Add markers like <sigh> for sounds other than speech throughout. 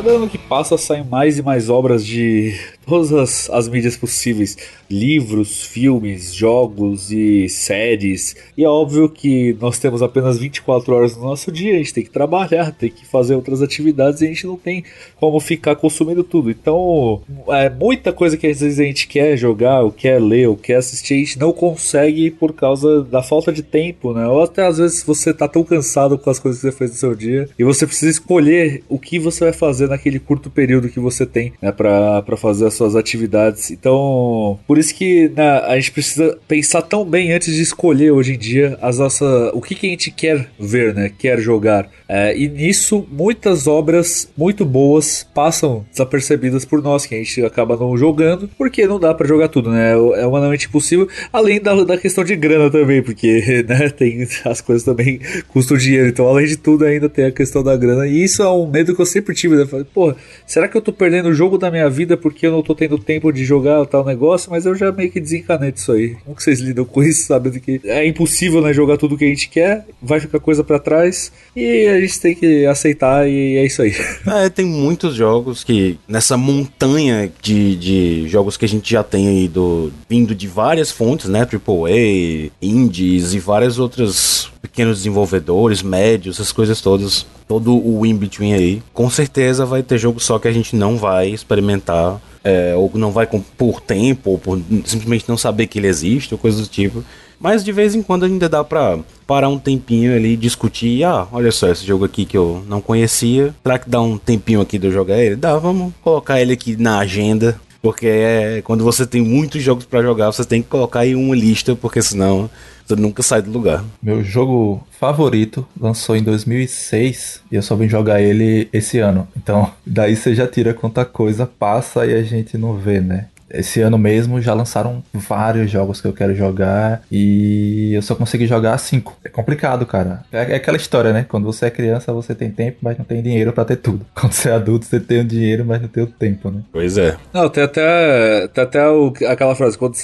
Cada ano que passa saem mais e mais obras de todas as, as mídias possíveis: livros, filmes, jogos e séries. E é óbvio que nós temos apenas 24 horas no nosso dia, a gente tem que trabalhar, tem que fazer outras atividades e a gente não tem como ficar consumindo tudo. Então, é muita coisa que às vezes a gente quer jogar, ou quer ler, ou quer assistir, a gente não consegue por causa da falta de tempo, né? Ou até às vezes você tá tão cansado com as coisas que você fez no seu dia e você precisa escolher o que você vai fazer naquele curto período que você tem, né, para fazer as suas atividades. Então, por isso que né, a gente precisa pensar tão bem antes de escolher hoje em dia as nossas, o que, que a gente quer ver, né, quer jogar. É, e nisso, muitas obras muito boas passam desapercebidas por nós, que a gente acaba não jogando, porque não dá para jogar tudo, né? É humanamente impossível, além da, da questão de grana também, porque <laughs> né, tem as coisas também custam dinheiro. Então, além de tudo, ainda tem a questão da grana. E isso é um medo que eu sempre tive, né? Falei, pô, será que eu tô perdendo o jogo da minha vida porque eu não tô tendo tempo de jogar tal negócio? Mas eu já meio que desencanei disso aí. Como que vocês lidam com isso, sabendo que é impossível, né, jogar tudo que a gente quer, vai ficar coisa para trás e a gente tem que aceitar e é isso aí. <laughs> É, tem muitos jogos que nessa montanha de, de jogos que a gente já tem aí do, vindo de várias fontes, né, AAA, indies e várias outras pequenos desenvolvedores, médios, essas coisas todas, todo o in-between aí, com certeza vai ter jogo só que a gente não vai experimentar, é, ou não vai por tempo, ou por simplesmente não saber que ele existe, ou coisa do tipo. Mas de vez em quando ainda dá pra parar um tempinho ali e discutir. Ah, olha só, esse jogo aqui que eu não conhecia. Será que dá um tempinho aqui de eu jogar ele? Dá, vamos colocar ele aqui na agenda. Porque é, quando você tem muitos jogos para jogar, você tem que colocar em uma lista, porque senão você nunca sai do lugar. Meu jogo favorito lançou em 2006 e eu só vim jogar ele esse ano. Então, <laughs> daí você já tira quanta coisa passa e a gente não vê, né? Esse ano mesmo já lançaram vários jogos que eu quero jogar e eu só consegui jogar cinco. É complicado, cara. É, é aquela história, né? Quando você é criança, você tem tempo, mas não tem dinheiro para ter tudo. <laughs> Quando você é adulto, você tem o dinheiro, mas não tem o tempo, né? Pois é. Não, tem até, tem até o, aquela frase: quando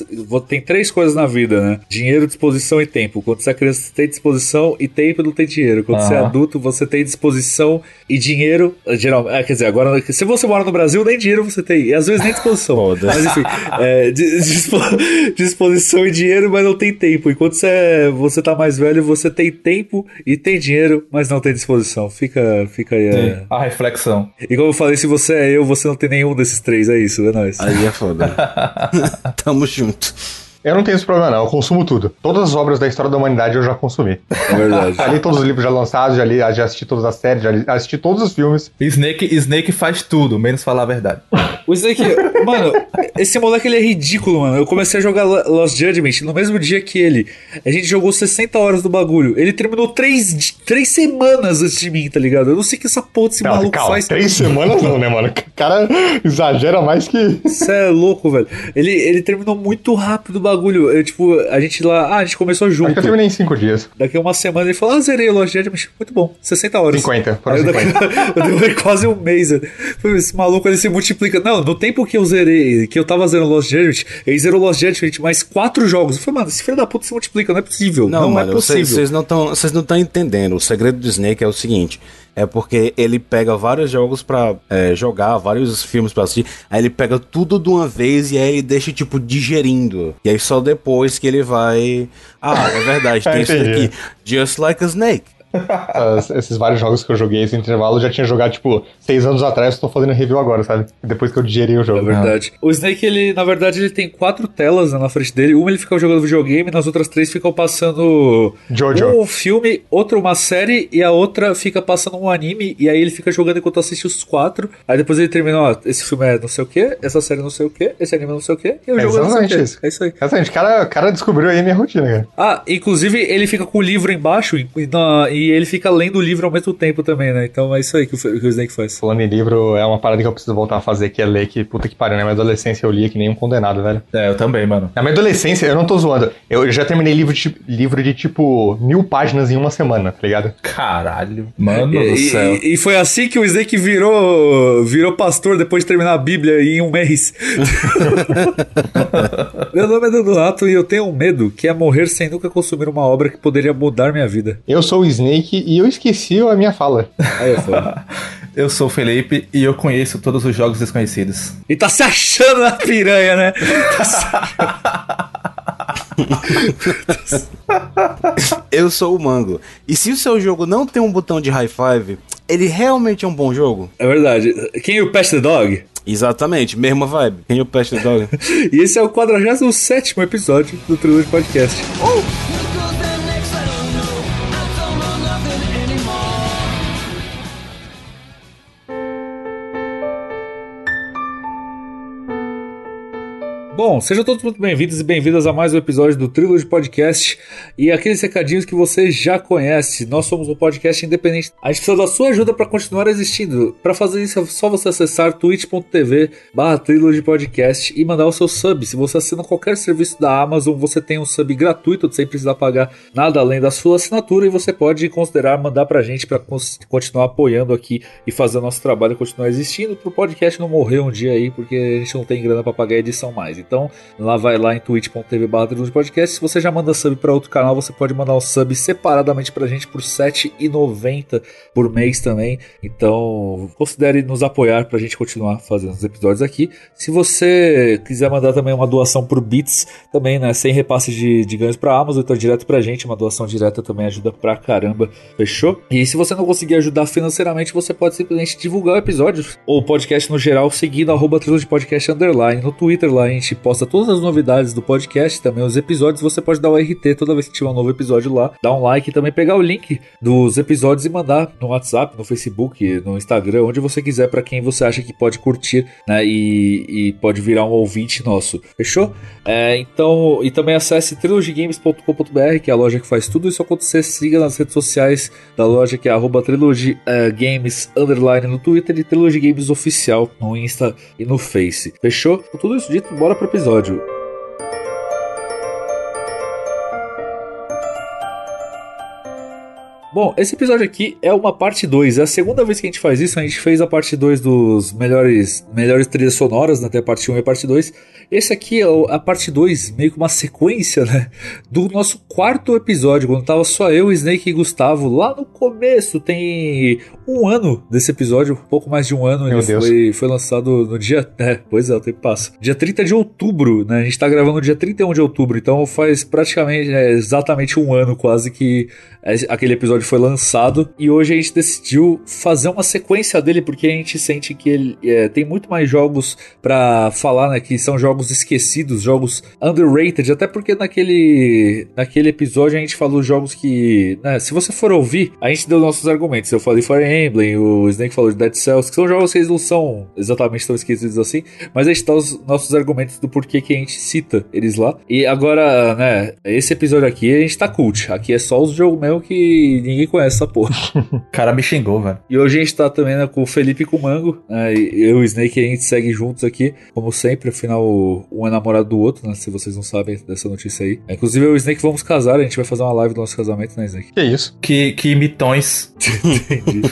tem três coisas na vida, né? Dinheiro, disposição e tempo. Quando você é criança, você tem disposição e tempo não tem dinheiro. Quando você é adulto, você tem disposição e dinheiro. Geral, é, quer dizer, agora, se você mora no Brasil, nem dinheiro você tem. E às vezes nem disposição. mas enfim, é, dispo, <laughs> disposição e dinheiro, mas não tem tempo. Enquanto você, você tá mais velho, você tem tempo e tem dinheiro, mas não tem disposição. Fica, fica aí. É... A reflexão. E como eu falei, se você é eu, você não tem nenhum desses três, é isso, é nóis. Aí é foda. <laughs> Tamo junto. Eu não tenho esse problema, não. Eu consumo tudo. Todas as obras da história da humanidade eu já consumi. É verdade. já li todos os livros já lançados, já li, já assisti todas as séries, já li, assisti todos os filmes. Snake, Snake faz tudo, menos falar a verdade. O Snake, mano, esse moleque ele é ridículo, mano. Eu comecei a jogar Lost Judgment no mesmo dia que ele. A gente jogou 60 horas do bagulho. Ele terminou 3, três semanas antes de mim, tá ligado? Eu não sei o que essa porra desse maluco calma, faz. Três semanas não, né, mano? O cara exagera mais que. Você é louco, velho. Ele, ele terminou muito rápido o bagulho. Eu, tipo, a gente lá. Ah, a gente começou junto. Acho que eu terminei em 5 dias. Daqui a uma semana ele falou: Ah, zerei o Lost Judgment. Muito bom. 60 horas. 50. Foram 50. Eu, <laughs> eu demorei quase um mês. Esse maluco ele se multiplica. Não, no tempo que eu zerei, que eu tava zerando Lost Judgment, ele zerou Lost Judgment mais quatro jogos. Eu falei, mano, esse filho da puta se multiplica, não é possível. Não, não mano, é possível. Vocês não estão vocês não estão entendendo. O segredo do Snake é o seguinte: é porque ele pega vários jogos pra é, jogar, vários filmes pra assistir, aí ele pega tudo de uma vez e aí ele deixa, tipo, digerindo. E aí só depois que ele vai. Ah, é verdade, <laughs> tem isso daqui. Just like a snake esses vários jogos que eu joguei esse intervalo, eu já tinha jogado, tipo, seis anos atrás, tô fazendo review agora, sabe? Depois que eu digeri o jogo. É verdade. O Snake, ele, na verdade, ele tem quatro telas né, na frente dele. Uma ele fica jogando videogame, nas outras três ficam passando Jojo. um filme, outra uma série, e a outra fica passando um anime, e aí ele fica jogando enquanto assiste os quatro. Aí depois ele termina, ó, esse filme é não sei o que, essa série é não sei o que, esse anime é não sei o que, e o é jogo é não sei. Isso. É isso aí. Exatamente, o cara, cara descobriu aí a minha rotina, cara. Ah, inclusive ele fica com o livro embaixo e, na, e ele fica lendo o livro ao mesmo tempo também, né? Então é isso aí que o, que o Snake faz. Falando em livro, é uma parada que eu preciso voltar a fazer, que é ler, que puta que pariu, né? Na minha adolescência eu lia que nem um condenado, velho. É, eu também, mano. Na minha adolescência, eu não tô zoando, eu já terminei livro de, livro de tipo mil páginas em uma semana, tá ligado? Caralho. Mano e, do céu. E, e, foi assim que o Snake virou, virou pastor depois de terminar a Bíblia em um mês. <laughs> Meu nome é Donato e eu tenho um medo, que é morrer sem nunca consumir uma obra que poderia mudar minha vida. Eu sou o Snake e eu esqueci a minha fala. <laughs> Aí é <laughs> foda. Eu sou o Felipe e eu conheço todos os jogos desconhecidos. E tá se achando na piranha, né? <laughs> Eu sou o Mango. E se o seu jogo não tem um botão de high five, ele realmente é um bom jogo? É verdade. Quem é o Pest the Dog? Exatamente, mesma vibe. Quem é o Pest Dog? e esse é o 47 episódio do Trilogy Podcast. Oh! Bom, sejam todos muito bem-vindos e bem-vindas a mais um episódio do Trilogy Podcast e aqueles recadinhos que você já conhece. Nós somos um podcast independente. A gente precisa da sua ajuda para continuar existindo. Para fazer isso é só você acessar twitch.tv barra Podcast e mandar o seu sub. Se você assina qualquer serviço da Amazon, você tem um sub gratuito sem precisar pagar nada além da sua assinatura e você pode considerar mandar pra gente para continuar apoiando aqui e fazer o nosso trabalho continuar existindo, pro podcast não morrer um dia aí, porque a gente não tem grana para pagar a edição mais. Então, lá vai lá em twitch.tv podcast. Se você já manda sub para outro canal, você pode mandar o um sub separadamente pra gente por R$ 7,90 por mês também. Então, considere nos apoiar pra gente continuar fazendo os episódios aqui. Se você quiser mandar também uma doação por bits, também, né, sem repasse de, de ganhos pra Amazon, então direto pra gente, uma doação direta também ajuda pra caramba, fechou? E se você não conseguir ajudar financeiramente, você pode simplesmente divulgar o episódio ou o podcast no geral, seguindo arroba de podcast underline. No Twitter lá a gente posta todas as novidades do podcast, também os episódios. Você pode dar o RT toda vez que tiver um novo episódio lá, dar um like e também pegar o link dos episódios e mandar no WhatsApp, no Facebook, no Instagram, onde você quiser, para quem você acha que pode curtir, né? E, e pode virar um ouvinte nosso. Fechou? É, então, e também acesse trilogygames.com.br, que é a loja que faz tudo isso acontecer. Siga nas redes sociais da loja, que é arroba Trilogy uh, Games underline no Twitter e Trilogy Games Oficial no Insta e no Face. Fechou? Com tudo isso dito, bora pro episódio. Bom, esse episódio aqui é uma parte 2. É a segunda vez que a gente faz isso. A gente fez a parte 2 dos melhores, melhores trilhas sonoras, né? até a parte 1 um e a parte 2. Esse aqui é a parte 2, meio que uma sequência, né? Do nosso quarto episódio, quando tava só eu, Snake e Gustavo. Lá no começo, tem um ano desse episódio, um pouco mais de um ano. Meu ele Deus. Foi, foi lançado no dia. <laughs> É, pois é, o tempo passa. Dia 30 de outubro, né? A gente tá gravando no dia 31 de outubro, então faz praticamente é, exatamente um ano quase que aquele episódio foi lançado e hoje a gente decidiu fazer uma sequência dele porque a gente sente que ele é, tem muito mais jogos para falar, né? Que são jogos esquecidos, jogos underrated, até porque naquele, naquele episódio a gente falou jogos que, né, se você for ouvir, a gente deu nossos argumentos. Eu falei Fire Emblem, o Snake falou de Dead Cells, que são jogos que eles não são exatamente tão esquecidos assim, mas a gente dá os nossos argumentos do porquê que a gente cita eles lá. E agora, né, esse episódio aqui a gente tá cult. Aqui é só os jogos mesmo que ninguém conhece essa porra. <laughs> o cara me xingou, velho. E hoje a gente tá também né, com o Felipe e com o Mango. Né, eu e o Snake a gente segue juntos aqui, como sempre. Afinal, um é namorado do outro, né? Se vocês não sabem dessa notícia aí. Inclusive, eu e o Snake vamos casar. A gente vai fazer uma live do nosso casamento, né, Snake? Que isso? Que, que mitões. <laughs> Entendi.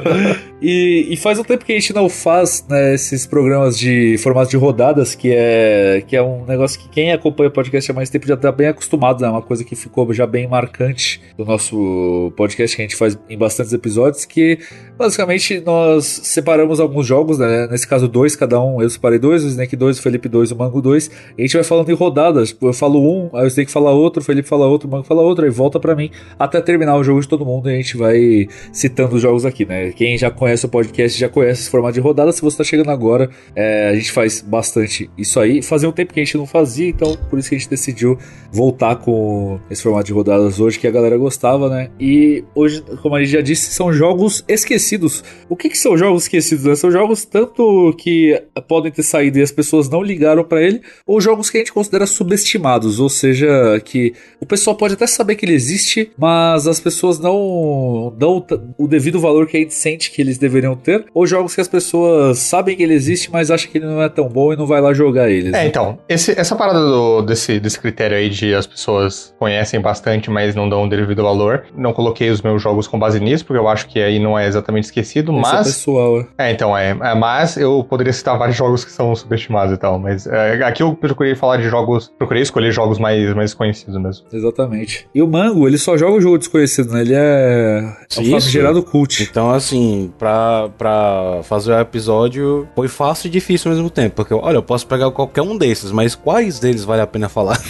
<laughs> e, e, faz um tempo que a gente não faz né, esses programas de formato de rodadas, que é, que é um negócio que quem acompanha o podcast há mais tempo já tá bem acostumado, né? Uma coisa que ficou já bem marcante do nosso podcast que a gente faz em bastantes episódios, que basicamente nós separamos alguns jogos, né? Nesse caso, dois, cada um. Eu separei dois, o Snake 2, o Felipe 2, o Mango 2. E a gente vai falando em rodadas. Eu falo um, aí o Snake fala outro, o Felipe fala outro, o Mango fala outro, aí volta para mim até terminar o jogo de todo mundo e a gente vai citando os jogos aqui, né? Quem já conhece o podcast já conhece esse formato de rodada. Se você tá chegando agora, é, a gente faz bastante isso aí. Fazia um tempo que a gente não fazia, então por isso que a gente decidiu voltar com esse formato de rodadas hoje, que a galera gostava, né? E hoje, como a gente já disse, são jogos esquecidos. O que, que são jogos esquecidos? Né? São jogos tanto que podem ter saído e as pessoas não ligaram para ele, ou jogos que a gente considera subestimados, ou seja, que o pessoal pode até saber que ele existe, mas as pessoas não dão o devido valor que a gente sente que eles deveriam ter, ou jogos que as pessoas sabem que ele existe, mas acham que ele não é tão bom e não vai lá jogar eles. É, né? então, esse, essa parada do, desse, desse critério aí de as pessoas conhecem bastante, mas não dão o devido valor, não coloquei os meus jogos com base nisso, porque eu acho que aí não é exatamente esquecido, Isso é mas. pessoal, é. É, então, é, é, Mas eu poderia citar vários jogos que são subestimados e tal. Mas é, aqui eu procurei falar de jogos. Procurei escolher jogos mais, mais conhecidos mesmo. Exatamente. E o Mango, ele só joga o jogo desconhecido, né? Ele é. É Isso. um gerado cult. Então, assim, pra, pra fazer o episódio foi fácil e difícil ao mesmo tempo. Porque, olha, eu posso pegar qualquer um desses, mas quais deles vale a pena falar?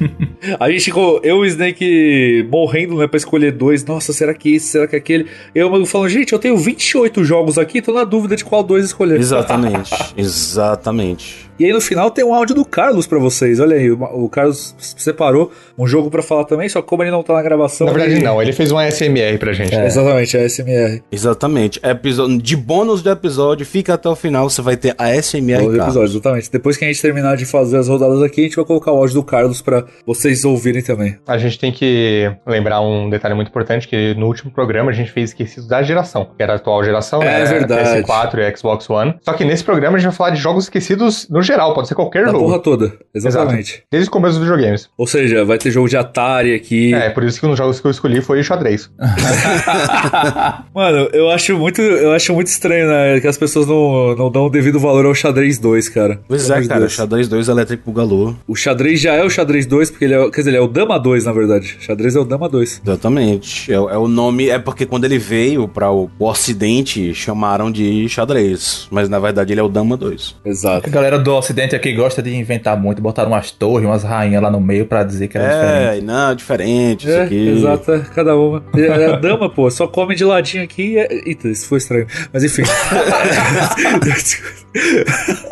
<laughs> A gente ficou, eu e o Snake morrendo, né, pra escolher dois. Nossa, será que esse, será que aquele? Eu o Mango falando, gente, eu tenho 28 jogos aqui, tô na dúvida de qual dois escolher. Exatamente, <laughs> exatamente. E aí no final tem um áudio do Carlos pra vocês. Olha aí, o, Carlos separou um jogo pra falar também, só que como ele não tá na gravação. Na verdade, ele- não, ele fez um ASMR pra gente. É. Exatamente, é SMR. Exatamente. Episódio, de bônus do episódio, fica até o final, você vai ter a SMR Carlos. episódio, exatamente. Depois que a gente terminar de fazer as rodadas aqui, a gente vai colocar o áudio do Carlos pra vocês ouvirem também. A gente tem que lembrar um detalhe muito importante, que no último programa a gente fez esquecido da geração, que era a atual geração, É né? verdade. PS4 e Xbox One. Só que nesse programa a gente vai falar de jogos esquecidos no geral, pode ser qualquer Da jogo. porra toda. Exatamente. Desde o começo dos videogames. Ou seja, vai ter jogo de Atari aqui. É, por isso que um dos jogos que eu escolhi foi xadrez. <laughs> Mano, eu acho muito, eu acho muito estranho, né? Que as pessoas não, não dão o devido valor ao xadrez 2, cara. Pois é, cara, Deus. xadrez 2 elétrico galô. O xadrez já é o xadrez 2, porque ele é. Quer dizer, ele é o Dama 2, na verdade. Xadrez é o Dama 2. Exatamente. É, é o nome, é porque quando ele veio para o, o ocidente, chamaram de xadrez. Mas na verdade ele é o Dama 2. Exato. A galera do ocidente aqui gosta de inventar muito, botaram umas torres, umas rainhas lá no meio pra dizer que era diferente. É, não, diferente, isso É, aqui. exato, é, cada uma. É, é a dama, pô, só come de ladinho aqui e é... Eita, isso foi estranho. Mas enfim. <laughs>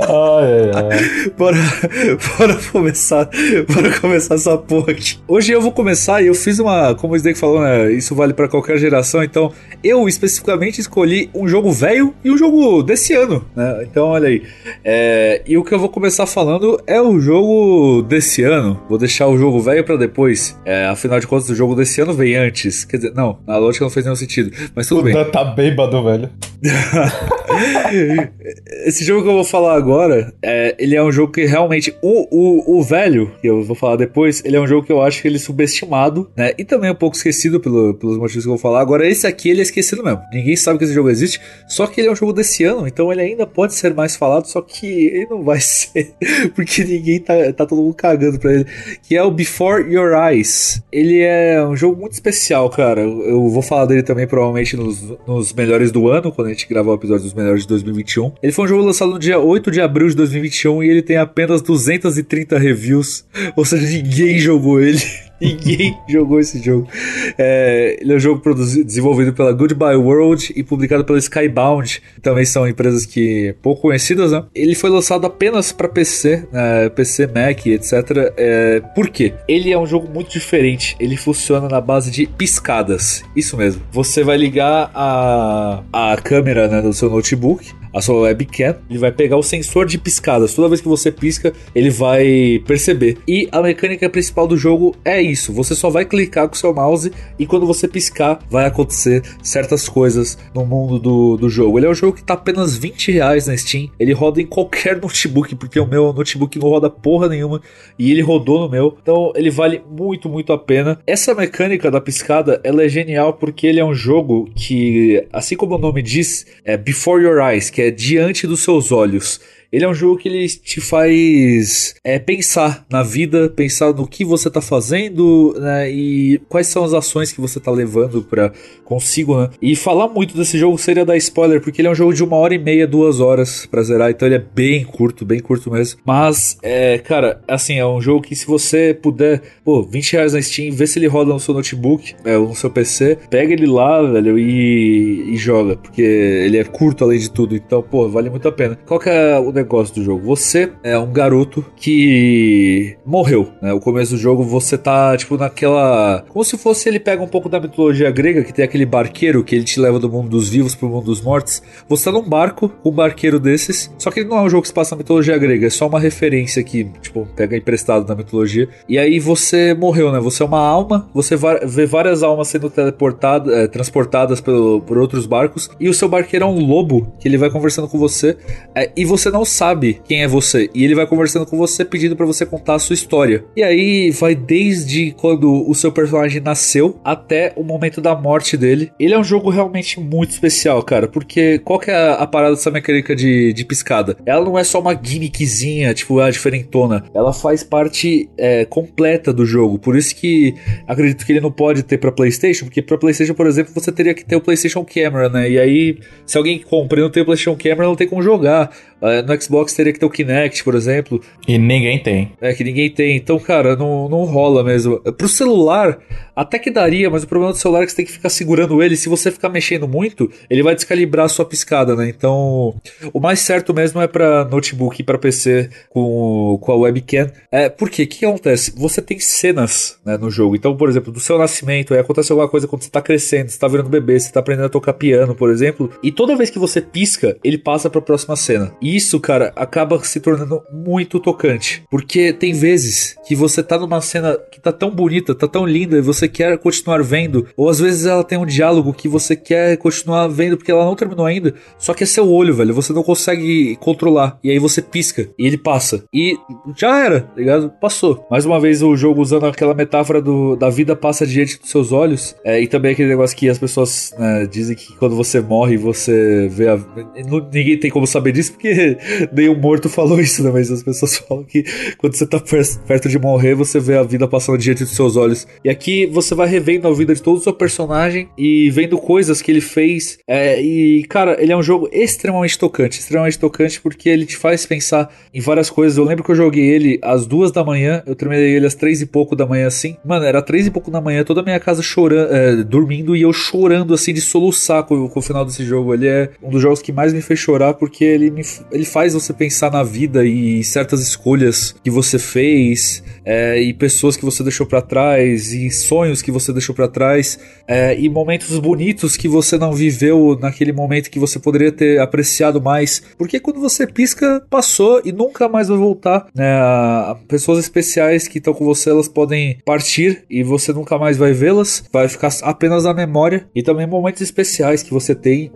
Ai, ai, ai. bora, bora começar. Bora começar essa porra aqui. Hoje eu vou começar e eu fiz uma. Como o Snake falou, né? Isso vale pra qualquer geração. Então, eu especificamente escolhi um jogo velho e um jogo desse ano, né? Então, olha aí. É, e o que eu vou começar falando é o jogo desse ano. Vou deixar o jogo velho pra depois. É, afinal de contas, o jogo desse ano veio antes. Quer dizer, não, na lógica não fez nenhum sentido. Mas tudo O bem. Tá bêbado, velho. <laughs> Esse jogo que eu vou falar agora, é, ele é um jogo que realmente. O, o, o velho, que eu vou falar depois, ele é um jogo que eu acho que ele é subestimado, né? E também um pouco esquecido pelo- pelos motivos que eu vou falar. Agora, esse aqui ele é esquecido mesmo. Ninguém sabe que esse jogo existe. Só que ele é um jogo desse ano, então ele ainda pode ser mais falado, só que ele não vai <laughs> ser. Porque ninguém tá, tá todo mundo cagando pra ele. Que é o Before Your Eyes. Ele é um jogo muito especial, cara. Eu vou falar dele também provavelmente nos, nos melhores do ano, quando a gente gravar o episódio dos melhores de 2021. Ele foi um jogo lançado no dia 8 de abril de 2021 e ele tem apenas 230 reviews. Ou seja, ninguém jogou ele. <laughs> <laughs> Ninguém jogou esse jogo. É, ele é um jogo produzido, desenvolvido pela Goodbye World e publicado pela Skybound. Também são empresas que pouco conhecidas, né? Ele foi lançado apenas para PC, né, PC, Mac, etc. É, por quê? Ele é um jogo muito diferente. Ele funciona na base de piscadas. Isso mesmo. Você vai ligar a, a câmera né, do seu notebook a sua webcam, ele vai pegar o sensor de piscadas. Toda vez que você pisca, ele vai perceber. E a mecânica principal do jogo é isso: você só vai clicar com o seu mouse e quando você piscar, vai acontecer certas coisas no mundo do, do jogo. Ele é um jogo que tá apenas 20 reais na Steam. Ele roda em qualquer <laughs> notebook, porque o meu notebook não roda porra nenhuma e ele rodou no meu. Então ele vale muito, muito a pena. Essa mecânica da piscada ela é genial porque ele é um jogo que, assim como o nome diz, é Before Your Eyes, que é diante dos seus olhos. Ele é um jogo que ele te faz é, pensar na vida, pensar no que você tá fazendo, né? E quais são as ações que você tá levando para consigo, né? E falar muito desse jogo seria dar spoiler, porque ele é um jogo de uma hora e meia, duas horas pra zerar, então ele é bem curto, bem curto mesmo. Mas, é, cara, assim, é um jogo que se você puder, pô, 20 reais na Steam, vê se ele roda no seu notebook, é, no seu PC, pega ele lá, velho, e, e joga, porque ele é curto além de tudo, então, pô, vale muito a pena. Qual que é o negócio do jogo? Você é um garoto que morreu, né? O começo do jogo você tá, tipo, naquela. Como se fosse ele pega um pouco da mitologia grega, que tem aquele barqueiro que ele te leva do mundo dos vivos pro mundo dos mortos. Você tá num barco um barqueiro desses, só que ele não é um jogo que se passa na mitologia grega, é só uma referência que, tipo, pega emprestado da mitologia. E aí você morreu, né? Você é uma alma, você vê várias almas sendo teleportadas, é, transportadas pelo, por outros barcos, e o seu barqueiro é um lobo, que ele vai conversando com você, é, e você não sabe quem é você. E ele vai conversando com você pedindo para você contar a sua história. E aí vai desde quando o seu personagem nasceu até o momento da morte dele. Ele é um jogo realmente muito especial, cara, porque qual que é a, parada dessa mecânica de, de piscada? Ela não é só uma gimmickzinha, tipo, a diferentona. Ela faz parte é, completa do jogo. Por isso que acredito que ele não pode ter para PlayStation, porque para PlayStation, por exemplo, você teria que ter o PlayStation Camera, né? E aí, se alguém compra e não tem o PlayStation Camera, não tem como jogar. Uh, no Xbox teria que ter o Kinect, por exemplo. E ninguém tem. É, que ninguém tem. Então, cara, não, não rola mesmo. Pro celular, até que daria, mas o problema do celular é que você tem que ficar segurando ele. Se você ficar mexendo muito, ele vai descalibrar a sua piscada, né? Então, o mais certo mesmo é para notebook e para PC com, com a webcam. É, porque o que acontece? Você tem cenas né, no jogo. Então, por exemplo, do seu nascimento, aí acontece alguma coisa quando você tá crescendo, você tá virando bebê, você tá aprendendo a tocar piano, por exemplo. E toda vez que você pisca, ele passa pra próxima cena. E isso, cara, acaba se tornando muito tocante. Porque tem vezes que você tá numa cena que tá tão bonita, tá tão linda, e você quer continuar vendo. Ou às vezes ela tem um diálogo que você quer continuar vendo porque ela não terminou ainda. Só que é seu olho, velho. Você não consegue controlar. E aí você pisca e ele passa. E já era, tá ligado? Passou. Mais uma vez o jogo usando aquela metáfora do, da vida passa diante dos seus olhos. É, e também aquele negócio que as pessoas né, dizem que quando você morre, você vê a. Ninguém tem como saber disso porque <laughs> nenhum morto falou isso, né? Mas as pessoas <laughs> falam que quando você tá perto de morrer, você vê a vida passando diante dos seus olhos. E aqui você vai revendo a vida de todo o seu personagem e vendo coisas que ele fez. É, e, cara, ele é um jogo extremamente tocante. Extremamente tocante porque ele te faz pensar em várias coisas. Eu lembro que eu joguei ele às duas da manhã, eu terminei ele às três e pouco da manhã assim. Mano, era três e pouco da manhã, toda a minha casa chorando, é, dormindo e eu chorando assim de soluçar com, com o final desse jogo. Ele é um dos jogos que mais me fez chorar porque ele, me, ele faz você pensar na vida e certas escolhas que você fez é, e pessoas que você deixou para trás e sonhos que você deixou para trás é, e momentos bonitos que você não viveu naquele momento que você poderia ter apreciado mais. Porque quando você pisca, passou e nunca mais vai voltar. Né? Pessoas especiais que estão com você, elas podem partir e você nunca mais vai vê-las. Vai ficar apenas na memória. E também momentos especiais que você tem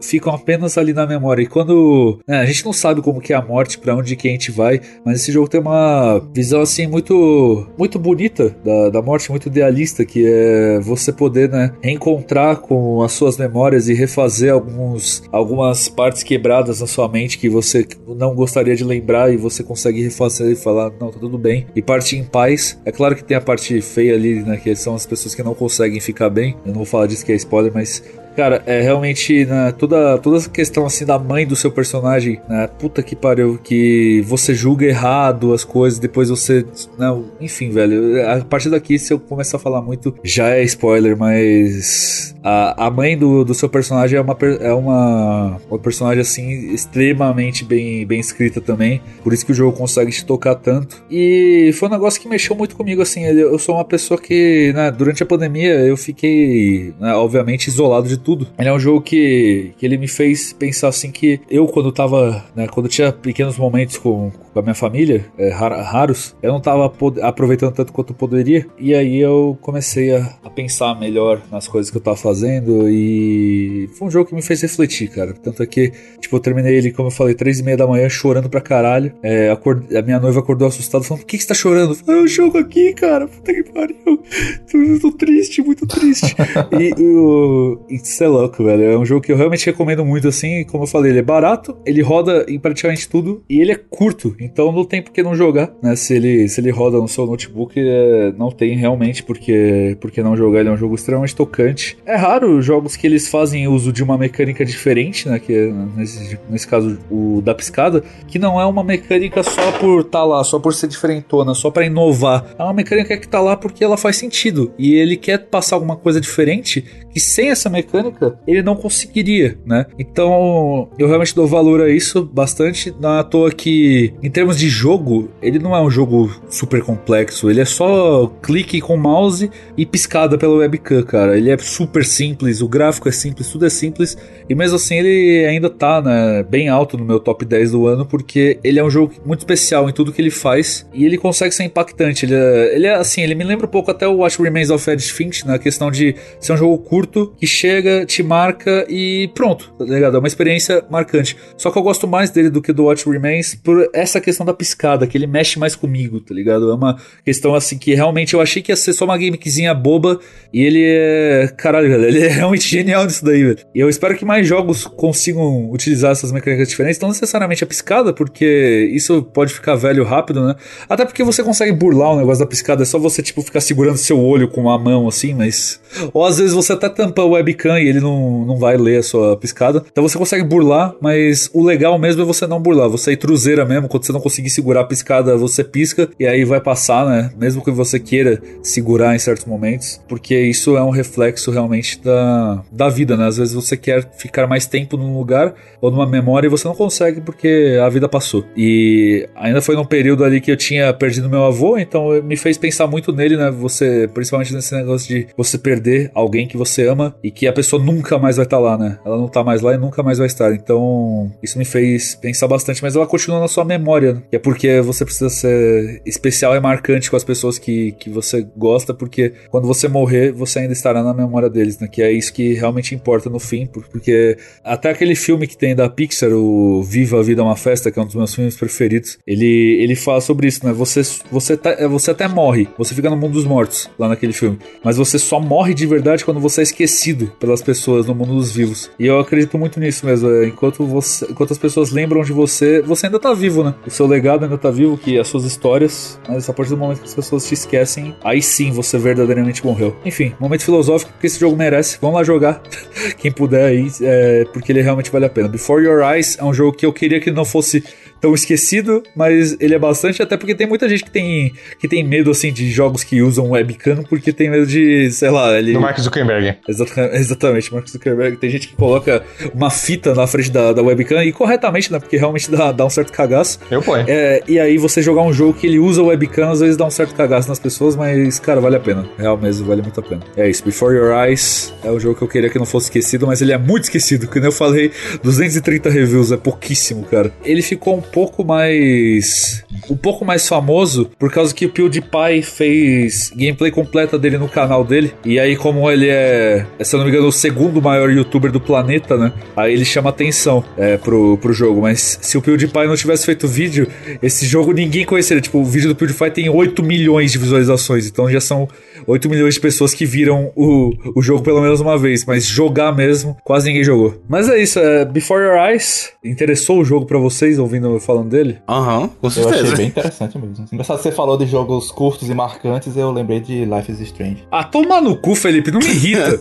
ficam apenas ali na memória. E quando né, gente não sabe como que é a morte, para onde que a gente vai, mas esse jogo tem uma visão assim muito muito bonita da, da morte, muito idealista, que é você poder né, reencontrar com as suas memórias e refazer alguns, algumas partes quebradas na sua mente que você não gostaria de lembrar e você consegue refazer e falar, não, tá tudo bem, e partir em paz. É claro que tem a parte feia ali, né, que são as pessoas que não conseguem ficar bem. Eu não vou falar disso que é spoiler, mas Cara, é realmente né, toda, toda essa questão assim da mãe do seu personagem, né, puta que pariu, que você julga errado as coisas, depois você. Não, enfim, velho. A partir daqui, se eu começar a falar muito, já é spoiler, mas. A, a mãe do, do seu personagem é uma, é uma, uma personagem assim extremamente bem, bem escrita também. Por isso que o jogo consegue te tocar tanto. E foi um negócio que mexeu muito comigo, assim. Eu sou uma pessoa que, né, durante a pandemia, eu fiquei, né, obviamente, isolado de tudo tudo. Ele é um jogo que, que ele me fez pensar assim que eu, quando tava, né, quando tinha pequenos momentos com, com a minha família, é, raros, eu não tava aproveitando tanto quanto poderia. E aí eu comecei a, a, pensar melhor nas coisas que eu tava fazendo. E foi um jogo que me fez refletir, cara. Tanto é que, tipo, eu terminei ele, como eu falei, três e meia da manhã, chorando pra caralho. É, a minha noiva acordou assustada, falando: Por que, que você tá chorando? Eu falei, é o jogo aqui, cara. Puta que pariu. <laughs> Eu tô triste, muito triste. <laughs> e o. Isso é louco, velho. É um jogo que eu realmente recomendo muito, assim. Como eu falei, ele é barato, ele roda em praticamente tudo e ele é curto. Então não tem por que não jogar, né? Se ele, se ele roda no seu notebook, é, não tem realmente porque, porque não jogar. Ele é um jogo extremamente tocante. É raro jogos que eles fazem uso de uma mecânica diferente, né? Que é, nesse, nesse caso, o da piscada, que não é uma mecânica só por estar tá lá, só por ser diferentona, só para inovar. É uma mecânica que tá lá porque ela faz sentido. E ele quer passar alguma coisa diferente que sem essa mecânica mecânica, ele não conseguiria, né? Então, eu realmente dou valor a isso bastante. Não é à toa que, em termos de jogo, ele não é um jogo super complexo. Ele é só clique com mouse e piscada pela webcam, cara. Ele é super simples, o gráfico é simples, tudo é simples. E mesmo assim, ele ainda tá, né, bem alto no meu top 10 do ano, porque ele é um jogo muito especial em tudo que ele faz e ele consegue ser impactante. Ele é, ele é assim, ele me lembra um pouco até o Watch Remains of Edith Finch, na questão de ser um jogo curto que chega te marca e pronto, tá ligado? É uma experiência marcante. Só que eu gosto mais dele do que do What Remains por essa questão da piscada, que ele mexe mais comigo, tá ligado? É uma questão assim que realmente eu achei que ia ser só uma gimmickzinha boba e ele é. Caralho, velho, ele é realmente genial nisso daí, velho. E eu espero que mais jogos consigam utilizar essas mecânicas diferentes, não necessariamente a piscada, porque isso pode ficar velho rápido, né? Até porque você consegue burlar o negócio da piscada, é só você, tipo, ficar segurando seu olho com a mão assim, mas. Ou às vezes você até tampa o webcam e ele não, não vai ler a sua piscada. Então você consegue burlar, mas o legal mesmo é você não burlar, você ir truzeira mesmo, quando você não conseguir segurar a piscada, você pisca e aí vai passar, né? Mesmo que você queira segurar em certos momentos, porque isso é um reflexo realmente da, da vida, né? Às vezes você quer ficar mais tempo num lugar ou numa memória e você não consegue porque a vida passou. E ainda foi num período ali que eu tinha perdido meu avô, então me fez pensar muito nele, né? Você, principalmente nesse negócio de você perder alguém que você ama e que a pessoa nunca mais vai estar tá lá, né? Ela não tá mais lá e nunca mais vai estar. Então, isso me fez pensar bastante, mas ela continua na sua memória, né? E é porque você precisa ser especial e marcante com as pessoas que, que você gosta, porque quando você morrer, você ainda estará na memória deles, né? Que é isso que realmente importa no fim, porque até aquele filme que tem da Pixar, o Viva a Vida é uma Festa, que é um dos meus filmes preferidos, ele, ele fala sobre isso, né? Você, você, tá, você até morre, você fica no mundo dos mortos lá naquele filme, mas você só morre de verdade quando você é esquecido pelas pessoas no mundo dos vivos. E eu acredito muito nisso mesmo. É, enquanto, você, enquanto as pessoas lembram de você, você ainda tá vivo, né? O seu legado ainda tá vivo, que as suas histórias, mas a partir do momento que as pessoas te esquecem, aí sim você verdadeiramente morreu. Enfim, momento filosófico que esse jogo merece. Vamos lá jogar. <laughs> Quem puder aí, é, porque ele realmente vale a pena. Before Your Eyes é um jogo que eu queria que não fosse tão esquecido, mas ele é bastante, até porque tem muita gente que tem, que tem medo, assim, de jogos que usam webcam, porque tem medo de, sei lá, ele... Do Mark Zuckerberg. Exatamente, exatamente, Mark Zuckerberg. Tem gente que coloca uma fita na frente da, da webcam, e corretamente, né, porque realmente dá, dá um certo cagaço. Eu ponho. É, e aí você jogar um jogo que ele usa webcam, às vezes dá um certo cagaço nas pessoas, mas, cara, vale a pena. Real mesmo, vale muito a pena. É isso, Before Your Eyes é o jogo que eu queria que não fosse esquecido, mas ele é muito esquecido, como eu falei, 230 reviews, é pouquíssimo, cara. Ele ficou um pouco mais. um pouco mais famoso por causa que o PewDiePie fez gameplay completa dele no canal dele. E aí, como ele é, se eu não me engano, o segundo maior youtuber do planeta, né? Aí ele chama atenção é, pro, pro jogo. Mas se o PewDiePie não tivesse feito vídeo, esse jogo ninguém conheceria. Tipo, o vídeo do PewDiePie tem 8 milhões de visualizações. Então já são 8 milhões de pessoas que viram o, o jogo pelo menos uma vez. Mas jogar mesmo, quase ninguém jogou. Mas é isso, é Before Your Eyes. Interessou o jogo para vocês ouvindo eu falando dele? Aham, uhum, com Eu certeza. achei bem interessante mesmo. Engraçado que você falou de jogos curtos e marcantes, eu lembrei de Life is Strange. Ah, toma no cu, Felipe, não me irrita.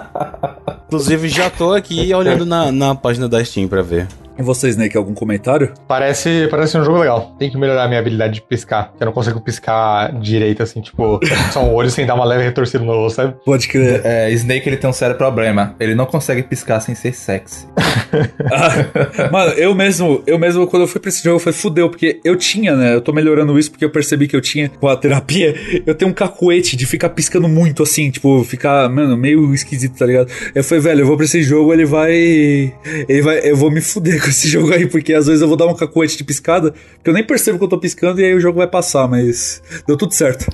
<laughs> Inclusive, já tô aqui olhando na, na página da Steam pra ver. E você, Snake, algum comentário? Parece, parece um jogo legal. Tem que melhorar a minha habilidade de piscar. Eu não consigo piscar direito, assim, tipo, <laughs> só um olho sem dar uma leve retorcida no olho, sabe? Pode crer. É, Snake ele tem um sério problema. Ele não consegue piscar sem ser sexy. <laughs> Ah, mano, eu mesmo, eu mesmo, quando eu fui pra esse jogo, eu falei, fudeu, porque eu tinha, né? Eu tô melhorando isso porque eu percebi que eu tinha com a terapia. Eu tenho um cacuete de ficar piscando muito, assim, tipo, ficar, mano, meio esquisito, tá ligado? Eu falei, velho, eu vou pra esse jogo, ele vai. Ele vai. Eu vou me fuder com esse <laughs> jogo aí, porque às vezes eu vou dar um cacuete de piscada, que eu nem percebo que eu tô piscando e aí o jogo vai passar, mas deu tudo certo.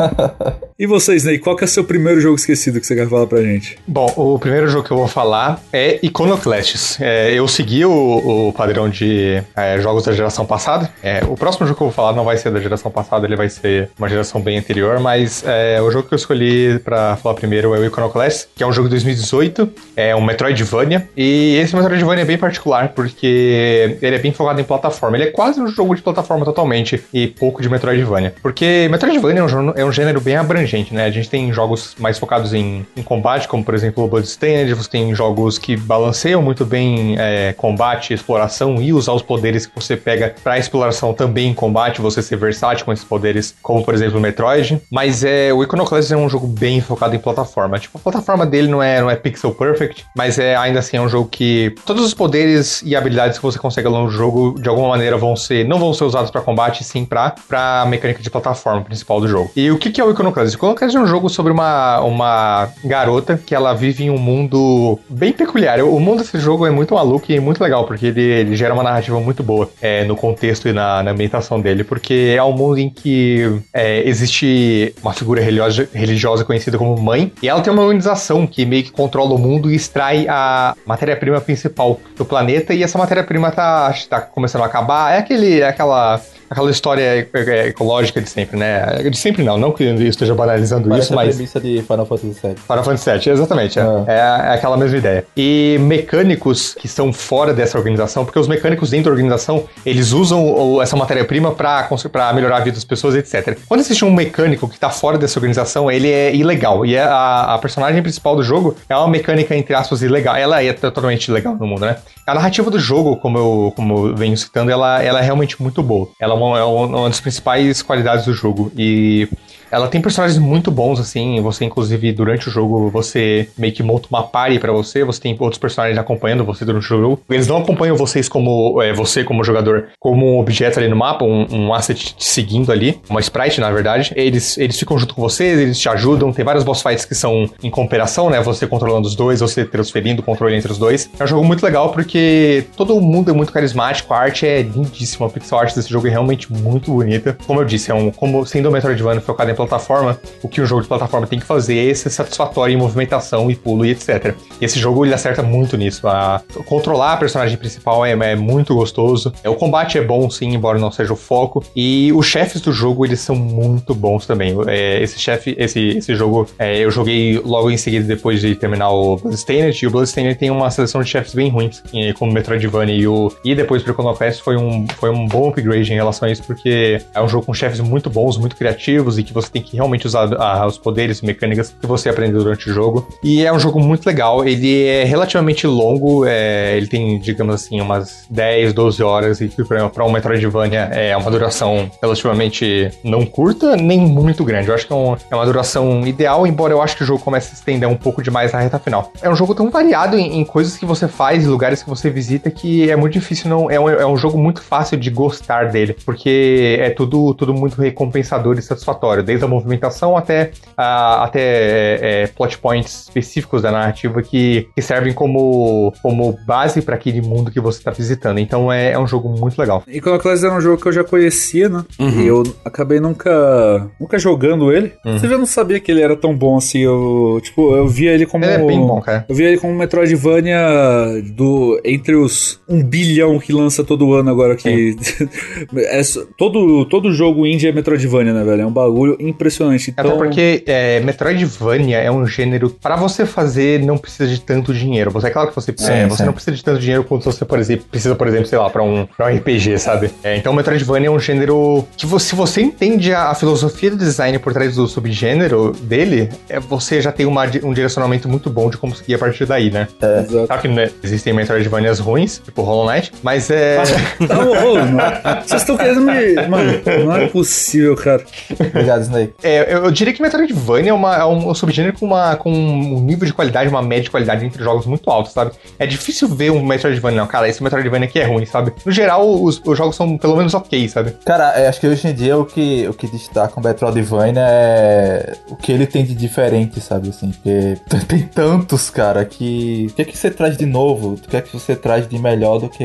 <laughs> e você, Snake, qual que é o seu primeiro jogo esquecido que você quer falar pra gente? Bom, o primeiro jogo que eu vou falar é Iconoclasts. É, eu segui o, o padrão de é, jogos da geração passada. É, o próximo jogo que eu vou falar não vai ser da geração passada, ele vai ser uma geração bem anterior, mas é, o jogo que eu escolhi pra falar primeiro é o Iconoclasts, que é um jogo de 2018, é um Metroidvania, e esse Metroidvania é bem particular, porque ele é bem focado em plataforma. Ele é quase um jogo de plataforma totalmente, e pouco de Metroidvania. Porque Metroidvania é um, é um gênero bem abrangente, né? A gente tem jogos mais focados em, em combate, como por exemplo o Bloodstained, você tem jogos que balanceiam muito bem é, combate, exploração e usar os poderes que você pega pra exploração também em combate, você ser versátil com esses poderes, como por exemplo o Metroid. Mas é, o Iconoclast é um jogo bem focado em plataforma. Tipo, a plataforma dele não é, não é pixel perfect, mas é ainda assim é um jogo que todos os poderes e habilidades que você consegue ao longo do jogo, de alguma maneira, vão ser, não vão ser usados para combate, sim pra, pra mecânica de plataforma principal do jogo. E o que, que é o Iconoclast? O Cross é um jogo sobre uma, uma garota que ela vive em um mundo bem peculiar. O mundo desse jogo é muito maluco e muito legal, porque ele, ele gera uma narrativa muito boa é, no contexto e na, na ambientação dele, porque é um mundo em que é, existe uma figura religiosa, religiosa conhecida como mãe, e ela tem uma organização que meio que controla o mundo e extrai a matéria-prima principal do planeta, e essa matéria-prima tá, tá começando a acabar. É aquele, é aquela aquela história é, ecológica de sempre, né? De sempre não, não que eu esteja banalizando Parece isso, a mas. premissa de Final Fantasy VII. Final Fantasy VII, exatamente. É, Ah. é, é aquela mesma ideia. E mecânicos que estão fora dessa organização, porque os mecânicos dentro da organização, eles usam essa matéria-prima pra melhorar a vida das pessoas, etc. Quando existe um mecânico que tá fora dessa organização, ele é ilegal. E é a, a personagem principal do jogo é uma mecânica, entre aspas, ilegal. Ela é totalmente ilegal no mundo, né? A narrativa do jogo, como eu, como eu venho citando, ela, ela é realmente muito boa. Ela é uma, é uma das principais qualidades do jogo. E ela tem personagens muito bons, assim. Você, inclusive, durante o jogo, você meio que monta uma party pra você. Você tem outros personagens acompanhando você durante o jogo. Eles não acompanham vocês como é, você, como jogador, como um objeto ali no mapa, um, um asset te seguindo ali, uma sprite, na verdade. Eles, eles ficam junto com vocês, eles te ajudam. Tem vários boss fights que são em cooperação, né? Você controlando os dois, você transferindo o controle entre os dois. É um jogo muito legal porque todo mundo é muito carismático, a arte é lindíssima. A pixel art desse jogo é realmente muito bonita. Como eu disse, é um, como sendo um Metroidvania focado em plataforma, o que um jogo de plataforma tem que fazer é ser satisfatório em movimentação e pulo e etc. E esse jogo ele acerta muito nisso. A, controlar a personagem principal é, é muito gostoso. É, o combate é bom, sim, embora não seja o foco. E os chefes do jogo eles são muito bons também. É, esse chefe, esse, esse jogo, é, eu joguei logo em seguida depois de terminar o Bloodstained. E o Bloodstained tem uma seleção de chefes bem ruins, e como Metroidvania e o e depois pro Iconoclast foi um, foi um bom upgrade em relação a isso, porque é um jogo com chefes muito bons, muito criativos e que você tem que realmente usar ah, os poderes e mecânicas que você aprendeu durante o jogo. E é um jogo muito legal, ele é relativamente longo, é, ele tem, digamos assim, umas 10, 12 horas, e para um Metroidvania é uma duração relativamente não curta, nem muito grande. Eu acho que é, um- é uma duração ideal, embora eu acho que o jogo comece a estender um pouco demais na reta final. É um jogo tão variado em, em coisas que você faz, em lugares que você visita, que é muito difícil não. É um, é um jogo muito fácil de gostar dele, porque é tudo, tudo muito recompensador e satisfatório, desde a movimentação até, a- até é, é, plot points específicos da narrativa que, que servem como, como base para aquele mundo que você está visitando. Então é, é um jogo muito legal. Iconoclast era um jogo que eu já conhecia, né? E eu acabei nunca nunca jogando ele. Você já não sabia que ele era tão bom assim. Eu, tipo, eu via ele como. Ele é bem bom, cara. Eu via ele como um Metroidvania do, entre os um bilhão que lança todo ano agora. Que <laughs> é só- todo, todo jogo indie é Metroidvania, né, velho? É um bagulho impressionante. Então, Até porque é, Metroidvania é um gênero para você fazer não precisa de tanto dinheiro. Você é claro que você precisa, Sim, você sim. não precisa de tanto dinheiro quanto você por exemplo, precisa, por exemplo, sei lá, para um, pra um RPG, sabe? É, então Metroidvania é um gênero que você, se você entende a, a filosofia do design por trás do subgênero dele, é, você já tem uma um direcionamento muito bom de como seguir a partir daí, né? Exato. Claro que né, existem Metroidvanias ruins, tipo Hollow Knight, mas é. <laughs> Tá, ô, ô, Vocês estão querendo me. Mano, não é possível, cara. Obrigado, Snake. É, eu, eu diria que Metroidvania é, uma, é um subgênero com, uma, com um nível de qualidade, uma média de qualidade entre jogos muito alto, sabe? É difícil ver um Metroidvania, não, cara, esse Metroidvania aqui é ruim, sabe? No geral, os, os jogos são pelo menos ok, sabe? Cara, é, acho que hoje em dia o que, o que destaca o Metroidvania é o que ele tem de diferente, sabe? Assim, porque <laughs> tem tantos, cara, que. O que é que você traz de novo? O que é que você traz de melhor do que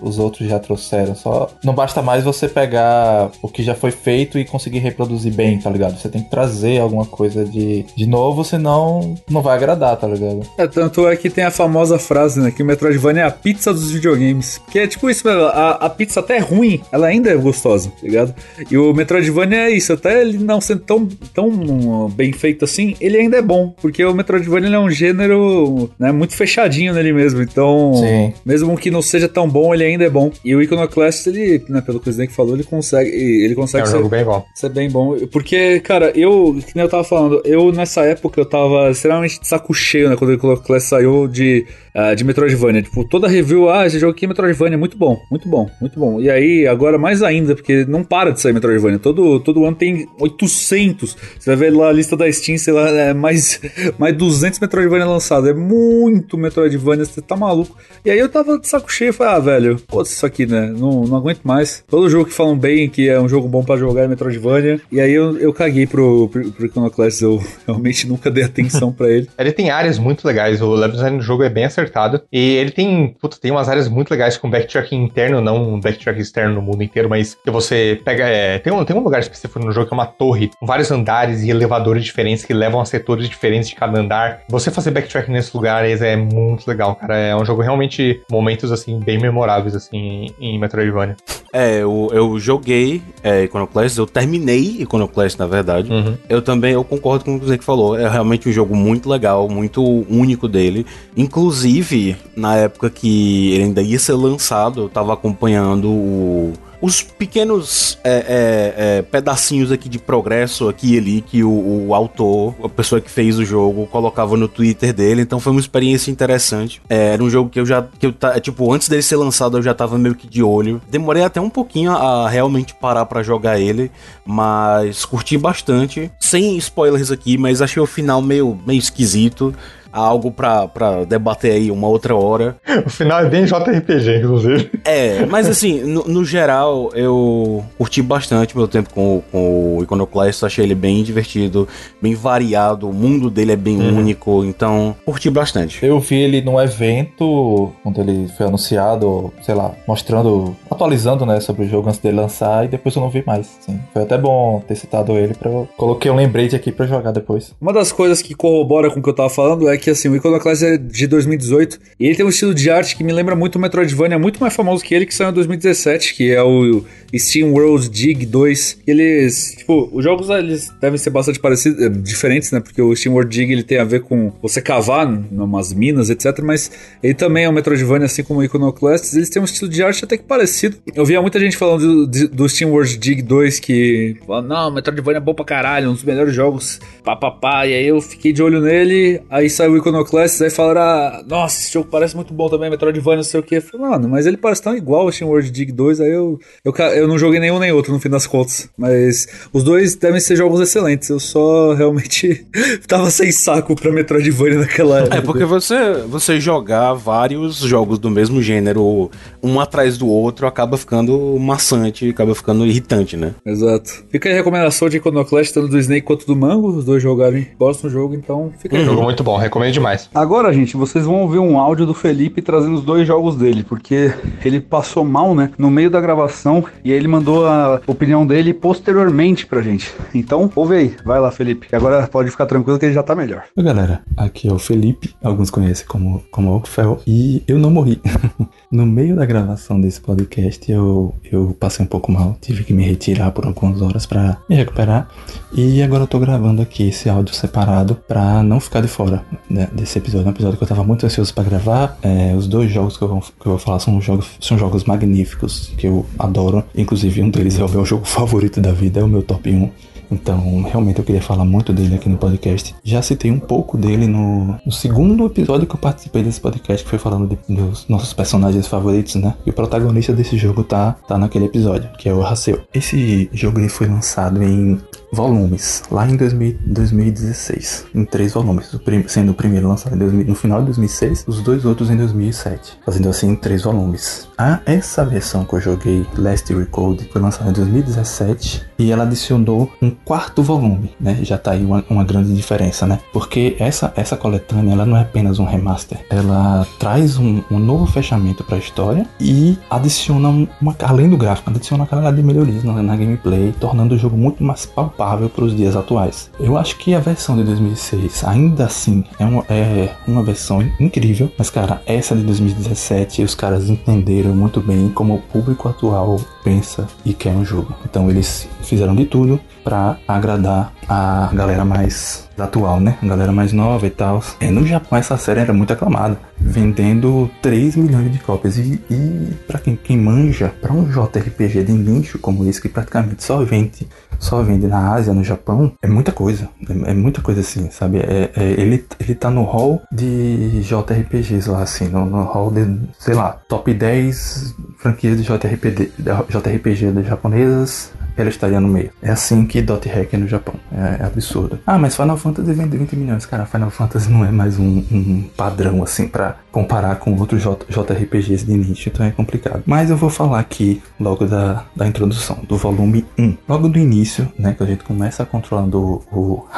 os outros já trouxeram? Só. Não basta mais você pegar o que já foi feito e conseguir reproduzir bem, tá ligado? Você tem que trazer alguma coisa de, de novo, senão não vai agradar, tá ligado? É, tanto é que tem a famosa frase, né? Que o Metroidvania é a pizza dos videogames. Que é tipo isso a, a pizza até ruim, ela ainda é gostosa, tá ligado? E o Metroidvania é isso, até ele não sendo tão, tão bem feito assim, ele ainda é bom. Porque o Metroidvania é um gênero né, muito fechadinho nele mesmo. Então, Sim. mesmo que não seja tão bom, ele ainda é bom. E o Iconoclast, ele, né, pelo que o Snake falou, ele consegue, ele É consegue um ser jogo bem é bem bom. Porque, cara, eu, que nem eu tava falando, eu nessa época eu tava extremamente de saco cheio, né? Quando o Class saiu de, ah, de Metroidvania. Tipo, toda review, ah, esse jogo aqui é Metroidvania, muito bom, muito bom, muito bom. E aí, agora mais ainda, porque não para de sair Metroidvania. Todo, todo ano tem 800. Você vai ver lá a lista da Steam, sei lá, é mais, <laughs> mais 200 Metroidvania lançados. É muito Metroidvania, você tá maluco. E aí eu tava de saco cheio falei, ah, velho, pô, isso aqui, né? Não, não aguento mais. Todo jogo que falam bem que é um jogo bom pra jogar é Metroidvania. E aí eu, eu caguei pro, pro, pro Iconoclast, eu realmente nunca dei atenção pra ele. <laughs> Ele tem áreas muito legais, o level design do jogo é bem acertado. E ele tem, puta, tem umas áreas muito legais com backtracking interno, não um backtrack externo no mundo inteiro, mas que você pega. É, tem, um, tem um lugar específico no jogo que é uma torre, com vários andares e elevadores diferentes que levam a setores diferentes de cada andar. Você fazer backtracking nesses lugares é muito legal, cara. É um jogo realmente momentos assim bem memoráveis assim em Metroidvania. É, eu, eu joguei é, Iconoclast, eu terminei Iconoclast, na verdade. Uhum. Eu também, eu concordo com o que você falou. É realmente um jogo muito legal, muito único dele. Inclusive, na época que ele ainda ia ser lançado, eu tava acompanhando o os pequenos é, é, é, pedacinhos aqui de progresso aqui e ali que o, o, autor, a pessoa que fez o jogo, colocava no Twitter dele. Então foi uma experiência interessante. É, era um jogo que eu já, que eu tipo, antes dele ser lançado eu já tava meio que de olho. Demorei até um pouquinho a realmente parar para jogar ele, mas curti bastante. Sem spoilers aqui, mas achei o final meio, meio esquisito algo pra, pra debater aí uma outra hora. <laughs> O final é bem JRPG, inclusive. É, mas assim, no, no geral, eu curti bastante meu tempo com, com o Iconoclast, achei ele bem divertido, bem variado, o mundo dele é bem uhum. único, então curti bastante. Eu vi ele num evento, quando ele foi anunciado, sei lá, mostrando, atualizando, né, sobre o jogo antes dele lançar, e depois eu não vi mais, sim. Foi até bom ter citado ele, pra eu... coloquei um lembrete aqui pra jogar depois. Uma das coisas que corrobora com o que eu tava falando é que assim, o Iconoclast é de 2018 e ele tem um estilo de arte que me lembra muito o Metroidvania, muito mais famoso que ele, que saiu em 2017, que é o Steam World Dig 2. Eles, tipo, os jogos eles devem ser bastante parecidos, eh, diferentes, né? Porque o Steam World Dig ele tem a ver com você cavar umas minas, etc. Mas ele também é um Metroidvania, assim como o Iconoclast. Eles têm um estilo de arte até que parecido. Eu via muita gente falando do, do Steam World Dig 2 que, não, Metroidvania é bom pra caralho, um dos melhores jogos, papapá. E aí eu fiquei de olho nele, aí saiu o Iconoclast, aí falaram, ah, nossa, esse jogo parece muito bom também, Metroidvania, não sei o que. Eu falei, mano, mas ele parece tão igual ao Steam World Dig 2, aí eu, eu, eu não joguei nenhum nem outro no fim das contas. Mas os dois devem ser jogos excelentes. Eu só realmente <laughs> tava sem saco pra Metroidvania naquela época. É porque você, você jogar vários jogos do mesmo gênero, um atrás do outro, acaba ficando maçante, acaba ficando irritante, né? Exato. Fica aí a recomendação de Iconoclast, tanto do Snake quanto do Mango. Os dois jogaram, gostam do jogo, então fica aí. Um jogo muito bom, recomendo demais. Agora, gente, vocês vão ouvir um áudio do Felipe trazendo os dois jogos dele, porque ele passou mal, né? No meio da gravação e aí ele mandou a opinião dele posteriormente pra gente. Então, ouve aí. Vai lá, Felipe. Agora pode ficar tranquilo que ele já tá melhor. Oi, galera. Aqui é o Felipe. Alguns conhecem como, como Oakfell. E eu não morri. <laughs> no meio da gravação desse podcast, eu, eu passei um pouco mal. Tive que me retirar por algumas horas para me recuperar. E agora eu tô gravando aqui esse áudio separado pra não ficar de fora né, desse episódio. É um episódio que eu tava muito ansioso para gravar. É, os dois jogos que eu, vou, que eu vou falar são jogos, são jogos magníficos que eu adoro. Inclusive, um deles é o meu jogo <laughs> favorito da vida, é o meu top 1. Então, realmente eu queria falar muito dele aqui no podcast. Já citei um pouco dele no, no segundo episódio que eu participei desse podcast, que foi falando de, dos nossos personagens favoritos, né? E o protagonista desse jogo tá, tá naquele episódio, que é o Haseu. Esse jogo ele foi lançado em volumes, lá em 2000, 2016, em três volumes, sendo o primeiro lançado 2000, no final de 2006, os dois outros em 2007, fazendo assim três volumes. Ah, essa versão que eu joguei, Last Recode, foi lançada em 2017 e ela adicionou um quarto volume, né? Já tá aí uma, uma grande diferença, né? Porque essa, essa coletânea, ela não é apenas um remaster, ela traz um, um novo fechamento para a história e adiciona uma, além do gráfico, adiciona uma carga de melhorias na, na gameplay, tornando o jogo muito mais palpável palpável para os dias atuais. Eu acho que a versão de 2006 ainda assim é uma, é uma versão incrível, mas cara, essa de 2017 os caras entenderam muito bem como o público atual pensa e quer um jogo. Então eles fizeram de tudo para agradar a galera mais atual, né? A galera mais nova e tal. É, no Japão essa série era muito aclamada, vendendo 3 milhões de cópias. E, e para quem, quem manja, para um JRPG de nicho como esse, que praticamente só vende, só vende na Ásia, no Japão, é muita coisa. É, é muita coisa assim, sabe? É, é, ele, ele tá no hall de JRPGs lá, assim, no, no hall de, sei lá, top 10 franquias de JRPG, JRPG japonesas ela estaria no meio. É assim que Dot Hack é no Japão. É, é, absurdo. Ah, mas Final Fantasy vende 20 milhões. Cara, Final Fantasy não é mais um, um padrão assim para comparar com outros JRPGs de nicho, então é complicado. Mas eu vou falar aqui logo da, da introdução, do volume 1. Logo do início, né, que a gente começa controlando o, o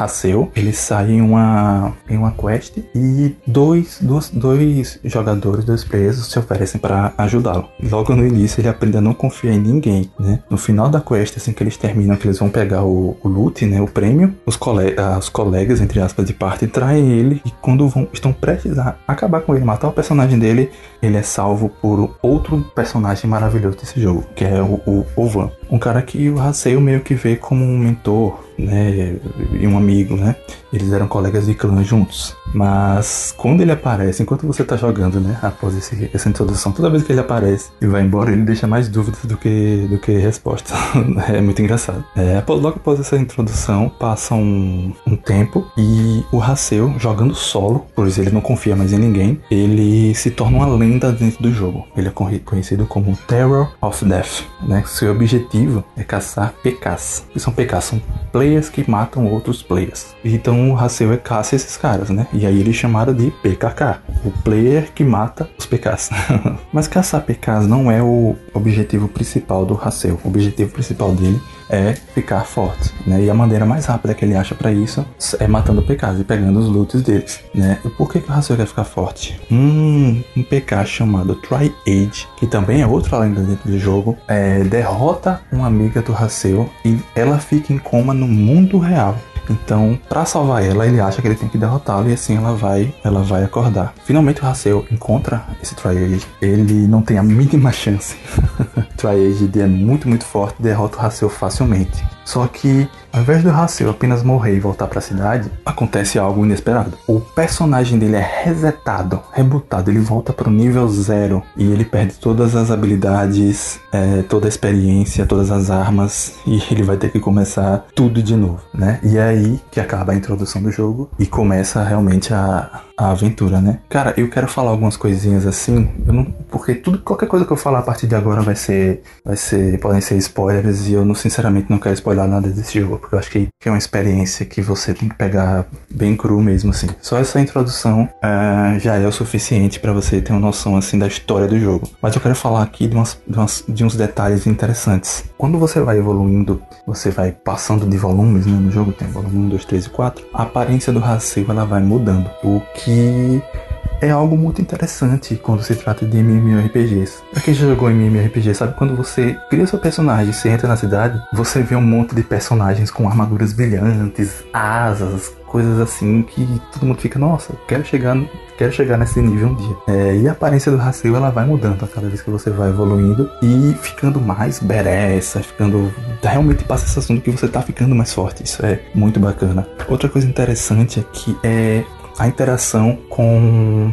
ele sai em uma, em uma quest e dois, dois, dois jogadores, dois players se oferecem para ajudá-lo. Logo no início ele aprende a não confiar em ninguém, né? No final da quest, assim que eles terminam, que eles vão pegar o, o loot, né, o prêmio, os, coleg os colegas, entre aspas, de parte traem ele e quando vão, estão prestes a acabar com ele, matar o personagem dele, ele é salvo por outro personagem maravilhoso desse jogo, que é o, o Ovan. Um cara que o Haseo meio que vê como um mentor, né, e um amigo, né? Eles eram colegas de clã juntos. Mas quando ele aparece, enquanto você tá jogando, né, após esse, essa introdução, toda vez que ele aparece e vai embora, ele deixa mais dúvidas do que, do que respostas. <laughs> é muito engraçado. É, logo após essa introdução, passa um, um tempo e o Haseu, jogando solo, pois ele não confia mais em ninguém, ele se torna uma lenda dentro do jogo. Ele é conhecido como Terror of Death, né? Seu objetivo é caçar PKs. que são PKs? São players que matam outros players. Então o Haseu é caça esses caras, né? E aí eles chamaram de PKK, o player que mata os PKs. <laughs> Mas caçar PKs não é o objetivo principal do Haseu. O objetivo principal dele é ficar forte, né? E a maneira mais rápida que ele acha para isso é matando PKs e pegando os loots deles, né? E por que, que o Haseu quer ficar forte? Um, um PK chamado Tri-Age, que também é outra lenda dentro do jogo, é, derrota uma amiga do Haseu e ela fica em coma no mundo real. Então, para salvar ela, ele acha que ele tem que derrotá-lo e assim ela vai, ela vai acordar. Finalmente o Haseu encontra esse Triage. Ele não tem a mínima chance. <laughs> Triage é muito, muito forte, derrota o Haseu facilmente. Só que ao invés do Haseu apenas morrer e voltar para a cidade, acontece algo inesperado. O personagem dele é resetado, rebutado, ele volta para o nível zero e ele perde todas as habilidades, é, toda a experiência, todas as armas e ele vai ter que começar tudo de novo, né? E é aí que acaba a introdução do jogo e começa realmente a, a aventura, né? Cara, eu quero falar algumas coisinhas assim, não, porque tudo, qualquer coisa que eu falar a partir de agora vai ser, vai ser, podem ser spoilers e eu não, sinceramente não quero spoiler nada desse jogo, porque eu acho que é uma experiência que você tem que pegar bem cru mesmo, assim. Só essa introdução uh, já é o suficiente para você ter uma noção, assim, da história do jogo. Mas eu quero falar aqui de, umas, de, umas, de uns detalhes interessantes. Quando você vai evoluindo, você vai passando de volumes, né, no jogo tem volume 1, 2, 3 e 4, a aparência do Haseu, ela vai mudando, o que é algo muito interessante quando se trata de MMORPGs. Pra quem já jogou MMORPG, sabe quando você cria seu personagem, você entra na cidade, você vê um monte de personagens com armaduras brilhantes, asas, coisas assim que todo mundo fica, nossa, quero chegar, quero chegar nesse nível um dia. É, e a aparência do Haseu ela vai mudando a cada vez que você vai evoluindo e ficando mais beressa, ficando realmente passa a sensação de que você tá ficando mais forte. Isso é muito bacana. Outra coisa interessante que é a interação com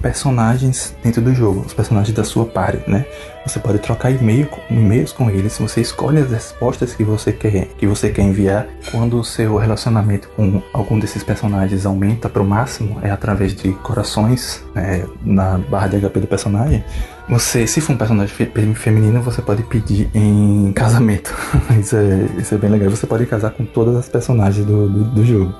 personagens dentro do jogo, os personagens da sua party, né? Você pode trocar e-mail, e-mails com eles, você escolhe as respostas que você quer, que você quer enviar. Quando o seu relacionamento com algum desses personagens aumenta para o máximo, é através de corações né, na barra de HP do personagem. Você, se for um personagem feminino, você pode pedir em casamento. <laughs> isso, é, isso é bem legal. Você pode casar com todas as personagens do, do, do jogo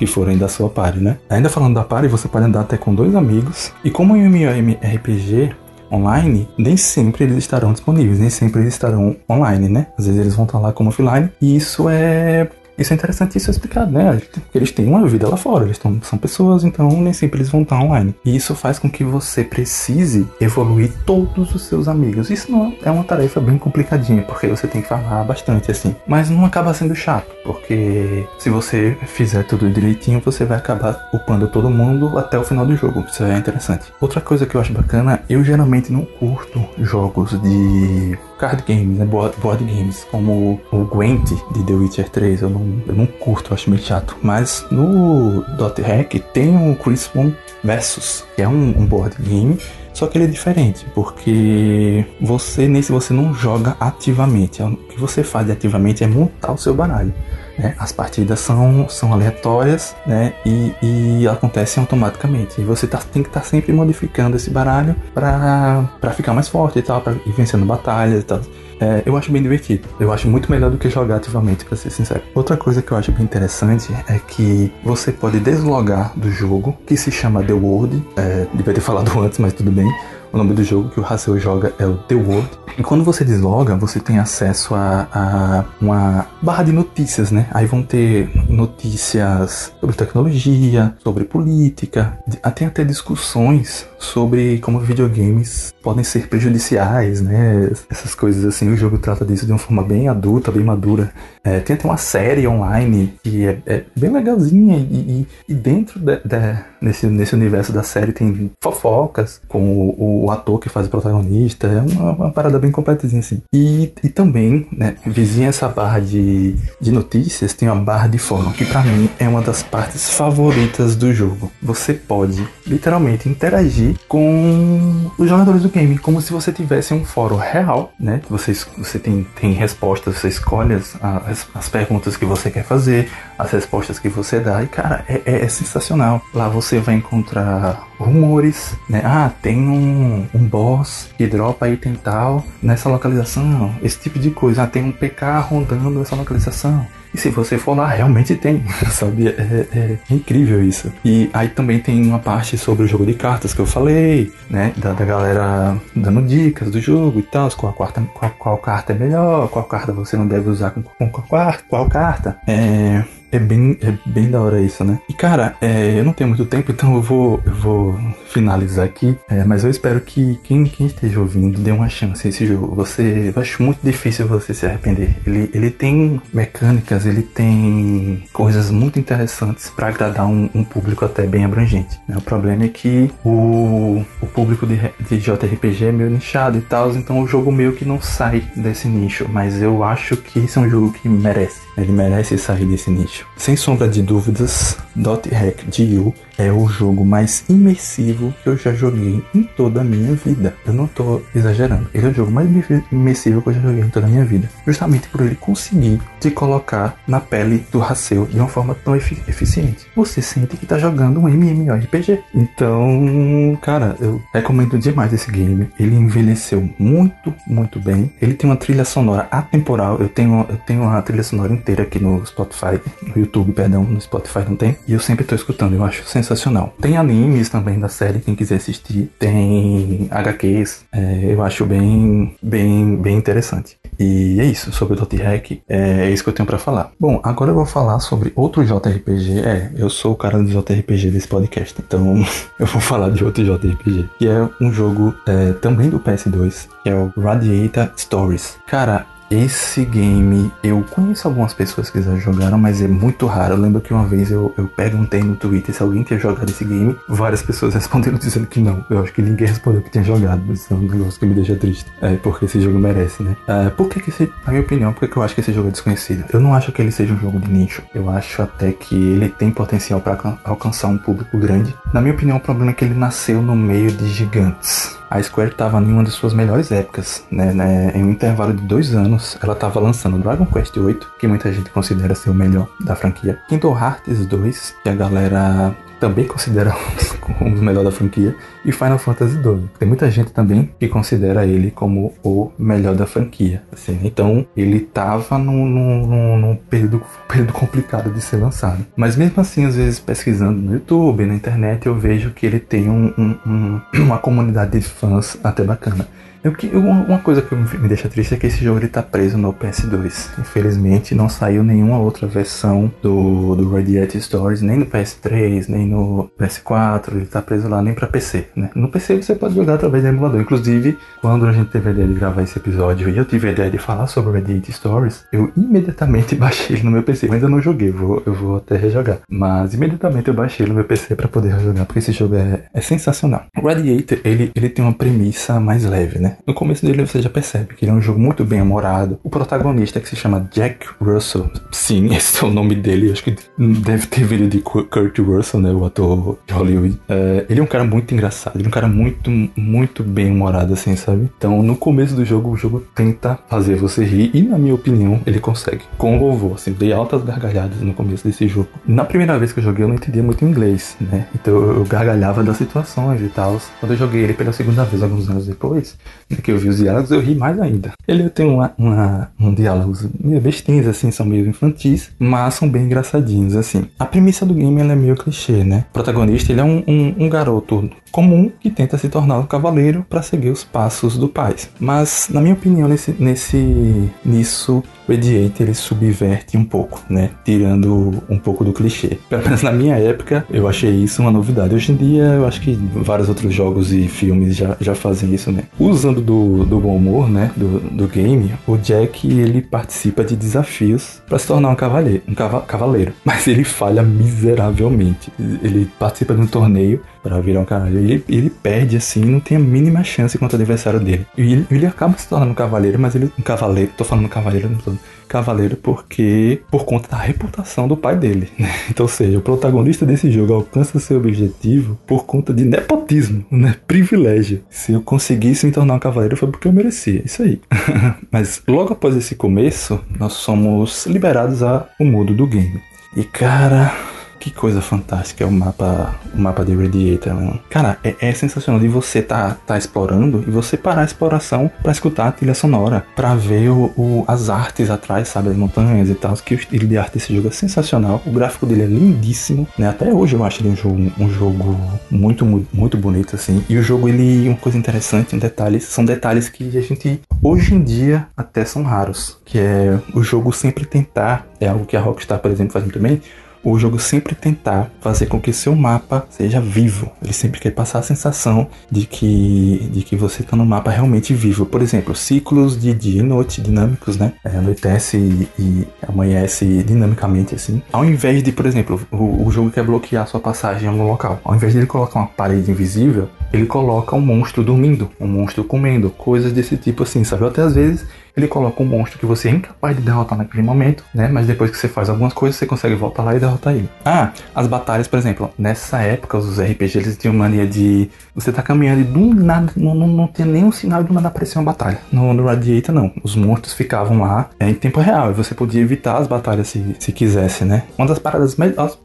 que forem da sua party, né? Ainda falando da party, você pode andar até com dois amigos. E como em MMORPG online, nem sempre eles estarão disponíveis, nem sempre eles estarão online, né? Às vezes eles vão estar lá como offline. E isso é isso é interessante isso é explicado, né? Eles têm uma vida lá fora, eles tão, são pessoas, então nem sempre eles vão estar online. E isso faz com que você precise evoluir todos os seus amigos. Isso não é uma tarefa bem complicadinha, porque você tem que falar bastante assim. Mas não acaba sendo chato, porque se você fizer tudo direitinho, você vai acabar upando todo mundo até o final do jogo. Isso é interessante. Outra coisa que eu acho bacana, eu geralmente não curto jogos de card games, né? Board, board games, como o Gwent de The Witcher 3. Eu não, eu não curto, eu acho meio chato. Mas no Dot Hack tem o Crispon Versus, que é um, um board game só que ele é diferente, porque você nesse você não joga ativamente. O que você faz ativamente é montar o seu baralho. Né? As partidas são, são aleatórias, né? E, e acontecem automaticamente. E você tá, tem que estar tá sempre modificando esse baralho para ficar mais forte e tal, para ir vencendo batalhas e tal. É, eu acho bem divertido. Eu acho muito melhor do que jogar ativamente, para ser sincero. Outra coisa que eu acho bem interessante é que você pode deslogar do jogo, que se chama The World. É, devia ter falado <laughs> antes, mas tudo bem. O nome do jogo que o Hassel joga é o The World. E quando você desloga, você tem acesso a, a, uma barra de notícias, né? Aí vão ter notícias sobre tecnologia, sobre política, tem até discussões sobre como videogames podem ser prejudiciais, né? Essas coisas assim. O jogo trata disso de uma forma bem adulta, bem madura. É, tem até uma série online que é, é bem legalzinha e, e, e dentro de, de, nesse, nesse universo da série tem fofocas com o, o ator que faz o protagonista. É uma, uma parada bem completinha assim. E, e também, né, vizinha essa barra de, de notícias, tem uma barra de fórum, que para mim é uma das partes favoritas do jogo. Você pode literalmente interagir com os jogadores do game, como se você tivesse um fórum real, né? Você, você tem, tem respostas, você escolhe as, as, as perguntas que você quer fazer, as respostas que você dá, e cara, é, é, é sensacional. Lá você vai encontrar rumores, né? Ah, tem um, um boss que dropa item tal nessa localização, esse tipo de coisa. Ah, tem um PK rondando essa localização. E se você for lá, realmente tem, <laughs> sabe? É, é, incrível isso. E aí também tem uma parte sobre o jogo de cartas que eu falei, né? Da, da galera dando dicas do jogo e tal, qual, quarta, qual, qual carta é melhor, qual carta você não deve usar com, com qual, qual carta. É, é bem, é bem da hora isso, né? E cara, é, eu não tenho muito tempo, então eu vou, eu vou finalizar aqui. É, mas eu espero que quem, quem esteja ouvindo dê uma chance a esse jogo. Você, eu acho muito difícil você se arrepender. Ele, ele tem mecânicas, ele tem coisas muito interessantes para agradar um, um, público até bem abrangente. Né? O problema é que o, o público de, de JRPG é meio nichado e tal, então o jogo meio que não sai desse nicho. Mas eu acho que esse é um jogo que merece. Ele merece sair desse nicho. Sem sombra de dúvidas, Dot Hack GU é o jogo mais imersivo que eu já joguei em toda a minha vida. Eu não tô exagerando. Ele é o jogo mais imersivo que eu já joguei em toda a minha vida. Justamente por ele conseguir te colocar na pele do Raceu de uma forma tão efic eficiente. Você sente que tá jogando um MMORPG. Então, cara, eu recomendo demais esse game. Ele envelheceu muito, muito bem. Ele tem uma trilha sonora atemporal. Eu tenho, eu tenho uma trilha sonora inteira aqui no Spotify, no YouTube, perdão, no Spotify não tem. E eu sempre tô escutando. Eu acho sensacional sensacional. Tem animes também da série, quem quiser assistir. Tem HQs. É, eu acho bem, bem, bem interessante. E é isso, sobre o Dot Hack, é, é isso que eu tenho para falar. Bom, agora eu vou falar sobre outro JRPG. É, eu sou o cara do JRPG desse podcast, então <laughs> eu vou falar de outro JRPG, que é um jogo é, também do PS2, que é o Radiator Stories. Cara, esse game, eu conheço algumas pessoas que já jogaram, mas é muito raro. Eu lembro que uma vez eu, eu perguntei no Twitter se alguém tinha jogado esse game. Várias pessoas <laughs> responderam dizendo que não. Eu acho que ninguém respondeu que tinha jogado. Isso é um negócio que me deixa triste. É, porque esse jogo merece, né? É, por que, que esse, na minha opinião, por que, que eu acho que esse jogo é desconhecido? Eu não acho que ele seja um jogo de nicho. Eu acho até que ele tem potencial para alcançar um público grande. Na minha opinião, o problema é que ele nasceu no meio de gigantes a Square estava em uma das suas melhores épocas, né, né, Em um intervalo de dois anos, ela estava lançando Dragon Quest VIII, que muita gente considera ser o melhor da franquia, Kingdom Hearts 2, que a galera também considera <laughs> um dos melhores da franquia, e Final Fantasy XII. Tem muita gente também que considera ele como o melhor da franquia. Assim, então ele tava num, num, num período, período complicado de ser lançado. Mas mesmo assim, às vezes pesquisando no YouTube, na internet, eu vejo que ele tem um, um, um, <clears throat> uma comunidade de fãs até bacana. Eu, uma coisa que me deixa triste é que esse jogo ele tá preso no PS2. Infelizmente não saiu nenhuma outra versão do, do Radiate Stories, nem no PS3, nem no PS4, ele tá preso lá nem para PC, né? No PC você pode jogar através do emulador. Inclusive, quando a gente teve a ideia de gravar esse episódio e eu tive a ideia de falar sobre Radiate Stories, eu imediatamente <laughs> baixei ele no meu PC. Eu ainda não joguei, vou, eu vou até rejogar. Mas imediatamente eu baixei ele no meu PC para poder jogar, porque esse jogo é, é sensacional. O Radiator, ele, ele tem uma premissa mais leve, né? Né? No começo dele você já percebe que ele é um jogo muito bem humorado. O protagonista que se chama Jack Russell. Sim, <laughs> esse é o nome dele. Acho que deve ter vindo de Kurt Russell, né? O ator de Hollywood. É, ele é um cara muito engraçado. Ele é um cara muito, muito bem humorado, assim, sabe? Então, no começo do jogo, o jogo tenta fazer você rir. E, na minha opinião, ele consegue. Com louvor, assim. Dei altas gargalhadas no começo desse jogo. Na primeira vez que eu joguei, eu não entendia muito inglês, né? Então, eu gargalhava das situações e tal. Quando eu joguei ele pela segunda vez, alguns anos depois, que eu vi os diálogos, eu ri mais ainda. Ele tem uma, uma, um diálogos meio bestinhos, assim, são meio infantis, mas são bem engraçadinhos, assim. A premissa do game é meio clichê, né? O protagonista ele é um, um, um garoto comum que tenta se tornar um cavaleiro para seguir os passos do pai. Mas, na minha opinião, nesse, nesse, nisso, Radiator ele subverte um pouco, né? Tirando um pouco do clichê. Pelo menos na minha época, eu achei isso uma novidade. Hoje em dia, eu acho que vários outros jogos e filmes já, já fazem isso, né? Usando do, do bom humor, né? Do, do game, o Jack ele participa de desafios para se tornar um cavaleiro, um cava, cavaleiro. <laughs> Mas ele falha miseravelmente. Ele participa de um torneio para virar um cavaleiro. Ele, ele perde assim, não tem a mínima chance contra o adversário dele. E ele, ele acaba se tornando um cavaleiro, mas ele. Um cavaleiro, tô falando cavaleiro, não tô cavaleiro porque por conta da reputação do pai dele. Né? <laughs> Então, ou seja, o protagonista desse jogo alcança seu objetivo por conta de nepotismo, né? Privilégio. Se eu conseguisse me tornar um cavaleiro foi porque eu merecia. Isso aí. <laughs> Mas logo após esse começo, nós somos liberados ao mundo do game. E cara, que coisa fantástica é o mapa, o mapa de Radiator, mano. Cara, é, é, sensacional de você tá, tá explorando e você parar a exploração para escutar a trilha sonora, para ver o, o, as artes atrás, sabe, as montanhas e tal. Que o estilo de arte desse jogo é sensacional. O gráfico dele é lindíssimo, né? Até hoje eu acho ele um jogo, um jogo muito, muito bonito, assim. E o jogo, ele, uma coisa interessante, um detalhe, são detalhes que a gente, hoje em dia, até são raros. Que é o jogo sempre tentar, é algo que a Rockstar, por exemplo, faz muito bem o jogo sempre tentar fazer com que seu mapa seja vivo. Ele sempre quer passar a sensação de que, de que você está no mapa realmente vivo. Por exemplo, ciclos de dia e noite dinâmicos, né? É, anoitece e, e, amanhece dinamicamente, assim. Ao invés de, por exemplo, o, o jogo quer bloquear sua passagem em algum local. Ao invés de ele colocar uma parede invisível, ele coloca um monstro dormindo, um monstro comendo, coisas desse tipo assim, sabe? Até às vezes ele coloca um monstro que você é incapaz de derrotar naquele momento, né? Mas depois que você faz algumas coisas, você consegue voltar lá e derrotar ele. Ah, as batalhas, por exemplo, nessa época os RPGs eles tinham mania de você tá caminhando e do nada não, não, não tinha nenhum sinal de nada aparecer uma batalha. No, no Radiator não, os monstros ficavam lá é, em tempo real e você podia evitar as batalhas se, se quisesse, né? Uma das paradas melhores,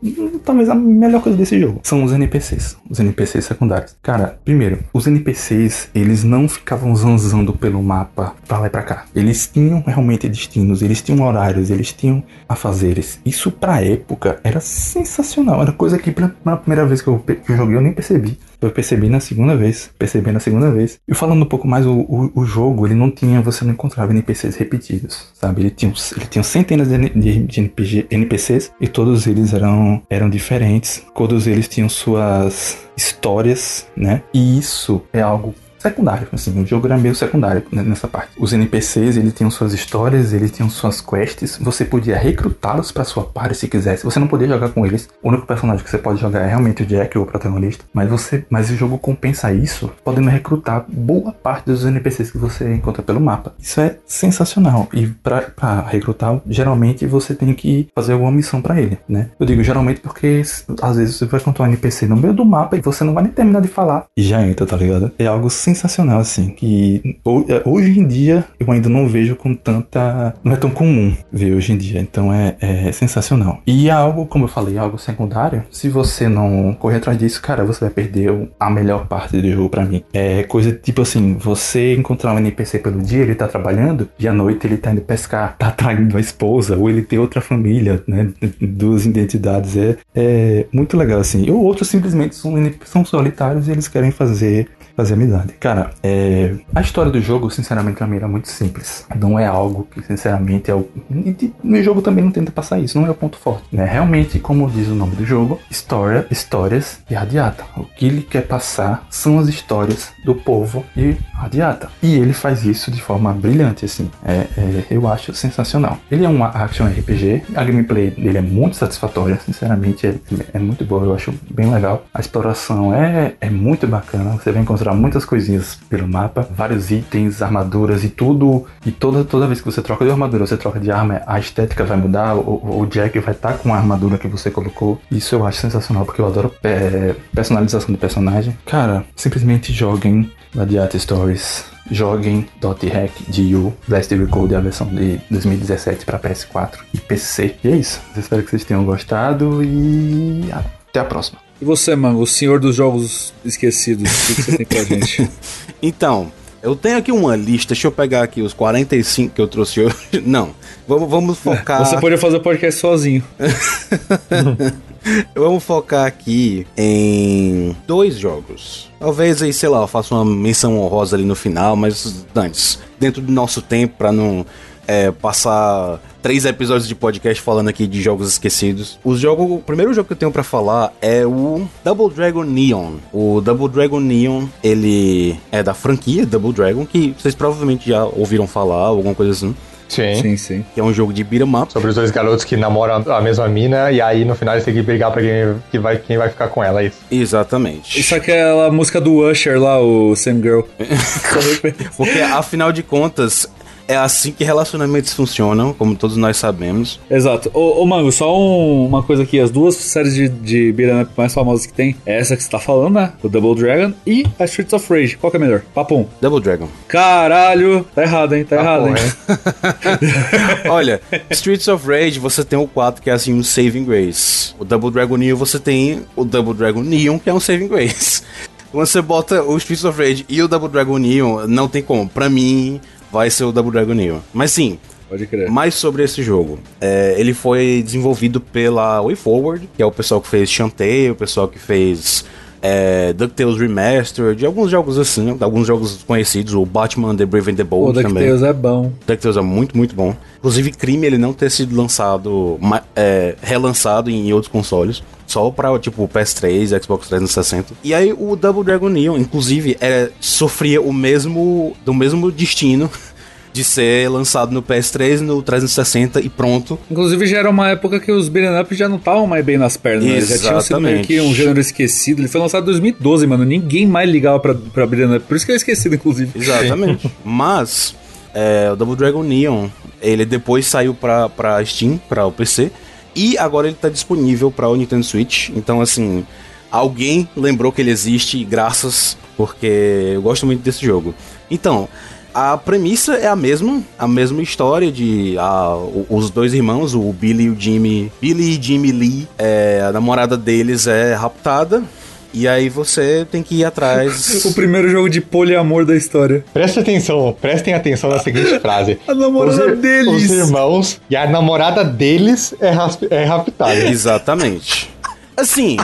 talvez a melhor coisa desse jogo são os NPCs, os NPCs secundários. Cara, primeiro, os NPCs eles não ficavam zanzando pelo mapa pra lá e pra cá. Eles tinham realmente destinos, eles tinham horários, eles tinham afazeres. Isso pra época era sensacional. Era coisa que pela primeira vez que eu, que eu joguei eu nem percebi. Eu percebi na segunda vez, percebi na segunda vez. E falando um pouco mais, o, o, o, jogo, ele não tinha, você não encontrava NPCs repetidos, sabe? Ele tinha, ele tinha centenas de, de, de NPG, NPCs e todos eles eram, eram diferentes, todos eles tinham suas histórias, né? E isso é algo secundário, assim, o jogo era meio secundário nessa parte. Os NPCs, eles tinham suas histórias, eles tinham suas quests, você podia recrutá-los para sua party se quisesse. Você não podia jogar com eles. O único personagem que você pode jogar é realmente o Jack, o protagonista, mas você, mas o jogo compensa isso, podendo recrutar boa parte dos NPCs que você encontra pelo mapa. Isso é sensacional. E para recrutar, geralmente você tem que fazer alguma missão para ele, né? Eu digo geralmente porque às vezes você vai encontrar um NPC no meio do mapa e você não vai nem terminar de falar e já entra, tá ligado? É algo sensacional sensacional, assim. Que é, hoje em dia eu ainda não vejo com tanta. Não é tão comum ver hoje em dia. Então é, é sensacional. E algo, como eu falei, algo secundário. Se você não correr atrás disso, cara, você vai perder a melhor parte do jogo para mim. É coisa tipo assim: você encontrar um NPC pelo dia, ele tá trabalhando, e à noite ele tá indo pescar, tá traindo a esposa, ou ele tem outra família, né? Duas identidades. É, é muito legal, assim. Ou outros simplesmente são, são solitários e eles querem fazer fazer amizade. Cara, é... a história do jogo, sinceramente, pra mim era muito simples. Não é algo que, sinceramente, é o. No jogo também não tenta passar isso, não é o ponto forte. Né? Realmente, como diz o nome do jogo, história, histórias de Radiata. O que ele quer passar são as histórias do povo de Radiata. E ele faz isso de forma brilhante, assim. É, é, eu acho sensacional. Ele é um action RPG, a gameplay dele é muito satisfatória, sinceramente, é, é muito boa, eu acho bem legal. A exploração é, é muito bacana, você vai encontrar encontrar muitas coisinhas pelo mapa, vários itens, armaduras e tudo. E toda, toda vez que você troca de armadura, você troca de arma, a estética vai mudar, o, o Jack vai estar tá com a armadura que você colocou. Isso eu acho sensacional, porque eu adoro é, personalização de personagem. Cara, simplesmente joguem Gladiator Stories joguem Dot Hack GU Blast Recode, a versão de 2017 para PS4 e PC. E é isso. espero que vocês tenham gostado e até a próxima. E você, mano, o senhor dos jogos esquecidos, o que você tem pra gente? <laughs> então, eu tenho aqui uma lista, deixa eu pegar aqui os 45 que eu trouxe hoje. <laughs> Não, vamos, vamos focar. Você poderia fazer o podcast sozinho. <laughs> Vamos focar aqui em dois jogos. Talvez aí, sei lá, eu faça uma menção honrosa ali no final, mas antes, dentro do nosso tempo, para não é, passar três episódios de podcast falando aqui de jogos esquecidos. O jogo, o primeiro jogo que eu tenho para falar é o Double Dragon Neon. O Double Dragon Neon, ele é da franquia Double Dragon, que vocês provavelmente já ouviram falar, alguma coisa assim. Sim. Sim, sim. Que é um jogo de beat'em up. Sobre os dois garotos que namoram a mesma mina e aí no final eles têm que brigar pra quem, que vai, quem vai ficar com ela, é isso? Exatamente. Isso aqui é a música do Usher lá, o Same Girl. <laughs> Porque afinal de contas, é assim que relacionamentos funcionam, como todos nós sabemos. Exato. Ô, ô Mango, só um, uma coisa aqui: as duas séries de, de beat'em up mais famosas que tem é essa que você tá falando, né? O Double Dragon e a Streets of Rage. Qual que é melhor? Papum. Double Dragon. Caralho! Tá errado, hein? Tá, tá errado, hein? <laughs> Olha, Streets of Rage você tem o 4 que é assim um Saving Grace. O Double Dragon Neon você tem o Double Dragon Neon que é um Saving Grace. <laughs> Quando você bota o Streets of Rage e o Double Dragon Neon, não tem como. Pra mim, vai ser o Double Dragon Neon. Mas sim, Pode crer. Mais sobre esse jogo. É, ele foi desenvolvido pela WayForward, que é o pessoal que fez Shantae, o pessoal que fez é, DuckTales Remastered, alguns jogos assim, alguns jogos conhecidos, o Batman The Brave and the Bold também. O DuckTales é bom. DuckTales é muito, muito bom. Inclusive, crime ele não ter sido lançado, é, relançado em outros consoles. Só pra, tipo, PS3, Xbox 360. E aí, o Double Dragon Neon, inclusive, é, sofria o mesmo, do mesmo destino <laughs> de ser lançado no PS3, no 360 e pronto. Inclusive já era uma época que os beat'em up já não estavam mais bem nas pernas, né? já tinham sido meio que um gênero esquecido. Ele foi lançado em 2012, mano, ninguém mais ligava pra, pra beat'em up, por isso que é esquecido, inclusive. Exatamente. <laughs> Mas, é, o Double Dragon Neon, ele depois saiu pra, pra Steam, pra o PC, e agora ele tá disponível para o Nintendo Switch. Então, assim, alguém lembrou que ele existe, graças, porque eu gosto muito desse jogo. Então, a premissa é a mesma, a mesma história de a, os dois irmãos, o Billy e o Jimmy. Billy e Jimmy Lee, é, a namorada deles é raptada. E aí você tem que ir atrás. <laughs> o primeiro jogo de poliamor da história. Preste atenção, prestem atenção na seguinte <laughs> frase. a namorada os, deles. Os irmãos e a namorada deles é, é raptada. Exatamente. Assim,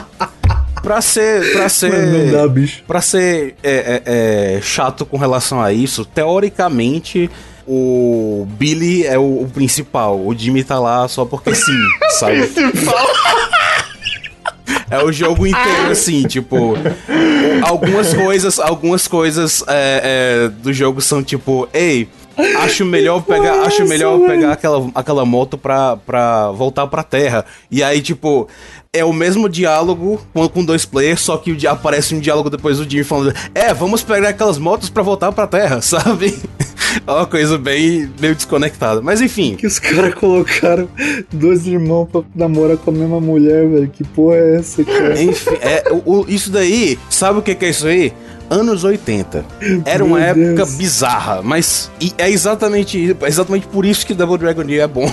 Pra ser. Pra ser. não dá, bicho. Pra ser é, é, é, chato com relação a isso, teoricamente. O Billy é o, o principal, o Jimmy tá lá só porque sim, <laughs> sabe? Principal. É o jogo inteiro, assim, tipo. Algumas coisas, algumas coisas é, é, do jogo são tipo, ei, acho melhor pegar, acho melhor pegar aquela, aquela moto pra, pra voltar pra terra. E aí, tipo, é o mesmo diálogo com dois players, só que aparece um diálogo depois do Jimmy falando: É, vamos pegar aquelas motos para voltar pra terra, <laughs> sabe? É uma coisa bem meio desconectada. Mas enfim. Que os caras colocaram dois irmãos pra namorar com a mesma mulher, velho. Que porra é essa, cara? Enfim, é, o, isso daí, sabe o que, que é isso aí? anos 80. Era uma Meu época Deus. bizarra, mas é exatamente, é exatamente por isso que Double Dragon é bom.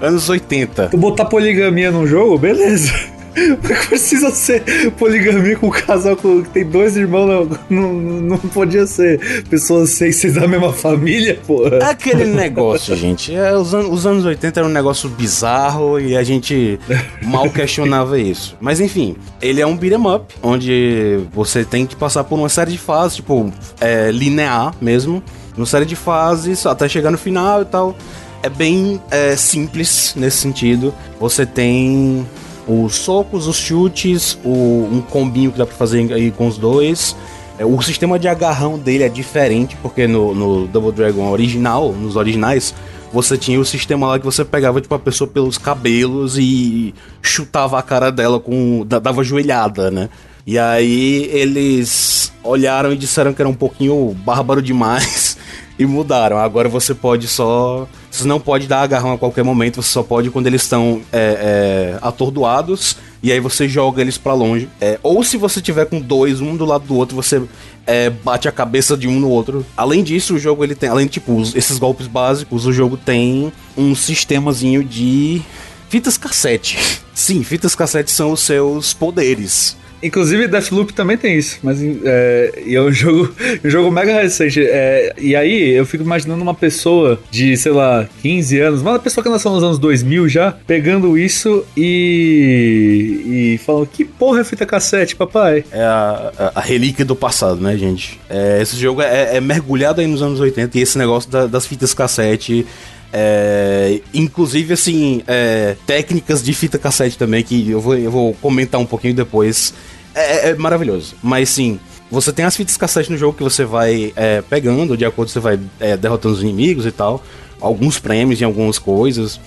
Anos 80. Tu botar poligamia num jogo, beleza. <laughs> Mas precisa ser poligamia com um casal que tem dois irmãos, não, não, não podia ser pessoas sem ser da mesma família, porra. É aquele <laughs> negócio, gente. É, os, an os anos 80 era um negócio bizarro e a gente mal questionava isso. Mas enfim, ele é um beat'em up, onde você tem que passar por uma série de fases, tipo, é, linear mesmo. Uma série de fases até chegar no final e tal é bem é, simples nesse sentido. Você tem os socos, os chutes, o, um combinho que dá pra fazer aí com os dois. É, o sistema de agarrão dele é diferente, porque no, no Double Dragon original, nos originais, você tinha o sistema lá que você pegava tipo, a pessoa pelos cabelos e chutava a cara dela com. dava joelhada, né? E aí eles olharam e disseram que era um pouquinho bárbaro demais <laughs> e mudaram. Agora você pode só. Você não pode dar agarrão a qualquer momento, você só pode quando eles estão é, é, atordoados e aí você joga eles para longe. É, ou se você tiver com dois, um do lado do outro, você é, bate a cabeça de um no outro. Além disso, o jogo ele tem, além de tipo esses golpes básicos, o jogo tem um sistemazinho de fitas cassete. <laughs> Sim, fitas cassete são os seus poderes. Inclusive, Deathloop também tem isso, mas é, é um <laughs> jogo, um jogo mega recente. É, e aí, eu fico imaginando uma pessoa de, sei lá, 15 anos, uma pessoa que nasceu nos anos 2000 já, pegando isso e. e falando: Que porra é fita cassete, papai? É a, a, a relíquia do passado, né, gente? É, esse jogo é, é, mergulhado aí nos anos 80 e esse negócio da, das fitas cassete. É, inclusive, assim, é, técnicas de fita cassete também, que eu vou, eu vou comentar um pouquinho depois. É, é, é maravilhoso. Mas sim, você tem as fitas cassete no jogo que você vai é, pegando, de acordo você vai é, derrotando os inimigos e tal. Alguns prêmios em algumas coisas.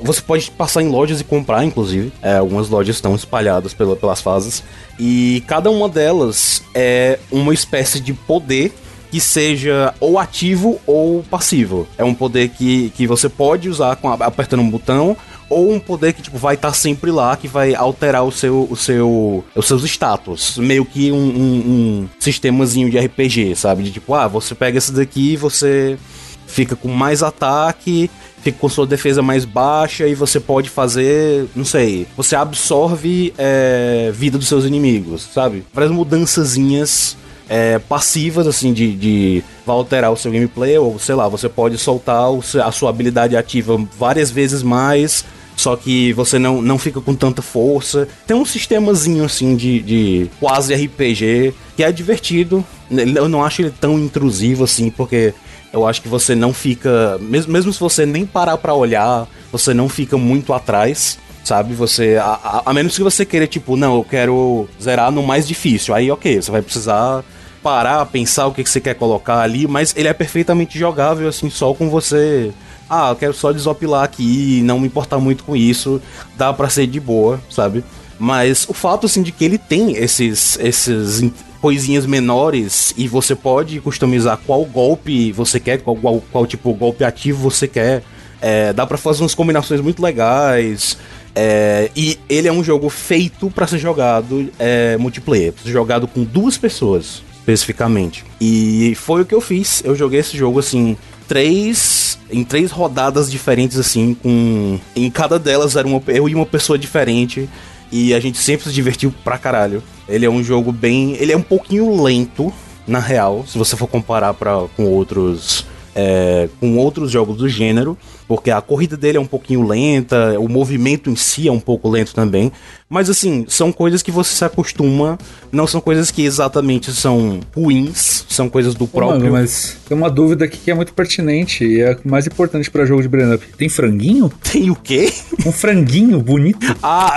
Você pode passar em lojas e comprar, inclusive. É, algumas lojas estão espalhadas pela, pelas fases. E cada uma delas é uma espécie de poder que seja ou ativo ou passivo. É um poder que, que você pode usar com, apertando um botão ou um poder que tipo vai estar tá sempre lá que vai alterar o seu o seu os seus status meio que um, um, um sistemazinho de RPG sabe de tipo ah você pega esse daqui você fica com mais ataque fica com sua defesa mais baixa e você pode fazer, não sei, você absorve é, vida dos seus inimigos, sabe? Várias mudançazinhas é, passivas, assim, de, de vai alterar o seu gameplay, ou sei lá, você pode soltar a sua habilidade ativa várias vezes mais, só que você não, não fica com tanta força. Tem um sistemazinho assim de, de quase RPG que é divertido. Eu não acho ele tão intrusivo assim, porque eu acho que você não fica. Mesmo, mesmo se você nem parar para olhar, você não fica muito atrás sabe? Você. A, a, a, menos que você queira, tipo, não, eu quero zerar no mais difícil. Aí, ok, você vai precisar parar, pensar o que, que você quer colocar ali, mas ele é perfeitamente jogável, assim, só com você. Ah, eu quero só desopilar aqui, não me importar muito com isso, dá para ser de boa, sabe? Mas o fato, assim, de que ele tem esses, esses coisinhas menores e você pode customizar qual golpe você quer, qual, qual, qual tipo golpe ativo você quer. É, dá para fazer umas combinações muito legais. É, e ele é um jogo feito para ser jogado é, multiplayer, jogado com duas pessoas especificamente. E foi o que eu fiz. Eu joguei esse jogo assim, três em três rodadas diferentes assim, com em cada delas era uma eu e uma pessoa diferente e a gente sempre se divertiu pra caralho. Ele é um jogo bem, ele é um pouquinho lento na real, se você for comparar para com outros é, com outros jogos do gênero, porque a corrida dele é um pouquinho lenta, o movimento em si é um pouco lento também. Mas assim, são coisas que você se acostuma, não são coisas que exatamente são ruins, são coisas do próprio. Mano, mas tem uma dúvida aqui que é muito pertinente e é mais importante para jogo de Brain Tem franguinho? <laughs> Tem o quê? Um franguinho bonito? ah!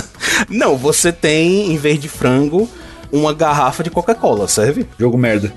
<laughs> não, você tem, em vez de frango, uma garrafa de Coca-Cola, serve? Jogo merda.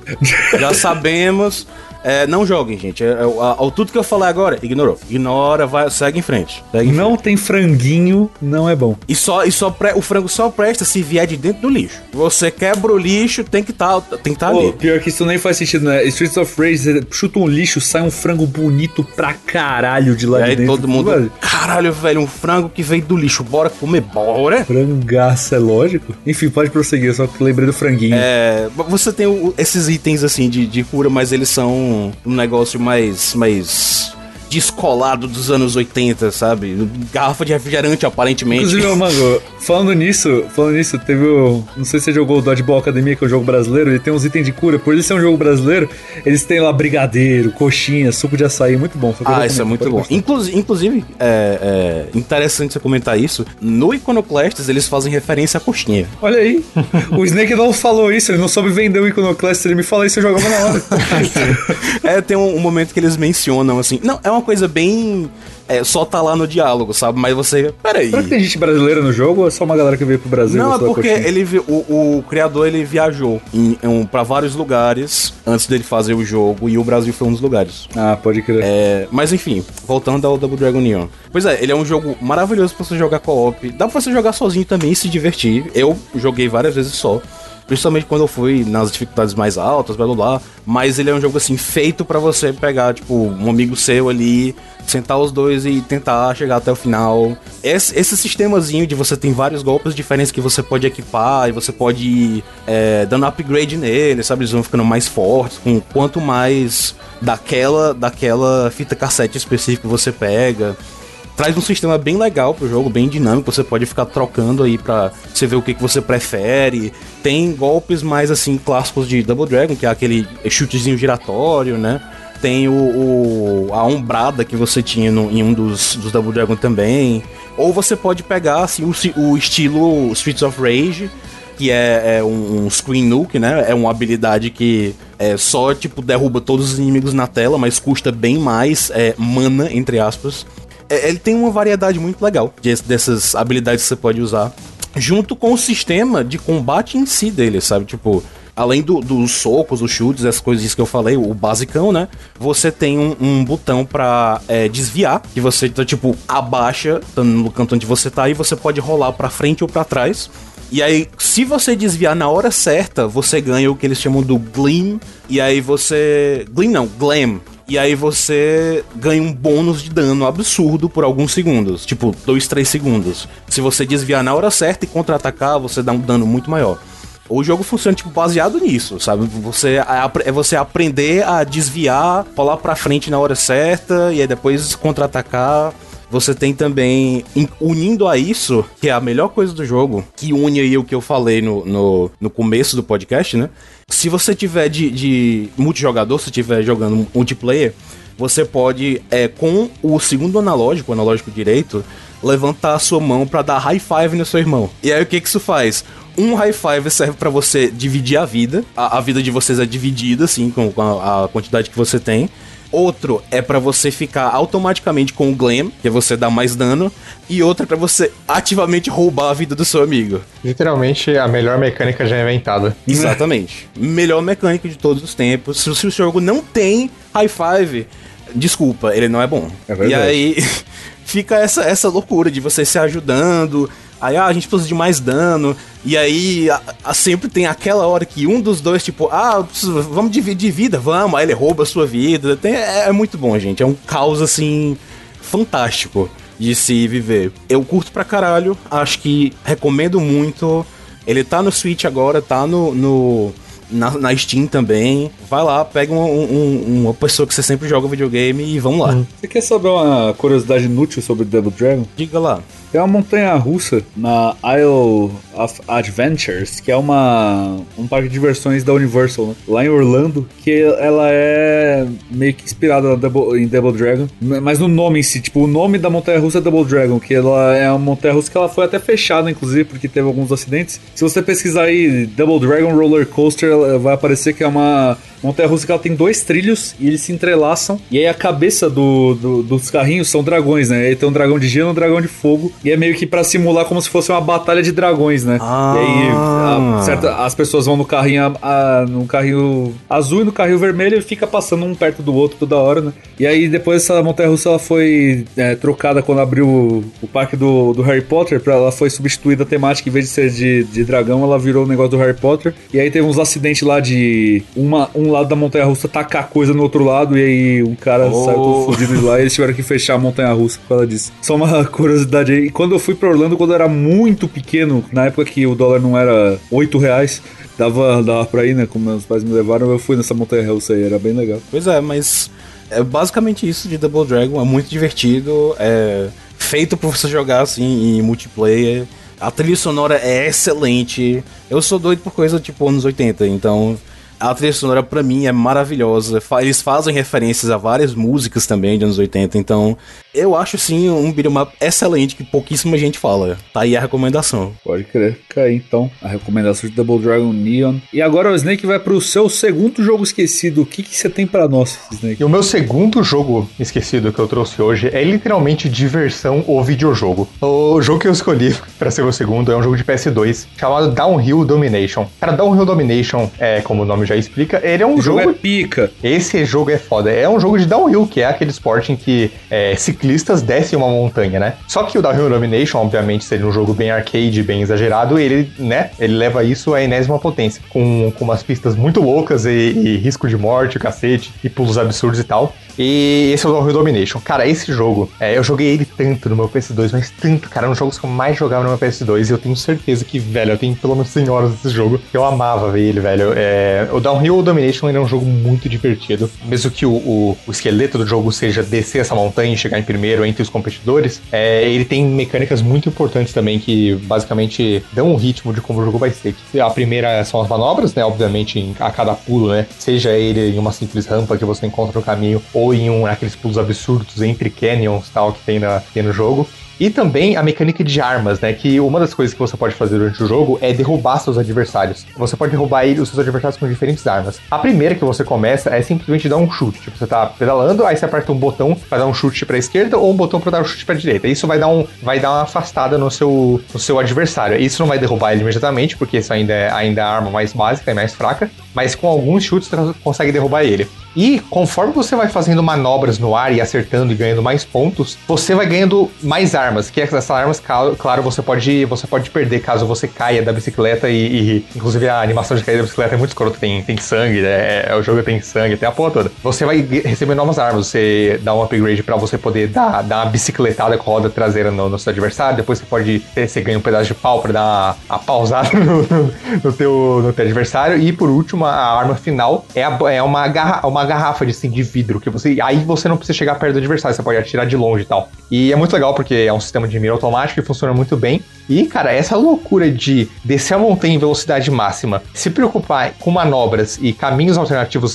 Já sabemos. É, não joguem, gente. É, é, tudo que eu falei agora, ignorou. Ignora, vai, segue em frente. Segue em não frente. tem franguinho, não é bom. E só, e só pre, o frango só presta se vier de dentro do lixo. Você quebra o lixo, tem que tá, tem que tá Pô, ali. Pior que isso nem faz sentido, né? Streets of Rage, chuta um lixo, sai um frango bonito pra caralho de lá e de dentro. todo mundo, velho. caralho, velho, um frango que veio do lixo, bora comer, bora. Frangaça, é lógico. Enfim, pode prosseguir, só que lembrei do franguinho. É, você tem o, esses itens assim de, de cura, mas eles são um, negócio mais, mais descolado dos anos 80, sabe? Garrafa de refrigerante, aparentemente. Inclusive, Mango, falando nisso, falando nisso, teve o. Não sei se você jogou o Dodgeball Academia, que é um jogo brasileiro, ele tem uns itens de cura. Por isso ser um jogo brasileiro, eles têm lá brigadeiro, coxinha, suco de açaí, muito bom. Ah, isso é muito bom. Inclusive, inclusive é, é, interessante você comentar isso. No Iconoclastes, eles fazem referência à coxinha. Olha aí. o Snake não falou isso, ele não soube vender o Iconoclastes, ele me falou isso, eu jogava na hora. <laughs> é, tem um, um momento que eles mencionam assim. Não, é uma coisa bem. É, só tá lá no diálogo, sabe? Mas você. Peraí. Será que tem gente brasileira no jogo ou é só uma galera que veio pro Brasil? Não, é porque ele, o, o criador ele viajou em, em, pra vários lugares antes dele fazer o jogo e o Brasil foi um dos lugares. Ah, pode crer. É, mas enfim, voltando ao Double Dragon Neon. Pois é, ele é um jogo maravilhoso pra você jogar co-op. Dá pra você jogar sozinho também e se divertir. Eu joguei várias vezes só. Principalmente quando eu fui nas dificuldades mais altas, blá blá blá. Mas ele é um jogo assim, feito para você pegar, tipo, um amigo seu ali, sentar os dois e tentar chegar até o final. Esse, esse sistemazinho de você tem vários golpes diferentes que você pode equipar e você pode ir é, dando upgrade nele, sabe? Eles vão ficando mais fortes. Com quanto mais daquela, daquela fita cassete específica você pega traz um sistema bem legal pro jogo, bem dinâmico. Você pode ficar trocando aí pra você ver o que, que você prefere. Tem golpes mais assim clássicos de Double Dragon, que é aquele chutezinho giratório, né? Tem o, o a ombrada que você tinha no, em um dos, dos Double Dragon também. Ou você pode pegar assim, o, o estilo Streets of Rage, que é, é um, um, screen nuke, né? É uma habilidade que é, só tipo derruba todos os inimigos na tela, mas custa bem mais é, mana, entre aspas. É, ele tem uma variedade muito legal de, dessas habilidades que você pode usar, junto com o sistema de combate em si dele, sabe? Tipo, além do, dos socos, os chutes, essas coisas que eu falei, o basicão, né? Você tem um, um botão pra é, desviar, que você, tá, tipo, abaixa no canto onde você tá e você pode rolar pra frente ou pra trás. E aí, se você desviar na hora certa, você ganha o que eles chamam do Gleam. E aí você. Gleam não, Glam. E aí você ganha um bônus de dano absurdo por alguns segundos. Tipo, 2, 3 segundos. Se você desviar na hora certa e contra-atacar, você dá um dano muito maior. O jogo funciona tipo baseado nisso, sabe? Você é você aprender a desviar, pular para frente na hora certa e aí depois contra-atacar. Você tem também, unindo a isso, que é a melhor coisa do jogo, que une aí o que eu falei no, no, no começo do podcast, né? Se você tiver de, de multijogador, se estiver jogando multiplayer, você pode, é, com o segundo analógico, o analógico direito, levantar a sua mão para dar high five no seu irmão. E aí o que que isso faz? Um high five serve para você dividir a vida. A, a, vida de vocês é dividida, assim, com, com a, a quantidade que você tem. Outro é para você ficar automaticamente com o Glam, que é você dar mais dano. E outro é pra você ativamente roubar a vida do seu amigo. Literalmente a melhor mecânica já inventada. Exatamente. melhor mecânica de todos os tempos. Se, se o jogo não tem high five, desculpa, ele não é bom. É e aí <laughs> fica essa, essa loucura de você se ajudando. Aí, ah, a gente precisa de mais dano. E aí, a, a, sempre tem aquela hora que um dos dois, tipo, ah, vamos dividir vida, vamos. Aí ele rouba a sua vida. Tem, é, é, muito bom, gente. É um caos, assim, fantástico de se viver. Eu curto pra caralho. Acho que recomendo muito. Ele tá no Switch agora, tá no, no na, na Steam também. Vai lá, pega um, um, uma pessoa que você sempre joga videogame e vamos lá. Você quer saber uma curiosidade inútil sobre Double Dragon? Diga lá. Tem uma montanha russa na Isle of Adventures, que é uma um parque de diversões da Universal, né? lá em Orlando, que ela é meio que inspirada Double, em Double Dragon, mas no nome em si, tipo, o nome da montanha russa é Double Dragon, que ela é uma montanha russa que ela foi até fechada, inclusive, porque teve alguns acidentes. Se você pesquisar aí Double Dragon Roller Coaster, vai aparecer que é uma montanha russa que ela tem dois trilhos e eles se entrelaçam. E aí a cabeça do, do, dos carrinhos são dragões, né? E aí tem um dragão de gelo e um dragão de fogo. E é meio que para simular como se fosse uma batalha de dragões, né? Ah. E aí a, certa, as pessoas vão no carrinho, a, no carrinho azul e no carrinho vermelho e fica passando um perto do outro toda hora, né? E aí depois essa montanha russa ela foi é, trocada quando abriu o, o parque do, do Harry Potter. Pra, ela foi substituída a temática, em vez de ser de, de dragão, ela virou o negócio do Harry Potter. E aí teve uns acidentes lá de uma, um lado da montanha russa tacar coisa no outro lado e aí um cara oh. saiu todo fudido de lá e eles tiveram que fechar a montanha russa por causa disso. Só uma <laughs> curiosidade aí. Quando eu fui pra Orlando, quando eu era muito pequeno, na época que o dólar não era 8 reais, dava, dava pra ir, né? Como meus pais me levaram, eu fui nessa montanha russa aí, era bem legal. Pois é, mas é basicamente isso de Double Dragon, é muito divertido, é feito pra você jogar assim em multiplayer. A trilha sonora é excelente. Eu sou doido por coisa tipo anos 80, então a trilha sonora para mim é maravilhosa. Eles fazem referências a várias músicas também de anos 80, então eu acho sim um beat'em up excelente que pouquíssima gente fala. Tá aí a recomendação. Pode crer. Fica aí então a recomendação de Double Dragon Neon. E agora o Snake vai pro seu segundo jogo esquecido. O que que você tem para nós, Snake? E o meu segundo jogo esquecido que eu trouxe hoje é literalmente diversão ou videojogo. O jogo que eu escolhi <laughs> para ser o segundo é um jogo de PS2 chamado Downhill Domination. Cara, Downhill Domination é como o nome já explica, ele é um o jogo. jogo é pica. Esse jogo é foda. É um jogo de downhill, que é aquele esporte em que é, ciclistas ciclistas descem uma montanha, né? Só que o Downhill Domination, obviamente, seria um jogo bem arcade, bem exagerado, ele, né, ele leva isso à enésima potência, com, com umas pistas muito loucas e, e risco de morte, cacete, e pulos absurdos e tal. E esse é o Downhill Domination. Cara, esse jogo, é, eu joguei ele tanto no meu PS2, mas tanto, cara, é um dos jogos que eu mais jogava no meu PS2 e eu tenho certeza que, velho, eu tenho pelo menos 100 horas desse jogo. Eu amava ver ele, velho. É, o Downhill Domination ele é um jogo muito divertido. Mesmo que o, o, o, esqueleto do jogo seja descer essa montanha e chegar em primeiro entre os competidores, é, ele tem mecânicas muito importantes também que basicamente dão um ritmo de como o jogo vai ser. A primeira são as manobras, né? Obviamente, a cada pulo, né? Seja ele em uma simples rampa que você encontra no caminho ou ou em um aqueles pulos absurdos entre canyons tal que tem, na, tem no jogo. E também a mecânica de armas, né? Que uma das coisas que você pode fazer durante o jogo é derrubar seus adversários. Você pode derrubar ele, os seus adversários com diferentes armas. A primeira que você começa é simplesmente dar um chute. Tipo, você tá pedalando, aí você aperta um botão para dar um chute para esquerda ou um botão para dar um chute para direita. Isso vai dar, um, vai dar uma afastada no seu, no seu adversário. Isso não vai derrubar ele imediatamente, porque isso ainda é, ainda é a arma mais básica e mais fraca. Mas com alguns chutes você consegue derrubar ele. E conforme você vai fazendo manobras no ar e acertando e ganhando mais pontos, você vai ganhando mais armas. Que essas armas, claro, você pode, você pode perder caso você caia da bicicleta e, e inclusive a animação de cair da bicicleta é muito escrota, tem, tem sangue, né? É, o jogo tem sangue, tem a porra toda. Você vai receber novas armas, você dá um upgrade para você poder dar, dar uma bicicletada com a roda traseira no, no seu adversário, depois você pode você ganha um pedaço de pau para dar uma pausada <laughs> no, no, no, teu, no teu adversário. E por último, a arma final é, a, é uma garra, uma garrafa de, assim, de vidro, que você. Aí você não precisa chegar perto do adversário, você pode atirar de longe e tal. E é muito legal porque é um sistema de mira automático e funciona muito bem. E, cara, essa loucura de descer a montanha em velocidade máxima, se preocupar com manobras e caminhos alternativos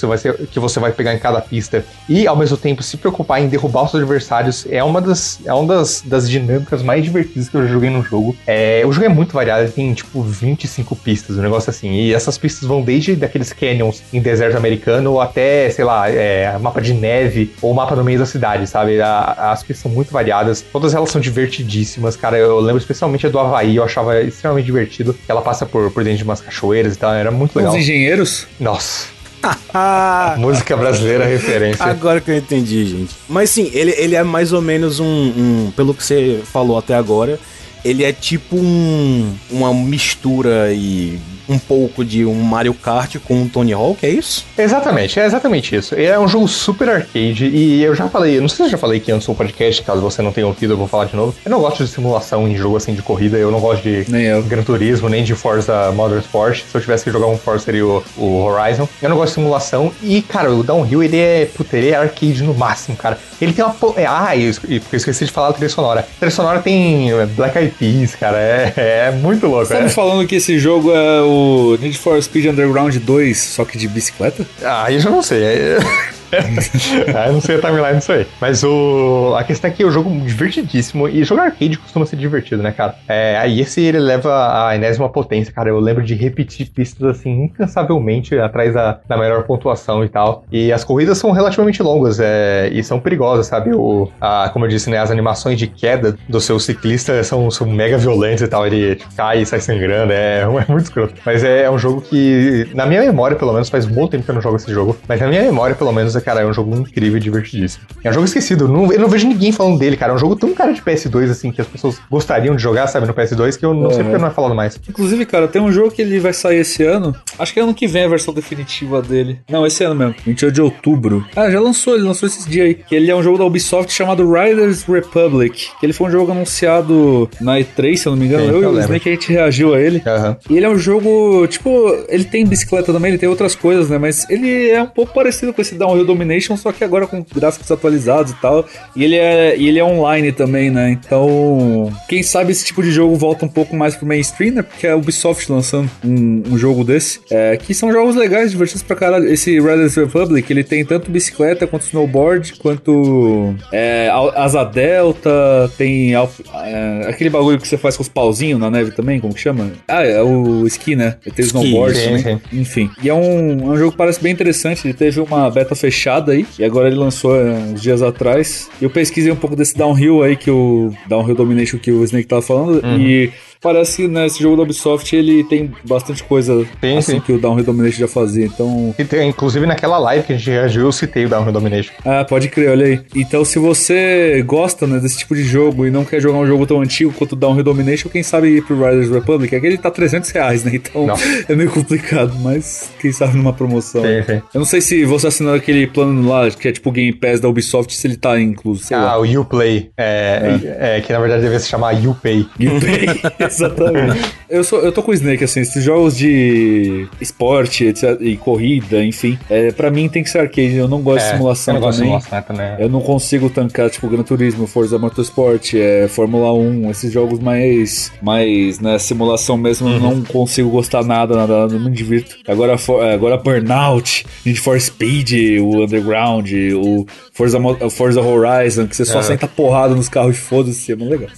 que você vai, pegar em cada pista, e ao mesmo tempo se preocupar em derrubar os adversários, é uma das, é uma das, das dinâmicas mais divertidas que eu joguei no jogo. É, o jogo é muito variado, tem tipo 25 pistas, um negócio assim. E essas pistas vão desde daqueles canyons em deserto americano até, sei lá, é, mapa de neve ou mapa no meio da cidade, sabe? A, as pistas são muito variadas, todas elas são divertidíssimas, cara. Eu lembro especialmente do Havaí, eu achava extremamente divertido. Ela passa por, por dentro de umas cachoeiras e tal, era muito legal. Os engenheiros? Nossa. <laughs> Música brasileira referência. Agora que eu entendi, gente. Mas sim, ele, ele é mais ou menos um, um. Pelo que você falou até agora, ele é tipo um, uma mistura e um pouco de um Mario Kart com um Tony Hawk, é isso? Exatamente, é exatamente isso. É um jogo super arcade e eu já falei, não sei se eu já falei aqui antes do podcast, caso você não tenha ouvido, eu vou falar de novo. Eu não gosto de simulação em jogo assim de corrida, eu não gosto de. Gran Turismo, nem de Forza Motorsport. Se eu tivesse que jogar um Forza seria o, o Horizon. Eu não gosto de simulação e, cara, o Downhill ele é, puta, ele é arcade no máximo, cara. Ele tem uma. É, ah, e eu, eu esqueci de falar da trilha sonora. A trilha sonora tem Black Eyed Peas, cara, é, é muito louco. Você tá me falando que esse jogo é o Need for Speed Underground 2, só que de bicicleta? Ah, eu já não sei. <laughs> <laughs> ah, não sei a timeline disso aí. Mas o... a questão é que o jogo é divertidíssimo e jogar arcade costuma ser divertido, né, cara? É, aí esse ele leva a enésima potência, cara. Eu lembro de repetir pistas assim incansavelmente atrás da, da melhor pontuação e tal. E as corridas são relativamente longas é, e são perigosas, sabe? O, a, como eu disse, né, as animações de queda do seu ciclista são, são mega violentas e tal. Ele cai e sai sangrando, é, <laughs> é muito escroto. Mas é, é um jogo que, na minha memória, pelo menos, faz bom tempo que eu não jogo esse jogo, mas na minha memória, pelo menos, cara, é um jogo incrível e divertidíssimo. É um jogo esquecido, eu não, eu não vejo ninguém falando dele, cara. É um jogo tão cara de PS2, assim, que as pessoas gostariam de jogar, sabe, no PS2, que eu não é. sei porque não é falando mais. Inclusive, cara, tem um jogo que ele vai sair esse ano. Acho que é ano que vem a versão definitiva dele. Não, esse ano mesmo, 28 de outubro. Ah, já lançou, ele lançou esses dias aí. Que ele é um jogo da Ubisoft chamado Riders Republic. Que ele foi um jogo anunciado na E3, se eu não me engano. Sim, eu, eu e o Snake a gente reagiu a ele. Uhum. E ele é um jogo, tipo, ele tem bicicleta também, ele tem outras coisas, né? Mas ele é um pouco parecido com esse Downhill Domination, só que agora com gráficos atualizados e tal. E ele é, e ele é online também, né? Então, quem sabe esse tipo de jogo volta um pouco mais pro mainstream, né? Porque é a Ubisoft lançando um, um jogo desse. É, que são jogos legais, divertidos pra caralho. Esse Riders Republic, ele tem tanto bicicleta quanto snowboard, quanto é, asa delta, tem é, aquele bagulho que você faz com os pauzinhos na neve também, como que chama? Ah, é o ski, né? Tem snowboard sim, também. Sim. Enfim. E é um, é um jogo que parece bem interessante. Ele teve uma beta fechada aí, e agora ele lançou é, uns dias atrás. Eu pesquisei um pouco desse downhill aí que o Downhill Domination que o Snake tava falando, uhum. e parece que né, esse jogo da Ubisoft ele tem bastante coisa Sim, assim sim. que o Downhill Domination já fazia. Então, E tem- inclusive naquela live que a gente reagiu, eu citei o Downhill Domination. ah, pode crer, olha aí. Então, se você gosta né, desse tipo de jogo e não quer jogar um jogo tão antigo quanto o Downhill Domination, quem sabe ir pro Riders Republic? É que ele tá 300 reais, né? Então Não. <laughs> é meio complicado, mas quem sabe numa promoção. Sim, sim. Eu não sei se você assinou aquele plano lá, que é tipo o Game Pass da Ubisoft, se ele tá incluso, sei lá. Ah, o Uplay, é, é, que na verdade deve se chamar Upay. Gameplay, <laughs> exatamente. <laughs> Eu, sou, eu tô com o Snake, assim, esses jogos de esporte etc, e corrida, enfim, é, pra mim tem que ser arcade, eu não gosto de simulação É, eu não gosto de também. simulação também. Eu não consigo tancar, tipo, Gran Turismo, Forza Motorsport, é, Fórmula 1, esses jogos mais, mais, né, simulação mesmo, eu não consigo gostar nada, nada, nada, não me divirto. Agora, for- agora Burnout, Need for Speed, o Underground, o Forza, Forza Horizon, que você só Aham. senta porrada nos carros e foda-se, é muito legal.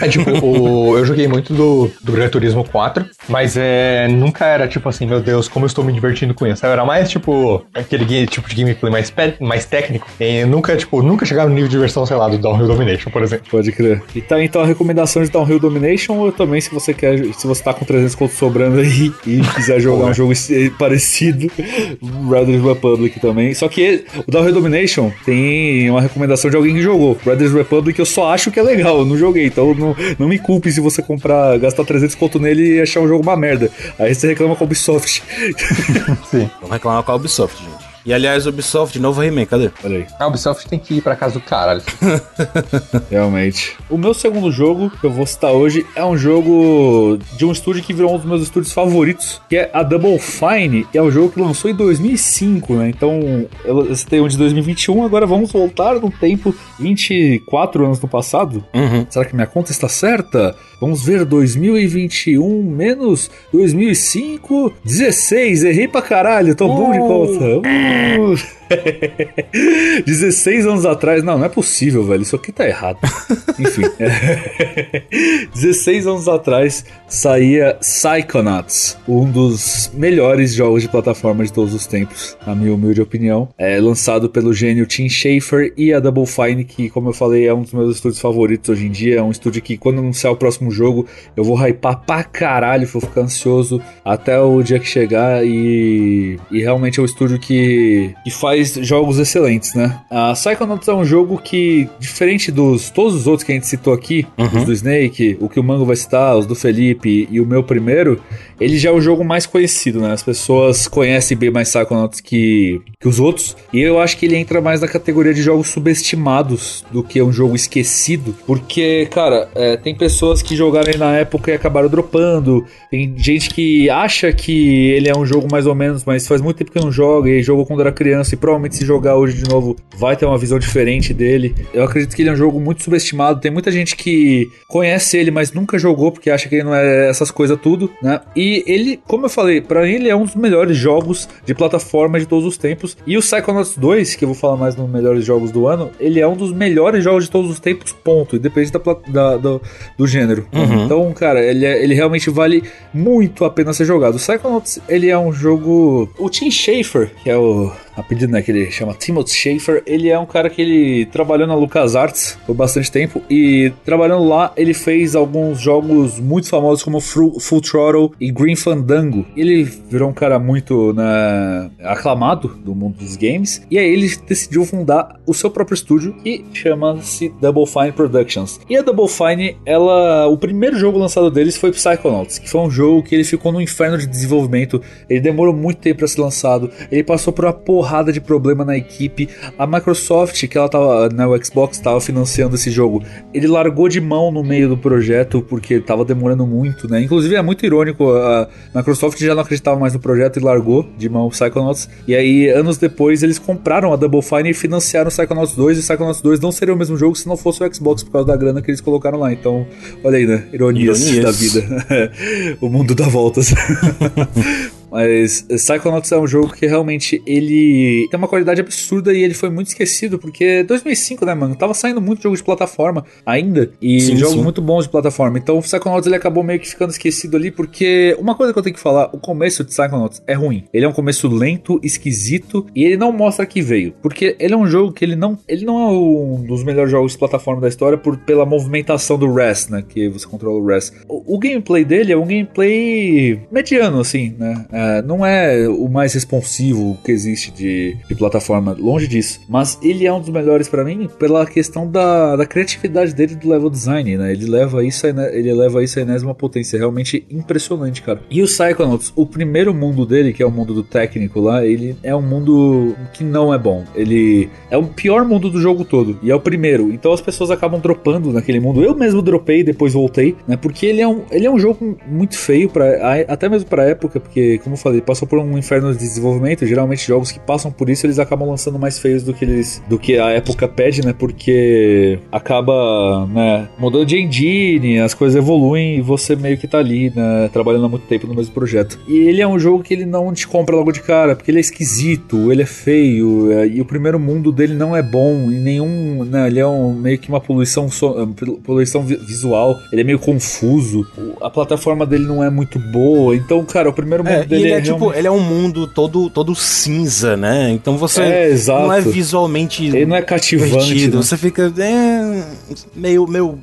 É tipo, o- eu joguei muito do, do Gran Turismo 4, mas é, nunca era tipo assim, meu Deus, como eu estou me divertindo com isso. Era mais tipo, aquele game- tipo de gameplay mais, mais técnico. E nunca, tipo, nunca chegava no nível de diversão, sei lá, do Downhill Domination, por exemplo. Pode crer. E tá então a recomendação de Downhill Domination, ou também se você quer, se você tá com 300 contos sobrando aí <laughs> e quiser jogar um jogo parecido, <laughs> Riders Republic também. Só que o Downhill Domination tem uma recomendação de alguém que jogou. Riders Republic eu só acho que é legal, eu não joguei, então não, não me culpe se você comprar, gastar 300 conto nele e achar o jogo uma merda. Aí você reclama com a Ubisoft. <laughs> Sim. Vamos reclamar com a Ubisoft, gente. E aliás, Ubisoft, novo remake, cadê? Olha aí. A Ubisoft tem que ir pra casa do caralho. <laughs> Realmente. O meu segundo jogo que eu vou citar hoje é um jogo de um estúdio que virou um dos meus estúdios favoritos, que é a Double Fine. E é um jogo que lançou em 2005, né? Então, eu citei um de 2021, agora vamos voltar no tempo 24 anos no passado. Uhum. Será que minha conta está certa? Vamos ver 2021 menos 2005, 16. Errei pra caralho, tô bom de conta. Uh. Tchau! <laughs> 16 anos atrás, não, não é possível, velho. Isso aqui tá errado. <laughs> Enfim. <laughs> 16 anos atrás saía Psychonauts, um dos melhores jogos de plataforma de todos os tempos, na minha humilde opinião. É lançado pelo gênio Tim Schafer e a Double Fine, que, como eu falei, é um dos meus estúdios favoritos hoje em dia. É um estúdio que, quando anunciar o próximo jogo, eu vou hypar pra caralho, vou ficar ansioso até o dia que chegar. E, e realmente é um estúdio que, que faz jogos excelentes, né? A Psychonauts é um jogo que, diferente dos todos os outros que a gente citou aqui, os do Snake, o que o Mango vai citar, os do Felipe e o meu primeiro, ele já é o jogo mais conhecido, né? As pessoas conhecem bem mais Psychonauts que, que os outros. E eu acho que ele entra mais na categoria de jogos subestimados do que um jogo esquecido. Porque, cara, é, tem pessoas que jogaram na época e acabaram dropando. Tem gente que acha que ele é um jogo mais ou menos, mas faz muito tempo que não joga e jogou quando era criança. E provavelmente se jogar hoje de novo vai ter uma visão diferente dele. Eu acredito que ele é um jogo muito subestimado. Tem muita gente que conhece ele, mas nunca jogou porque acha que ele não é essas coisas tudo, né? E ele, como eu falei, pra mim ele é um dos melhores jogos de plataforma de todos os tempos. E o Psychonauts 2, que eu vou falar mais nos melhores jogos do ano, ele é um dos melhores jogos de todos os tempos, ponto. Independente da, da- do, do gênero. Então, cara, ele, é- ele realmente vale muito a pena ser jogado. O Psychonauts, ele é um jogo... O Tim Schafer, que é o apelido, né, que ele chama Timothy Schafer, ele é um cara que ele trabalhou na LucasArts por bastante tempo e trabalhando lá ele fez alguns jogos muito famosos como Full, Full Throttle e Green Fandango. Ele virou um cara muito né, aclamado do mundo dos games e aí ele decidiu fundar o seu próprio estúdio que chama-se Double Fine Productions. E a Double Fine, ela, o primeiro jogo lançado deles foi Psychonauts, que foi um jogo que ele ficou no inferno de desenvolvimento. Ele demorou muito tempo para ser lançado. Ele passou por uma porrada de problema na equipe. A Microsoft, que ela tava, né, o Xbox estava financiando esse jogo, ele largou de mão no meio do projeto porque estava demorando muito, né? Inclusive é muito irônico, a Microsoft já não acreditava mais no projeto e largou de mão o Psychonauts. E aí, anos depois, eles compraram a Double Fine e financiaram o Psychonauts 2. E o Psychonauts 2 não seria o mesmo jogo se não fosse o Xbox por causa da grana que eles colocaram lá. Então, olha aí, né? Ironias, Ironias. da vida. <laughs> o mundo dá voltas. <laughs> Mas Psychonauts é um jogo que realmente ele tem uma qualidade absurda e ele foi muito esquecido, porque 2005, né, mano? Tava saindo muito jogo de plataforma ainda, e Sim, jogos sim. muito bons de plataforma. Então o Psychonauts ele acabou meio que ficando esquecido ali, porque uma coisa que eu tenho que falar, o começo de Psychonauts é ruim. Ele é um começo lento, esquisito, e ele não mostra que veio. Porque ele é um jogo que ele não, ele não é um dos melhores jogos de plataforma da história por, pela movimentação do RES, né? Que você controla o RES. O, o gameplay dele é um gameplay mediano, assim, né? É, não é o mais responsivo que existe de, de plataforma, longe disso. Mas ele é um dos melhores pra mim pela questão da, da criatividade dele do level design, né? Ele leva isso a, ele leva isso à enésima potência. É realmente impressionante, cara. E o Psychonauts, o primeiro mundo dele, que é o mundo do técnico lá, ele é um mundo que não é bom. Ele é o pior mundo do jogo todo. E é o primeiro. Então as pessoas acabam dropando naquele mundo. Eu mesmo dropei depois voltei, né? Porque ele é um, ele é um jogo muito feio, pra, até mesmo pra época, porque, como eu falei, passou por um inferno de desenvolvimento. Geralmente jogos que passam por isso, eles acabam lançando mais feios do que eles do que a época pede, né? Porque acaba, né, mudando de engine, as coisas evoluem e você meio que tá ali, né, trabalhando há muito tempo no mesmo projeto. E ele é um jogo que ele não te compra logo de cara, porque ele é esquisito, ele é feio, é, e o primeiro mundo dele não é bom em nenhum, né, ele é um, meio que uma poluição, so- poluição vi- visual, ele é meio confuso, a plataforma dele não é muito boa, então, cara, o primeiro mundo É, dele ele é, é tipo, realmente- ele é um mundo todo, todo cinza, né? Então você É, não é visualmente Ele não é cativante, né? Você fica é, meio, meio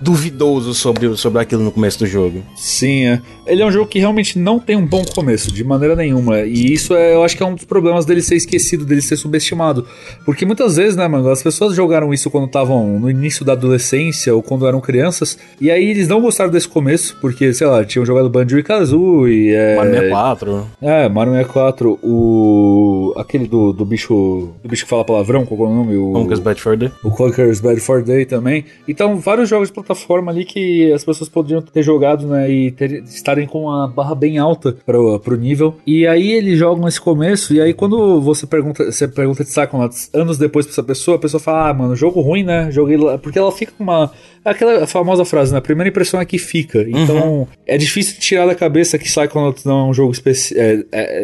duvidoso sobre, sobre aquilo no começo do jogo. Sim, é. Ele é um jogo que realmente não tem um bom começo, de maneira nenhuma. E isso é, eu acho que é um dos problemas dele ser esquecido, dele ser subestimado. Porque muitas vezes, né, mano, as pessoas jogaram isso quando estavam no início da adolescência ou quando eram crianças, e aí eles não gostaram desse começo, porque, sei lá, tinham jogado Banjo e Kazooie, é... Mario 64. É, Mario 64, o... aquele do, do bicho... do bicho que fala palavrão, qual é o nome? O... Conker's Bad Fur Day. O Conker's Bad for Day também. Então, vários jogos plataforma ali que as pessoas poderiam ter jogado, né? E ter- estarem com a barra bem alta pro, pro nível. E aí eles jogam esse começo, e aí quando você pergunta, você pergunta de Psychonauts anos depois pra essa pessoa, a pessoa fala, ah, mano, jogo ruim, né? Joguei lá. Porque ela fica com uma. Aquela famosa frase, né? A primeira impressão é que fica. Então, é difícil tirar da cabeça que Psychonauts não é um jogo especial.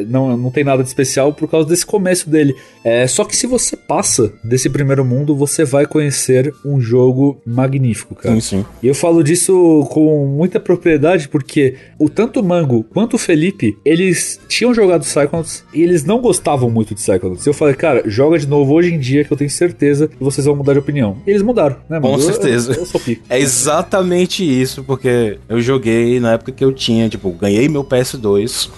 não, não tem nada de especial por causa desse começo dele. É, só que se você passa desse primeiro mundo, você vai conhecer um jogo magnífico, cara. Sim, sim. E eu falo disso com muita propriedade porque o tanto o Mango quanto o Felipe, eles tinham jogado Psychonauts e eles não gostavam muito de Psychonauts. Eu falei, cara, joga de novo hoje em dia que eu tenho certeza que vocês vão mudar de opinião. E eles mudaram, né, mano? Com Eu- certeza. Eu, eu sou pico. É exatamente isso, porque eu joguei na época que eu tinha, tipo, ganhei meu PS2.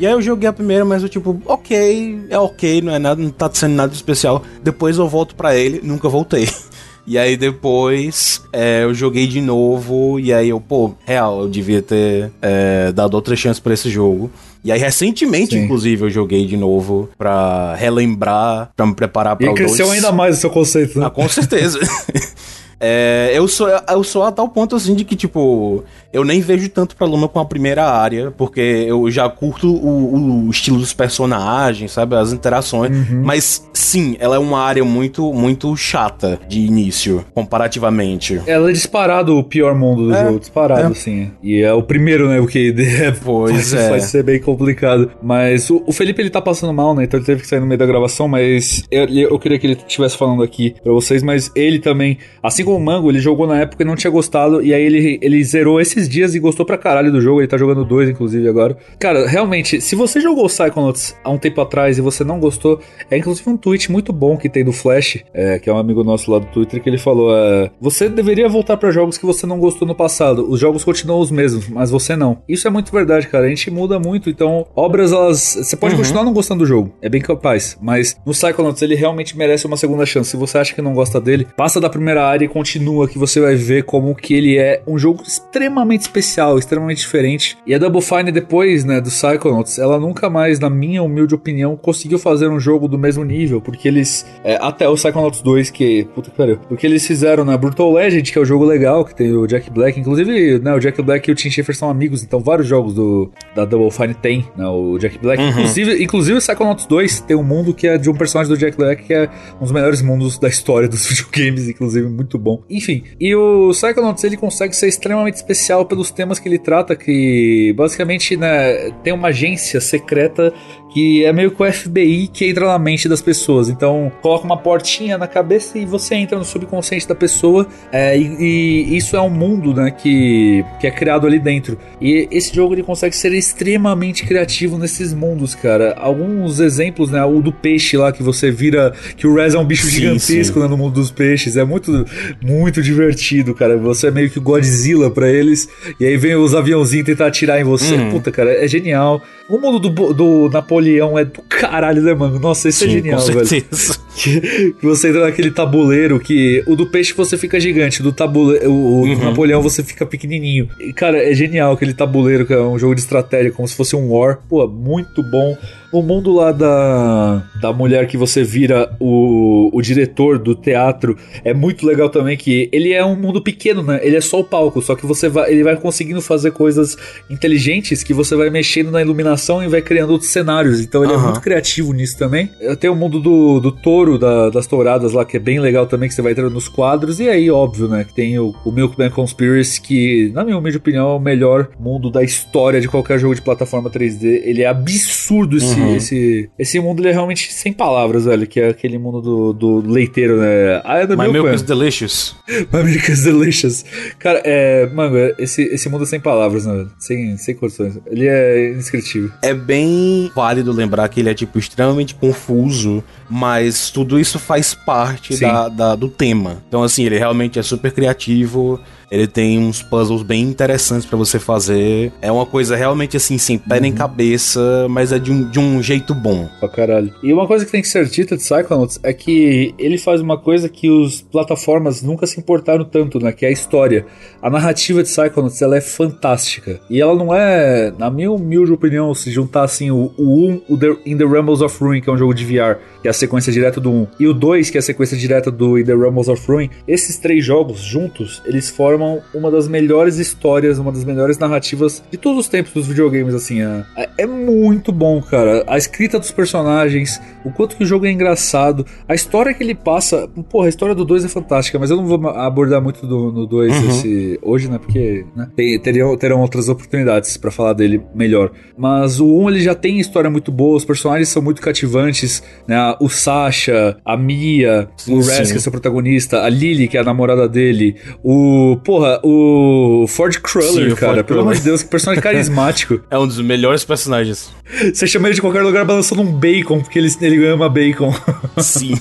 E aí eu joguei a primeira, mas eu tipo, ok, é ok, não é nada, não tá sendo nada especial. Depois eu volto pra ele, nunca voltei. <laughs> E aí depois é, eu joguei de novo, e aí eu, pô, real, eu devia ter é, dado outra chance pra esse jogo. E aí recentemente, Sim. inclusive, eu joguei de novo pra relembrar, pra me preparar pra E o cresceu 2. ainda mais o seu conceito, né? Ah, com certeza. <laughs> É, eu, sou, eu sou a tal ponto assim de que, tipo, eu nem vejo tanto problema com a primeira área, porque eu já curto o, o estilo dos personagens, sabe? As interações. Mas sim, ela é uma área muito, muito chata de início, comparativamente. Ela é disparado o pior mundo do É, jogo, disparado, é. sim. E é o primeiro, né? O que <laughs> é, Pois vai, é. ser bem complicado. Mas o, o Felipe ele tá passando mal, né? Então ele teve que sair no meio da gravação. Mas eu, eu queria que ele estivesse falando aqui pra vocês. Mas ele também, assim como o Mango, ele jogou na época e não tinha gostado. E aí ele, ele zerou esses dias e gostou pra caralho do jogo. Ele tá jogando dois, inclusive, agora. Cara, realmente, se você jogou Psychonauts há um tempo atrás e você não gostou, é inclusive um tweet muito bom que tem do Flash, é, que é um amigo nosso lá do Twitter, que ele falou: é, Você deveria voltar pra jogos que você não gostou no passado. Os jogos continuam os mesmos, mas você não. Isso é muito verdade, cara. A gente muda muito, então obras, elas. Você pode continuar não gostando do jogo, é bem capaz, mas no Psychonauts ele realmente merece uma segunda chance. Se você acha que não gosta dele, passa da primeira área e continua, que você vai ver como que ele é um jogo extremamente especial, extremamente diferente. E a Double Fine, depois, né, do Psychonauts, ela nunca mais, na minha humilde opinião, conseguiu fazer um jogo do mesmo nível, porque eles. é, até o Psychonauts 2, que. Puta que pariu. Porque eles fizeram na Brutal Legend, que é o jogo legal, que tem o Jack Black. Inclusive, né, o Jack Black e o Tim Schafer são amigos, então vários jogos do, da Double Fine tem, né, o Jack Black. Inclusive, inclusive o Psychonauts 2 tem um mundo que é de um personagem do Jack Black, que é um dos melhores mundos da história dos <laughs> videogames, inclusive, muito bom. Bom. Enfim, e o Psychonauts ele consegue ser extremamente especial pelos temas que ele trata, que basicamente né, tem uma agência secreta que é meio que o FBI que entra na mente das pessoas. Então, coloca uma portinha na cabeça e você entra no subconsciente da pessoa. É, e, e, isso é um mundo, né, que, que é criado ali dentro. E esse jogo ele consegue ser extremamente criativo nesses mundos, cara. Alguns exemplos, né, o do peixe lá que você vira que o Rez é um bicho sim, gigantesco sim. Né, no mundo dos peixes. É muito muito divertido, cara. Você é meio que Godzilla para eles. E aí vem os aviãozinhos tentar atirar em você. Uhum. Puta, cara, é genial. O mundo do, do Napoleão é do caralho, né, mano? Nossa, isso é Sim, é genial, velho. <laughs> Que, você entra naquele tabuleiro que o do peixe você fica gigante, o do tabuleiro, o, uhum. do Napoleão você fica pequenininho. E, cara, é genial aquele tabuleiro que é um jogo de estratégia, como se fosse um war. Pô, muito bom. O mundo lá da, da mulher que você vira o, o diretor do teatro é muito legal também, que ele é um mundo pequeno, né? Ele é só o palco, só que você vai, ele vai conseguindo fazer coisas inteligentes que você vai mexendo na iluminação e vai criando outros cenários. Então ele uhum. é muito criativo nisso também. Tem o mundo do, do touro, da, das touradas lá, que é bem legal também, que você vai entrando nos quadros. E aí, óbvio, né? Que tem o, o Milkman Conspiracy, que, na minha humilde opinião, é o melhor mundo da história de qualquer jogo de plataforma 3D. Ele é absurdo esse, uhum. Esse, esse mundo, ele é realmente sem palavras, velho. Que é aquele mundo do, do leiteiro, né? Ah, é do My Milk, milk is delicious. <laughs> My milk is delicious. Cara, é. Mano, esse, esse mundo é sem palavras, né? Sem, sem condições. Ele é indescritível. É bem válido lembrar que ele é, tipo, extremamente confuso, mas tudo isso faz parte da, da, do tema. Então, assim, ele realmente é super criativo. Ele tem uns puzzles bem interessantes para você fazer. É uma coisa realmente assim, sem pé nem uhum. cabeça, mas é de um, de um jeito bom. Pra caralho. E uma coisa que tem que ser dita de Psychonauts é que ele faz uma coisa que os plataformas nunca se importaram tanto, né? Que é a história. A narrativa de Psychonauts, ela é fantástica. E ela não é, na minha humilde opinião, se juntar assim o 1, um, o The, In the Rumbles of Ruin, que é um jogo de VR, que é a sequência direta do 1, e o 2, que é a sequência direta do In the Rumbles of Ruin, esses três jogos juntos, eles formam uma das melhores histórias, uma das melhores narrativas de todos os tempos dos videogames, assim. É, é muito bom, cara. A escrita dos personagens, o quanto que o jogo é engraçado, a história que ele passa. Porra, a história do 2 é fantástica, mas eu não vou abordar muito do, no 2 uhum. hoje, né? Porque né, teriam, terão outras oportunidades para falar dele melhor. Mas o 1 um, ele já tem história muito boa, os personagens são muito cativantes, né? O Sasha, a Mia, sim, o Res, que é seu protagonista, a Lily, que é a namorada dele, o. Porra, o Ford Cruller, Sim, cara. Ford pelo amor de Deus, que personagem carismático. <laughs> é um dos melhores personagens. Você chama ele de qualquer lugar balançando um bacon, porque ele, ele ama bacon. <laughs> Sim.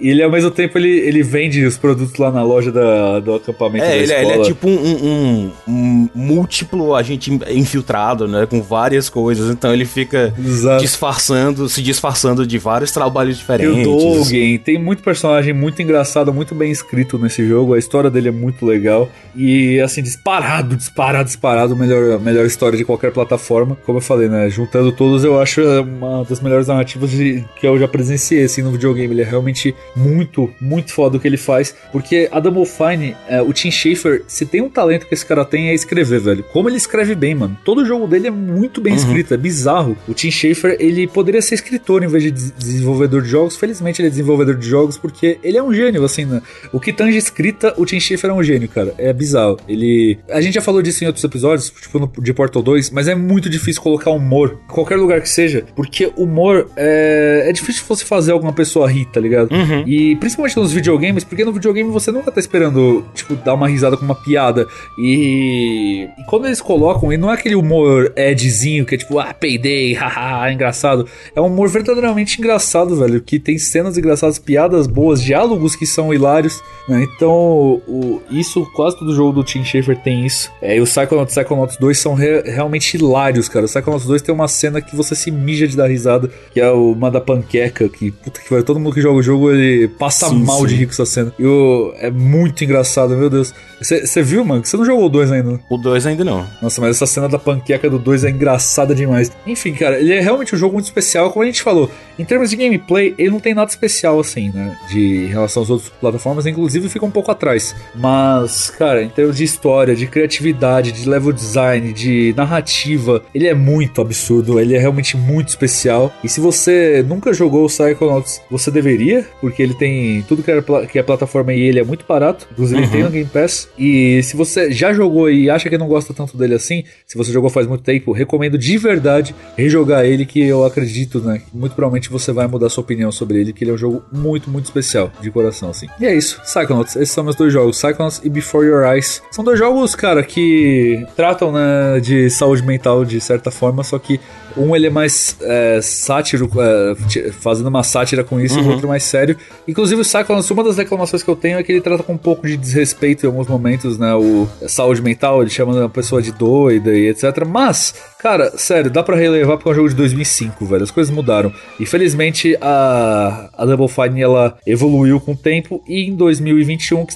E ele, ao mesmo tempo, ele, ele vende os produtos lá na loja da, do acampamento é, da ele, escola. É, ele é tipo um, um, um, múltiplo agente infiltrado, né? Com várias coisas. Então ele fica Exato. disfarçando, se disfarçando de vários trabalhos diferentes. E o Dogen, tem muito personagem muito engraçado, muito bem escrito nesse jogo. A história dele é muito legal. E, assim, disparado, disparado, disparado. Melhor, melhor história de qualquer plataforma. Como eu falei, né? Juntando todos, eu acho uma das melhores narrativas de, que eu já presenciei, assim, no videogame. Ele é realmente muito, muito foda o que ele faz. Porque a Double Fine, é, o Tim Schafer, se tem um talento que esse cara tem é escrever, velho. Como ele escreve bem, mano. Todo jogo dele é muito bem uhum. escrito, é bizarro. O Tim Schafer, ele poderia ser escritor em vez de desenvolvedor de jogos. Felizmente ele é desenvolvedor de jogos porque ele é um gênio, assim, né? O que tange escrita, o Tim Schafer é um gênio, cara. É bizarro. Ele. A gente já falou disso em outros episódios, tipo no, de Portal 2, mas é muito difícil colocar humor em qualquer lugar que seja. Porque humor é. É difícil você fazer alguma pessoa rir, tá ligado? Uhum. Uhum. E principalmente nos videogames, porque no videogame você nunca tá esperando, tipo, dar uma risada com uma piada. E, e quando eles colocam, e não é aquele humor edzinho que é tipo, ah, peidei, <laughs> haha, engraçado. É um humor verdadeiramente engraçado, velho. Que tem cenas engraçadas, piadas boas, diálogos que são hilários. Né? Então, o, isso, quase todo jogo do Tim Schafer tem isso. É, e o Psychonauts e Psychonauts 2 são re, realmente hilários, cara. O Psychonauts 2 tem uma cena que você se mija de dar risada, que é uma da panqueca, que puta que vai, todo mundo que joga o jogo ele passa sim, mal sim. de rir com essa cena. E o, é muito engraçado, meu Deus. Você viu, mano? Você não jogou o 2 ainda? O 2 ainda não. Nossa, mas essa cena da panqueca do 2 é engraçada demais. Enfim, cara, ele é realmente um jogo muito especial. Como a gente falou, em termos de gameplay, ele não tem nada especial assim, né? De em relação às outras plataformas, inclusive fica um pouco atrás. Mas, cara, em termos de história, de criatividade, de level design, de narrativa, ele é muito absurdo. Ele é realmente muito especial. E se você nunca jogou o Psychonauts, você deveria, porque ele tem tudo que é, que é plataforma e ele é muito barato. Inclusive, uhum. ele tem no Game Pass. E se você já jogou e acha que não gosta tanto dele assim, se você jogou faz muito tempo, recomendo de verdade rejogar ele, que eu acredito, né? Muito provavelmente você vai mudar sua opinião sobre ele, que ele é um jogo muito, muito especial, de coração, assim. E é isso, Psychonauts. Esses são meus dois jogos, Psychonauts e Before Your Eyes. São dois jogos, cara, que tratam, né, de saúde mental de certa forma, só que um ele é mais é, sátiro, é, fazendo uma sátira com isso, uhum. e o outro mais sério. Inclusive o Psychonauts, uma das reclamações que eu tenho é que ele trata com um pouco de desrespeito em alguns momentos, né, o saúde mental, ele chama a pessoa de doida e etc. Mas, cara, sério, dá para relevar porque é um jogo de 2005, velho. As coisas mudaram. E felizmente a, a Double Fine ela evoluiu com o tempo e em 2021 que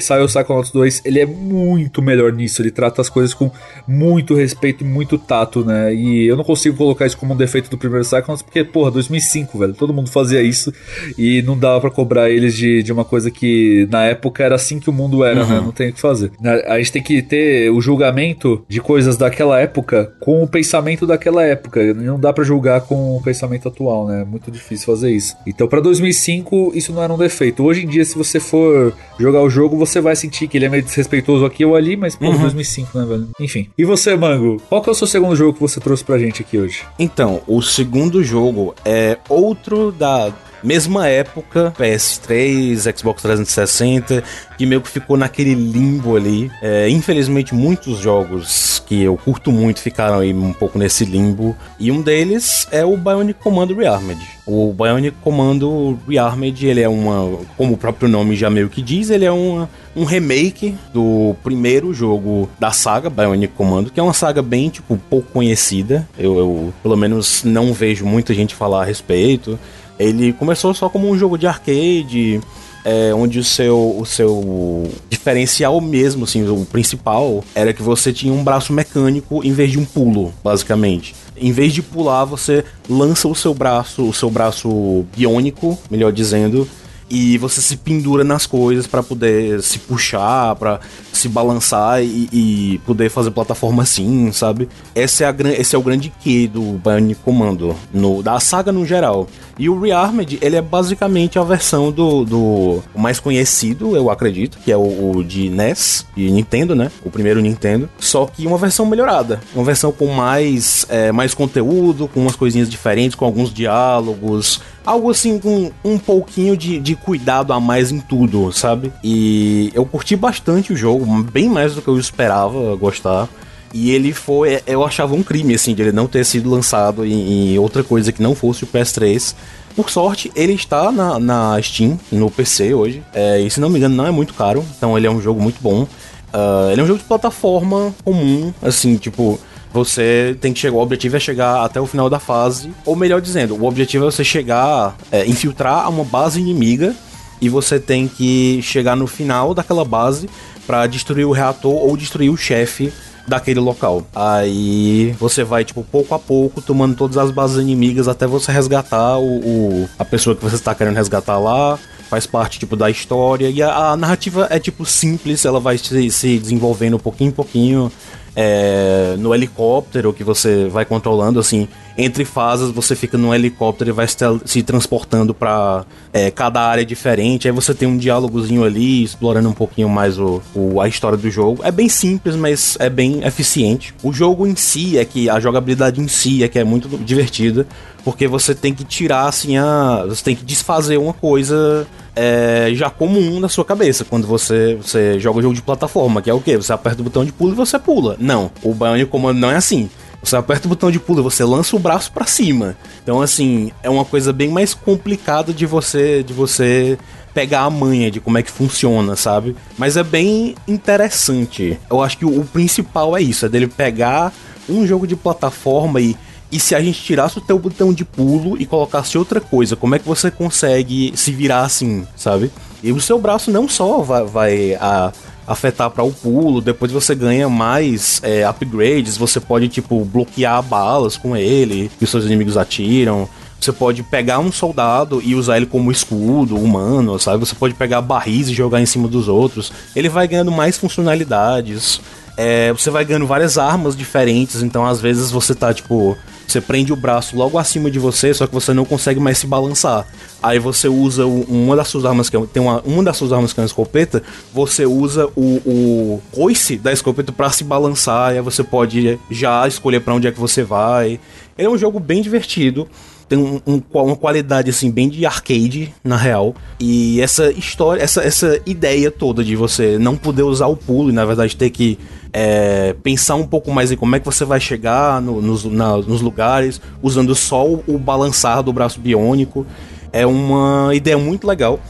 saiu o Psychonauts 2, ele é muito melhor nisso. Ele trata as coisas com muito respeito e muito tato, né? E eu não consigo colocar isso como um defeito do primeiro Psychonauts porque, porra, 2005, velho. Todo mundo fazia isso e não dava para cobrar eles de, de uma coisa que na época era assim que o mundo era, né? uhum. né? Não tem o que fazer. A gente tem que ter o julgamento de coisas daquela época com o pensamento daquela época. Não dá para julgar com o pensamento atual, né? É muito difícil fazer isso. Então, para 2005, isso não era um defeito. Hoje em dia, se você for jogar o jogo, você vai sentir que ele é meio desrespeitoso aqui ou ali, mas, pô, uhum. 2005, né, velho? Enfim. E você, Mango? Qual que é o seu segundo jogo que você trouxe pra gente aqui hoje? Então, o segundo jogo é outro da mesma época, PS3, Xbox 360, que meio que ficou naquele limbo ali. É, infelizmente, muitos jogos que eu curto muito ficaram aí um pouco nesse limbo. E um deles é o Bionic Commando Rearmed. O Bionic Commando Rearmed, ele é uma, como o próprio nome já meio que diz, ele é uma, um remake do primeiro jogo da saga Bionic Commando, que é uma saga bem, tipo, pouco conhecida. Eu, eu pelo menos, não vejo muita gente falar a respeito. Ele começou só como um jogo de arcade, é, onde o seu, o seu diferencial mesmo, assim, o principal, era que você tinha um braço mecânico em vez de um pulo, basicamente. Em vez de pular, você lança o seu braço, o seu braço biônico, melhor dizendo, e você se pendura nas coisas para poder se puxar, para se balançar e, e, poder fazer plataforma assim, sabe? Esse é, a, esse é o grande que do Bionic Commando, no, da saga no geral. E o Rearmed, ele é basicamente a versão do, do mais conhecido, eu acredito, que é o, o de NES e Nintendo, né? O primeiro Nintendo. Só que uma versão melhorada. Uma versão com mais, é, mais conteúdo, com umas coisinhas diferentes, com alguns diálogos. Algo assim com um pouquinho de, de cuidado a mais em tudo, sabe? E eu curti bastante o jogo, bem mais do que eu esperava gostar. E ele foi. Eu achava um crime, assim, de ele não ter sido lançado em, em outra coisa que não fosse o PS3. Por sorte, ele está na, na Steam, no PC hoje. É, e se não me engano, não é muito caro. Então ele é um jogo muito bom. Uh, ele é um jogo de plataforma comum, assim, tipo. Você tem que chegar, o objetivo é chegar até o final da fase, ou melhor dizendo, o objetivo é você chegar, é, infiltrar uma base inimiga e você tem que chegar no final daquela base para destruir o reator ou destruir o chefe daquele local. Aí você vai, tipo, pouco a pouco, tomando todas as bases inimigas até você resgatar o, o a pessoa que você está querendo resgatar lá. Faz parte, tipo, da história. E a, a narrativa é, tipo, simples, ela vai se, se desenvolvendo pouquinho em pouquinho é, no helicóptero que você vai controlando, assim, entre fases você fica no helicóptero e vai se, se transportando para é, cada área diferente. Aí você tem um diálogozinho ali, explorando um pouquinho mais o, o, a história do jogo. É bem simples, mas é bem eficiente. O jogo em si é que a jogabilidade em si é que é muito divertida, porque você tem que tirar assim a, você tem que desfazer uma coisa é, já comum na sua cabeça quando você, você joga jogo de plataforma, que é o que? Você aperta o botão de pulo e você pula. Não, o Bionic Commando não é assim. Você aperta o botão de pulo e você lança o braço para cima. Então, assim, é uma coisa bem mais complicada de você de você pegar a manha de como é que funciona, sabe? Mas é bem interessante. Eu acho que o principal é isso, é dele pegar um jogo de plataforma e e se a gente tirasse o teu botão de pulo e colocasse outra coisa, como é que você consegue se virar assim, sabe? E o seu braço não só vai, vai a, afetar para o pulo, depois você ganha mais é, upgrades, você pode, tipo, bloquear balas com ele, que os seus inimigos atiram. Você pode pegar um soldado e usar ele como escudo humano, sabe? Você pode pegar barris e jogar em cima dos outros. Ele vai ganhando mais funcionalidades. É, você vai ganhando várias armas diferentes, então às vezes você tá tipo. Você prende o braço logo acima de você, só que você não consegue mais se balançar. Aí você usa o, uma das suas armas, que é, tem uma, uma das suas armas que é uma escopeta, você usa o, o coice da escopeta para se balançar, e aí você pode já escolher para onde é que você vai. Ele é um jogo bem divertido tem um, um, uma qualidade assim bem de arcade na real. E essa história essa, essa ideia toda de você não poder usar o pulo e na verdade ter que é, pensar um pouco mais em como é que você vai chegar no, nos, na, nos lugares usando só o, o balançar do braço biônico é uma ideia muito legal.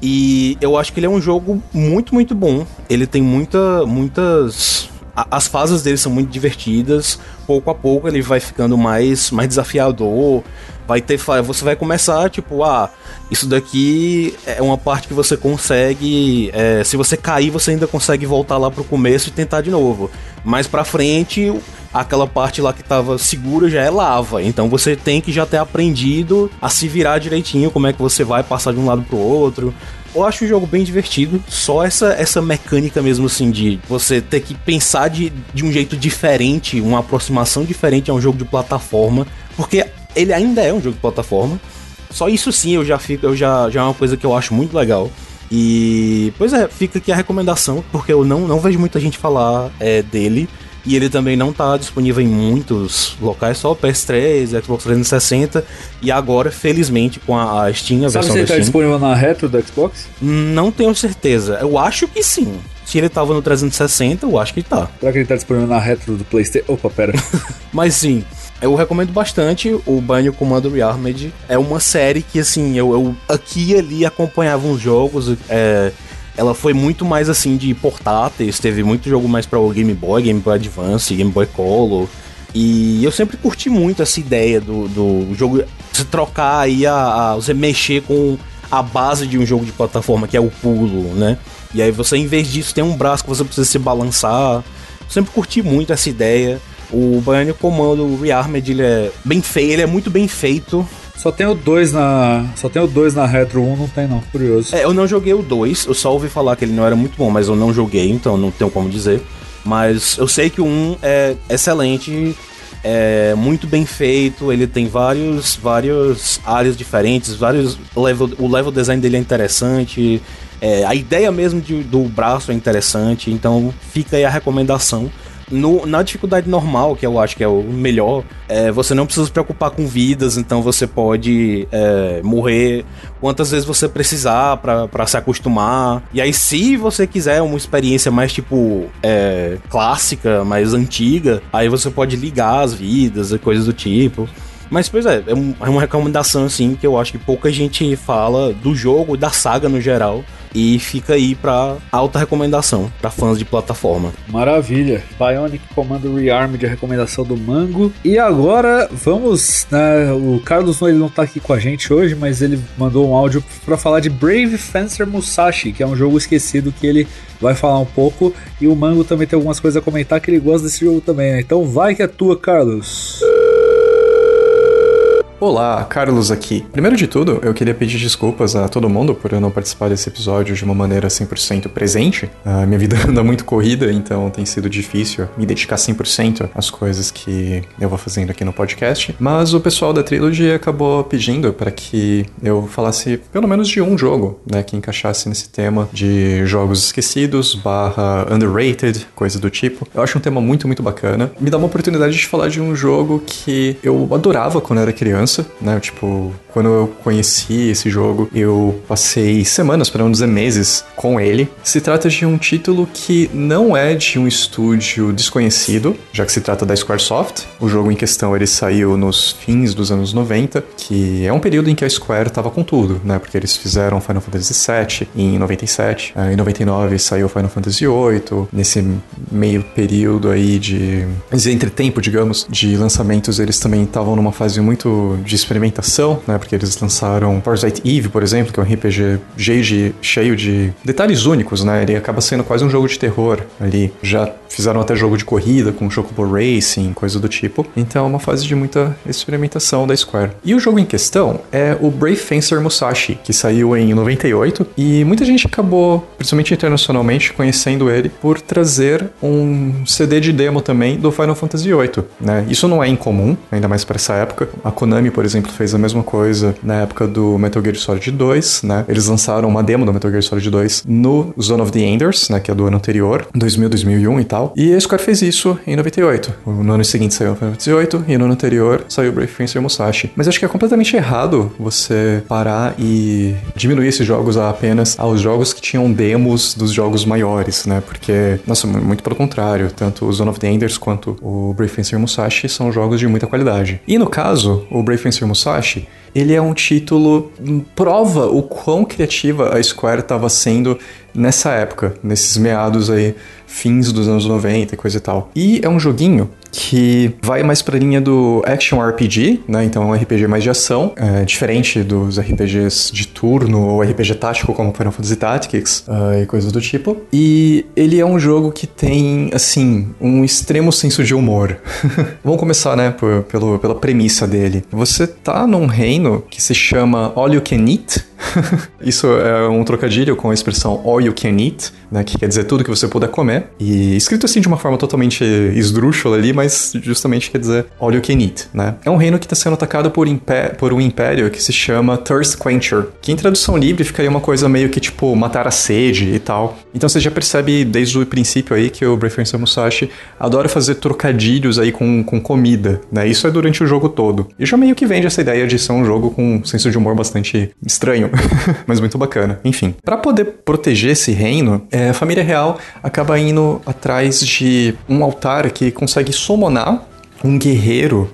E eu acho que ele é um jogo muito muito bom. Ele tem muita muitas as fases dele são muito divertidas. Pouco a pouco ele vai ficando mais, mais desafiador vai ter você vai começar tipo ah isso daqui é uma parte que você consegue é, se você cair você ainda consegue voltar lá pro começo e tentar de novo. Mais para frente aquela parte lá que tava segura já é lava. Então você tem que já ter aprendido a se virar direitinho como é que você vai passar de um lado pro outro. Eu acho o jogo bem divertido, só essa, essa mecânica mesmo assim de você ter que pensar de, de um jeito diferente, uma aproximação diferente a um jogo de plataforma, porque ele ainda é um jogo de plataforma. Só isso sim eu já fico, eu já, já é uma coisa que eu acho muito legal. E pois é, fica aqui a recomendação, porque eu não, não vejo muita gente falar é, dele. E ele também não está disponível em muitos locais, só PS3, Xbox 360. E agora, felizmente, com a Steam, a Sabe versão se ele tá disponível na retro do Xbox? Não tenho certeza. Eu acho que sim. Se ele tava no 360, eu acho que tá. Será que ele tá disponível na retro do PlayStation? Opa, pera. <laughs> Mas sim, eu recomendo bastante o Banho Comando Rearmed. É uma série que, assim, eu, eu aqui e ali acompanhava uns jogos. É, ela foi muito mais, assim, de portáteis. Teve muito jogo mais para o Game Boy, Game Boy Advance, Game Boy Color. E eu sempre curti muito essa ideia do, do jogo se trocar aí, a, a, você mexer com a base de um jogo de plataforma, que é o pulo, né? E aí você, em vez disso, tem um braço que você precisa se balançar. Sempre curti muito essa ideia. O Bionic Commando Rearmed, ele é bem feio, ele é muito bem feito. Só tem o 2 na. Só tem o 2 na Retro 1, não tem não, curioso. É, eu não joguei o 2, eu só ouvi falar que ele não era muito bom, mas eu não joguei, então não tenho como dizer. Mas eu sei que o 1 é excelente, é muito bem feito, ele tem vários, vários áreas diferentes, vários level, o level design dele é interessante, é, a ideia mesmo de, do braço é interessante, então fica aí a recomendação. No, na dificuldade normal, que eu acho que é o melhor, é, você não precisa se preocupar com vidas, então você pode é, morrer quantas vezes você precisar para se acostumar. E aí, se você quiser uma experiência mais tipo é, clássica, mais antiga, aí você pode ligar as vidas e coisas do tipo. Mas, pois é, é, é uma recomendação, assim, que eu acho que pouca gente fala do jogo, da saga no geral. E fica aí pra alta recomendação para fãs de plataforma. Maravilha. Bionic Commando Rearmed, a recomendação do Mango. E agora vamos, né, o Carlos ele não tá aqui com a gente hoje, mas ele mandou um áudio para falar de Brave Fencer Musashi, que é um jogo esquecido que ele vai falar um pouco. E o Mango também tem algumas coisas a comentar que ele gosta desse jogo também, né? Então vai que é tua, Carlos. Olá, Carlos aqui. Primeiro de tudo, eu queria pedir desculpas a todo mundo por eu não participar desse episódio de uma maneira 100% presente. A minha vida <laughs> anda muito corrida, então tem sido difícil me dedicar 100% às coisas que eu vou fazendo aqui no podcast. Mas o pessoal da Trilogy acabou pedindo para que eu falasse pelo menos de um jogo, né, que encaixasse nesse tema de jogos esquecidos, barra underrated, coisa do tipo. Eu acho um tema muito, muito bacana. Me dá uma oportunidade de falar de um jogo que eu adorava quando era criança né? Tipo, quando eu conheci esse jogo, eu passei semanas, para não dizer meses, com ele. Se trata de um título que não é de um estúdio desconhecido, já que se trata da Squaresoft. O jogo em questão ele saiu nos fins dos anos 90, que é um período em que a Square tava com tudo, né? Porque eles fizeram Final Fantasy VII em 97, eh, em 99 saiu Final Fantasy VIII. Nesse meio período aí de, de entretempo, digamos, de lançamentos, eles também estavam numa fase muito de experimentação, né? Porque eles lançaram Parasite Eve, por exemplo, que é um RPG cheio de, cheio de detalhes únicos, né? Ele acaba sendo quase um jogo de terror ali. Já fizeram até jogo de corrida com Chocobo Racing, coisa do tipo. Então é uma fase de muita experimentação da Square. E o jogo em questão é o Brave Fencer Musashi, que saiu em 98 e muita gente acabou, principalmente internacionalmente, conhecendo ele por trazer um CD de demo também do Final Fantasy VIII, né? Isso não é incomum, ainda mais para essa época. A Konami, por exemplo, fez a mesma coisa na época do Metal Gear Solid 2, né? Eles lançaram uma demo do Metal Gear Solid 2 no Zone of the Enders, né, que é do ano anterior, 2000, 2001 e tal. E a Square fez isso em 98. No ano seguinte saiu o Final Fantasy VIII e no ano anterior saiu Brave Fencer Musashi. Mas acho que é completamente errado você parar e diminuir esses jogos a apenas aos jogos que tinham demos dos jogos maiores, né? Porque, nossa, muito pelo contrário, tanto o Zone of the Enders quanto o Brave Fencer Musashi são jogos de muita qualidade. E no caso, o Brave Fencer Musashi, ele é um título prova o quão criativa a Square estava sendo nessa época, nesses meados aí, fins dos anos 90 e coisa e tal. E é um joguinho que vai mais pra linha do action RPG, né? Então é um RPG mais de ação, é, diferente dos RPGs de turno ou RPG tático como Final Fantasy Tactics uh, e coisas do tipo. E ele é um jogo que tem, assim, um extremo senso de humor. <laughs> Vamos começar, né, por, pelo, pela premissa dele. Você tá num reino que se chama All You Can Eat, <laughs> Isso é um trocadilho com a expressão all you can eat, né, que quer dizer tudo que você puder comer. E escrito assim de uma forma totalmente esdrúxula ali, mas justamente quer dizer all you can eat, né? É um reino que está sendo atacado por, por um império que se chama Thirst Quencher, que em tradução livre ficaria uma coisa meio que tipo matar a sede e tal. Então você já percebe desde o princípio aí que o Brave Musashi adora fazer trocadilhos aí com, com comida, né? Isso é durante o jogo todo. E já meio que vende essa ideia de ser um jogo com um senso de humor bastante estranho. <laughs> <laughs> mas muito bacana. Enfim, para poder proteger esse reino, é, a família real acaba indo atrás de um altar que consegue summonar um guerreiro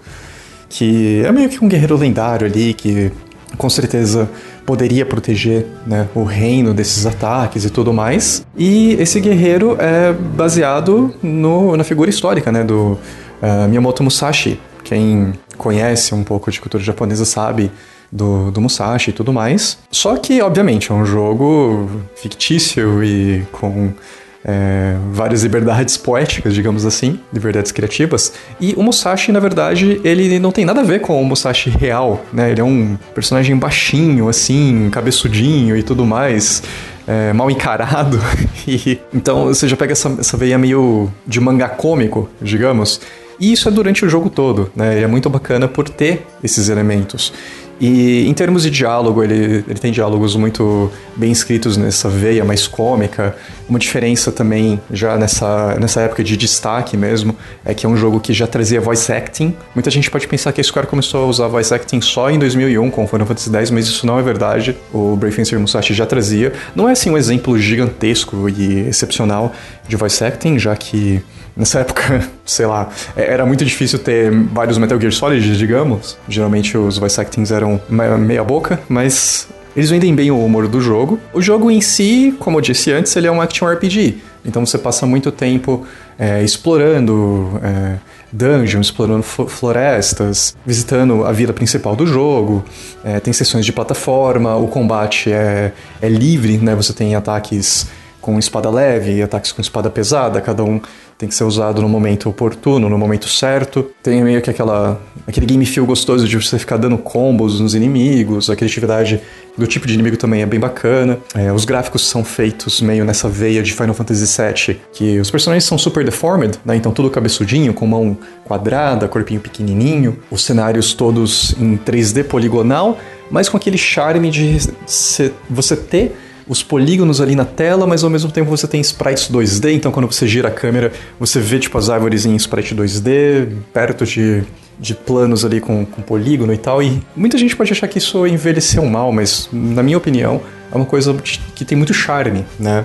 que é meio que um guerreiro lendário ali que com certeza poderia proteger né, o reino desses ataques e tudo mais. E esse guerreiro é baseado no, na figura histórica né, do uh, Miyamoto Musashi. Quem conhece um pouco de cultura japonesa sabe do, do Musashi e tudo mais. Só que, obviamente, é um jogo fictício e com é, várias liberdades poéticas, digamos assim, liberdades criativas. E o Musashi, na verdade, ele não tem nada a ver com o Musashi real, né? Ele é um personagem baixinho, assim, cabeçudinho e tudo mais. É, mal encarado. <laughs> e, então você já pega essa, essa veia meio de mangá cômico, digamos. E isso é durante o jogo todo, né? Ele é muito bacana por ter esses elementos. E em termos de diálogo, ele, ele tem diálogos muito bem escritos nessa veia mais cômica. Uma diferença também, já nessa, nessa época de destaque mesmo, é que é um jogo que já trazia voice acting. Muita gente pode pensar que a Square começou a usar voice acting só em 2001 com Final Fantasy X, mas isso não é verdade. O Brave Fencer Musashi já trazia. Não é assim um exemplo gigantesco e excepcional de voice acting, já que Nessa época, <laughs> sei lá, é, era muito difícil ter vários Metal Gear Solid, digamos. Geralmente os voice actings eram meia boca, mas eles vendem bem o humor do jogo. O jogo em si, como eu disse antes, ele é um action RPG. Então você passa muito tempo é, explorando é, dungeons, explorando florestas, visitando a vila principal do jogo. É, tem sessões de plataforma, o combate é, é livre, né? Você tem ataques com espada leve ataques com espada pesada, cada um tem que ser usado no momento oportuno, no momento certo. Tem meio que aquela, aquele game feel gostoso de você ficar dando combos nos inimigos, a criatividade do tipo de inimigo também é bem bacana. É, os gráficos são feitos meio nessa veia de Final Fantasy VII, que os personagens são super deformed, né? Então tudo cabeçudinho, com mão quadrada, corpinho pequenininho, os cenários todos em 3D poligonal, mas com aquele charme de você ter os polígonos ali na tela, mas ao mesmo tempo você tem sprites 2D, então quando você gira a câmera, você vê tipo as árvores em sprite 2D, perto de, de planos ali com, com polígono e tal, e muita gente pode achar que isso envelheceu mal, mas na minha opinião é uma coisa que tem muito charme, né?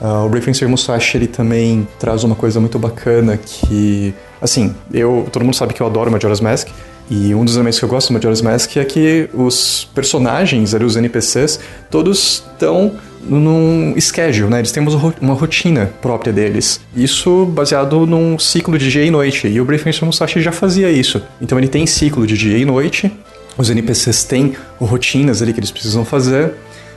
Uh, o Brave Musashi ele também traz uma coisa muito bacana que, assim, eu todo mundo sabe que eu adoro Majora's Mask, e um dos elementos que eu gosto do Majora's Mask é que os personagens, ali, os NPCs, todos estão num schedule, né? Eles têm uma rotina própria deles. Isso baseado num ciclo de dia e noite. E o Briefing Musashi já fazia isso. Então ele tem ciclo de dia e noite. Os NPCs têm rotinas ali que eles precisam fazer.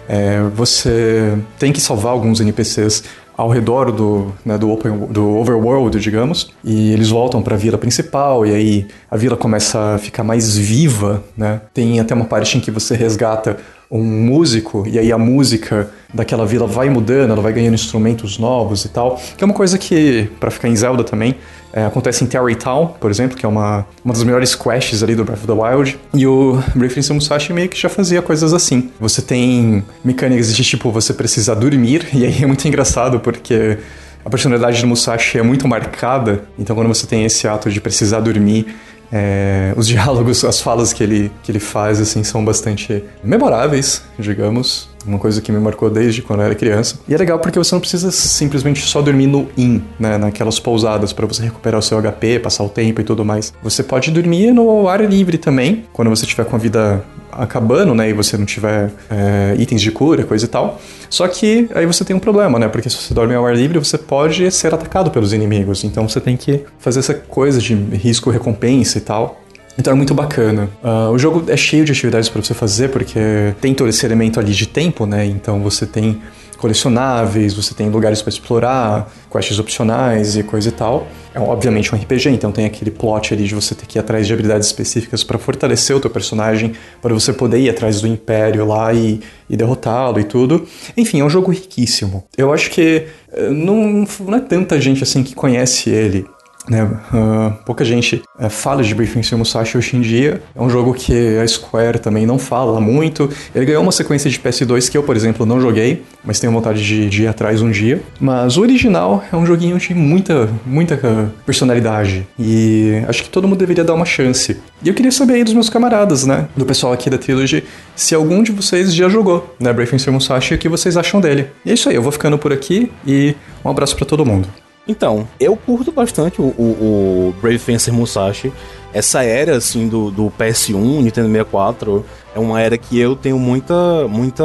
É, você tem que salvar alguns NPCs ao redor do, né, do, open, do overworld, digamos, e eles voltam para a vila principal, e aí a vila começa a ficar mais viva, né? Tem até uma parte em que você resgata um músico, e aí a música daquela vila vai mudando, ela vai ganhando instrumentos novos e tal, que é uma coisa que, para ficar em Zelda também, é, acontece em Terry Town, por exemplo, que é uma, uma das melhores quests ali do Breath of the Wild. E o Briefing Musashi meio que já fazia coisas assim. Você tem mecânicas de tipo, você precisa dormir, <laughs> e aí é muito engraçado porque a personalidade do Musashi é muito marcada, então quando você tem esse ato de precisar dormir, é, os <laughs> diálogos, as falas que ele, que ele faz, assim, são bastante memoráveis, digamos. Uma coisa que me marcou desde quando eu era criança. E é legal porque você não precisa simplesmente só dormir no in, né? Naquelas pousadas para você recuperar o seu HP, passar o tempo e tudo mais. Você pode dormir no ar livre também, quando você tiver com a vida acabando, né? E você não tiver é, itens de cura, coisa e tal. Só que aí você tem um problema, né? Porque se você dorme ao ar livre, você pode ser atacado pelos inimigos. Então você tem que fazer essa coisa de risco-recompensa e tal. Então é muito bacana. Uh, o jogo é cheio de atividades para você fazer, porque tem todo esse elemento ali de tempo, né? Então você tem colecionáveis, você tem lugares para explorar, quests opcionais e coisa e tal. É obviamente um RPG, então tem aquele plot ali de você ter que ir atrás de habilidades específicas para fortalecer o teu personagem, para você poder ir atrás do Império lá e, e derrotá-lo e tudo. Enfim, é um jogo riquíssimo. Eu acho que eh, não, não é tanta gente assim que conhece ele. Né? Uh, pouca gente uh, fala de Briefing Sim Musashi hoje em dia. É um jogo que a Square também não fala muito. Ele ganhou uma sequência de PS2 que eu, por exemplo, não joguei, mas tenho vontade de, de ir atrás um dia. Mas o original é um joguinho de muita, muita personalidade. E acho que todo mundo deveria dar uma chance. E eu queria saber aí dos meus camaradas, né? Do pessoal aqui da Trilogy, se algum de vocês já jogou, né? Briefing Sim Musashi e o que vocês acham dele. E é isso aí, eu vou ficando por aqui e um abraço para todo mundo. Então, eu curto bastante o, o, o Brave Fencer Musashi. Essa era, assim, do, do PS1, Nintendo 64, é uma era que eu tenho muita, muita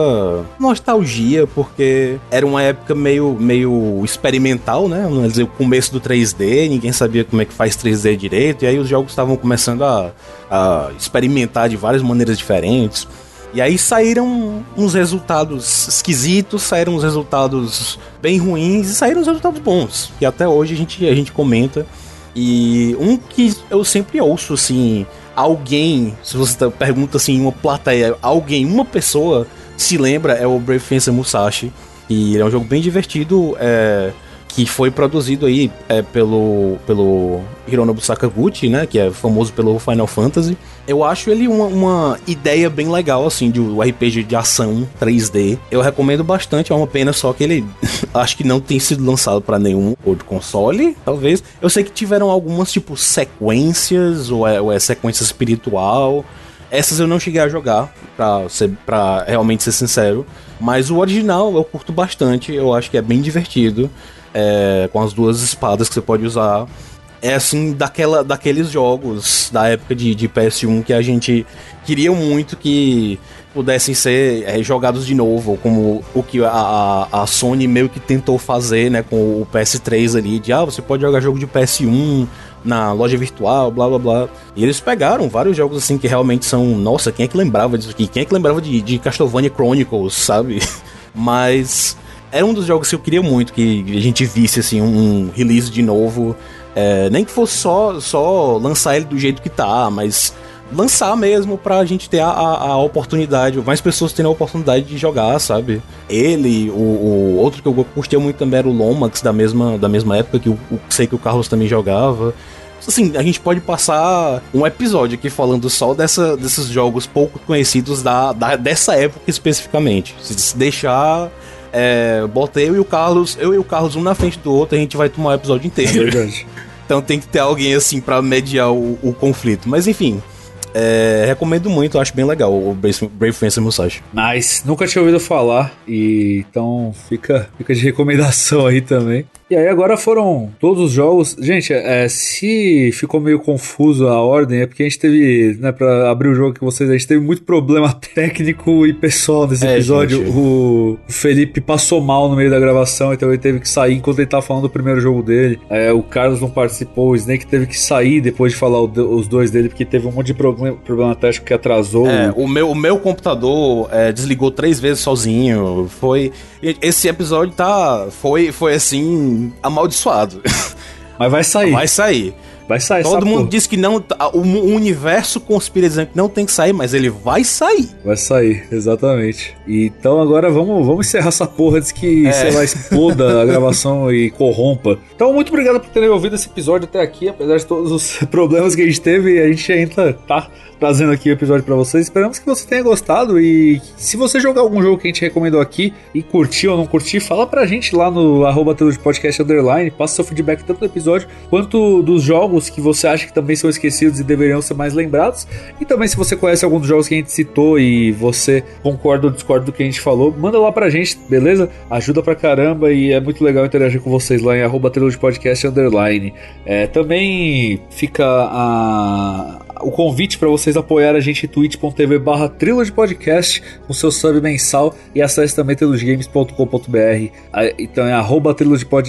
nostalgia, porque era uma época meio, meio experimental, né? Vamos dizer, o começo do 3D, ninguém sabia como é que faz 3D direito, e aí os jogos estavam começando a, a experimentar de várias maneiras diferentes. E aí saíram uns resultados esquisitos, saíram uns resultados bem ruins e saíram uns resultados bons. Que até hoje a gente, a gente comenta. E um que eu sempre ouço, assim, alguém, se você tá, pergunta assim, uma plateia, alguém, uma pessoa se lembra, é o Brave Fencer Musashi. E é um jogo bem divertido, é, que foi produzido aí é, pelo, pelo Hironobu Sakaguchi, né, que é famoso pelo Final Fantasy. Eu acho ele uma, uma ideia bem legal, assim, de um RPG de ação 3D. Eu recomendo bastante, é uma pena só que ele <laughs> acho que não tem sido lançado para nenhum outro console, talvez. Eu sei que tiveram algumas, tipo, sequências, ou é, ou é sequência espiritual. Essas eu não cheguei a jogar, pra, ser, pra realmente ser sincero. Mas o original eu curto bastante, eu acho que é bem divertido. É, com as duas espadas que você pode usar é assim, daquela, daqueles jogos da época de, de PS1 que a gente queria muito que pudessem ser é, jogados de novo, como o que a, a, Sony meio que tentou fazer, né, com o PS3 ali, de ah, você pode jogar jogo de PS1 na loja virtual, blá blá blá. E eles pegaram vários jogos assim que realmente são, nossa, quem é que lembrava disso aqui? Quem é que lembrava de, de Castlevania Chronicles, sabe? <laughs> Mas era um dos jogos que eu queria muito que a gente visse assim um release de novo é, nem que fosse só, só lançar ele do jeito que tá, mas lançar mesmo pra gente ter a, a, a oportunidade, mais pessoas terem a oportunidade de jogar, sabe? Ele, o, o, outro que eu curtia muito também era o Lomax, da mesma, da mesma época, que eu, eu sei que o Carlos também jogava. Assim, a gente pode passar um episódio aqui falando só dessa, desses jogos pouco conhecidos da, da dessa época especificamente. Se deixar, é, bota eu e o Carlos, eu e o Carlos um na frente do outro, a gente vai tomar o episódio inteiro. É verdade. Então tem que ter alguém assim para mediar o, o, conflito. Mas enfim, é, recomendo muito, acho bem legal o Brave, Brave Fencer Musashi. Nice, nunca tinha ouvido falar, e então fica, fica de recomendação aí também. E aí agora foram todos os jogos. Gente, é, se ficou meio confuso a ordem, é porque a gente teve, né, pra abrir o jogo com vocês, a gente teve muito problema <laughs> técnico e pessoal nesse É, episódio. gente. O Felipe passou mal no meio da gravação, então ele teve que sair enquanto ele tava falando do primeiro jogo dele. É, o Carlos não participou, o Snake teve que sair depois de falar o os dois dele, porque teve um monte de problema, problema técnico que atrasou. É, o meu, o meu computador é, desligou três vezes sozinho. Foi. Esse episódio tá. Foi, foi assim. Amaldiçoado. Mas vai sair. Vai sair. Vai sair, Todo mundo porra. diz que não. tá- O, universo conspira dizendo que não tem que sair, mas ele vai sair. Vai sair, exatamente. Então agora vamos, vamos encerrar essa porra antes que, É. sei lá, exploda a <laughs> gravação e corrompa. Então, muito obrigado por terem ouvido esse episódio até aqui, apesar de todos os <laughs> problemas que a gente teve, a gente ainda tá trazendo aqui o episódio pra vocês. Esperamos que você tenha gostado e se você jogar algum jogo que a gente recomendou aqui e curtiu ou não curtiu, fala pra gente lá no arroba podcast underline, passa seu feedback tanto do episódio quanto dos jogos que você acha que também são esquecidos e deveriam ser mais lembrados. E também se você conhece algum dos jogos que a gente citou e você concorda ou discorda do que a gente falou, manda lá pra gente, beleza? Ajuda pra caramba e é muito legal interagir com vocês lá em arroba podcast underline. É, também fica a o convite para vocês apoiar a gente em twitch.tv barra de podcast com seu sub mensal e acesse também triloggames.com.br então é arroba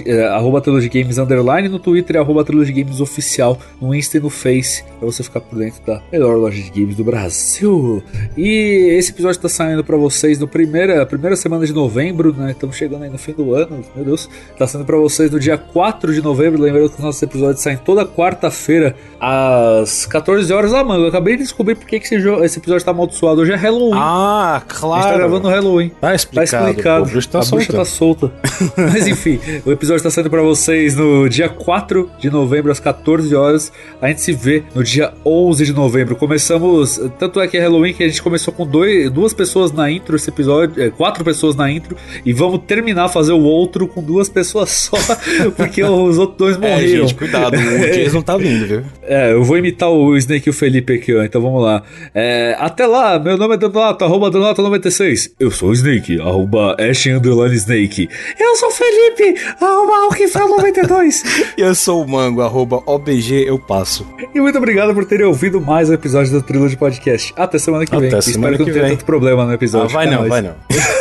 é, arroba triloggames underline no Twitter e arroba triloggames oficial no Insta e no Face para você ficar por dentro da melhor loja de games do Brasil. E esse episódio está saindo para vocês no primeira, primeira semana de novembro né, estamos chegando aí no fim do ano meu Deus, está saindo para vocês no dia 4 de novembro lembrando que os nossos episódios saem toda quarta-feira às 14 horas da manhã. Eu acabei de descobrir porque que esse, esse episódio tá amaldiçoado. Hoje é Halloween. Ah, a claro. gente tá gravando no Halloween. Tá Tá explicado. explicado. pô, o bruxo tá a bruxa solta. tá solta. <laughs> Mas enfim, o episódio tá saindo pra vocês no dia 4 de novembro, às 14 horas. A gente se vê no dia 11 de novembro. Começamos. Tanto é que é Halloween que a gente começou com dois, duas pessoas na intro esse episódio. é, quatro pessoas na intro. E vamos terminar a fazer o outro com duas pessoas só. <laughs> Porque os outros dois É, morreram. gente, cuidado. O Jason tá vindo, viu? <laughs> É, eu vou imitar o Snake e o Felipe aqui, ó. Então vamos lá. É, até lá, meu nome é Donato, arroba Donato96. Eu sou o Snake, arroba Ash Underline Snake. Eu sou o Felipe, arroba Alquifel92. E <laughs> eu sou o Mango, arroba OBG eu passo. e muito obrigado por terem ouvido mais um episódio do Trilogy Podcast. Até semana que Até vem. semana Espero que, que não tenha tanto problema no Ah, episódio. vai É não, nóis. vai não.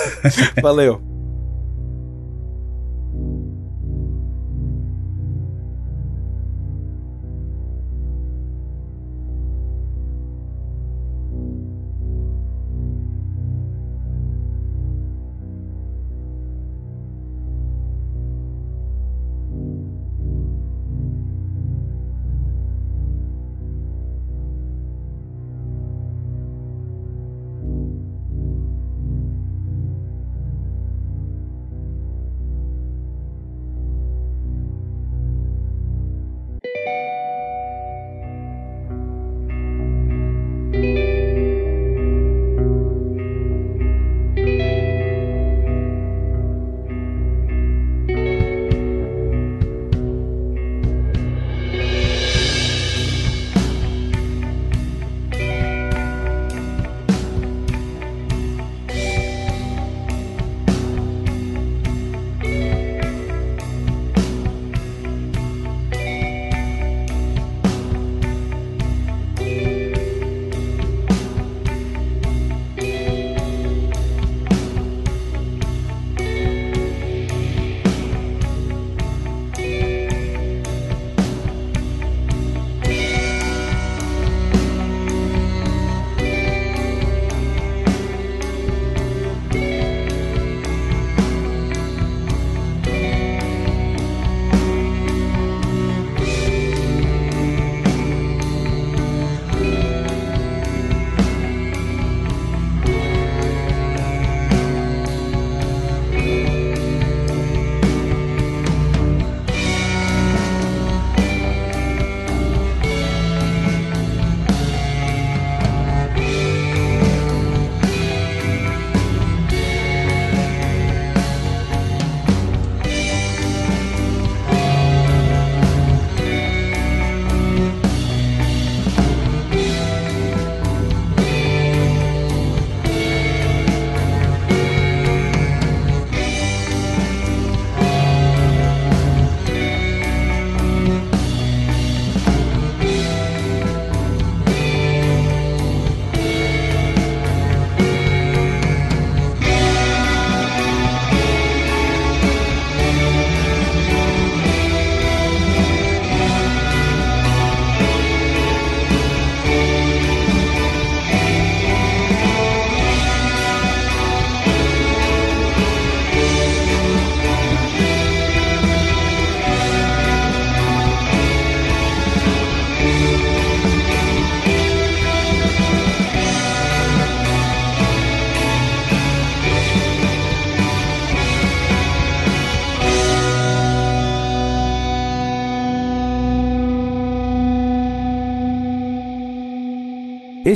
<laughs> Valeu.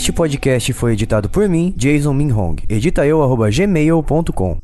Este podcast foi editado por mim, Jason Minhong. Gmail.com.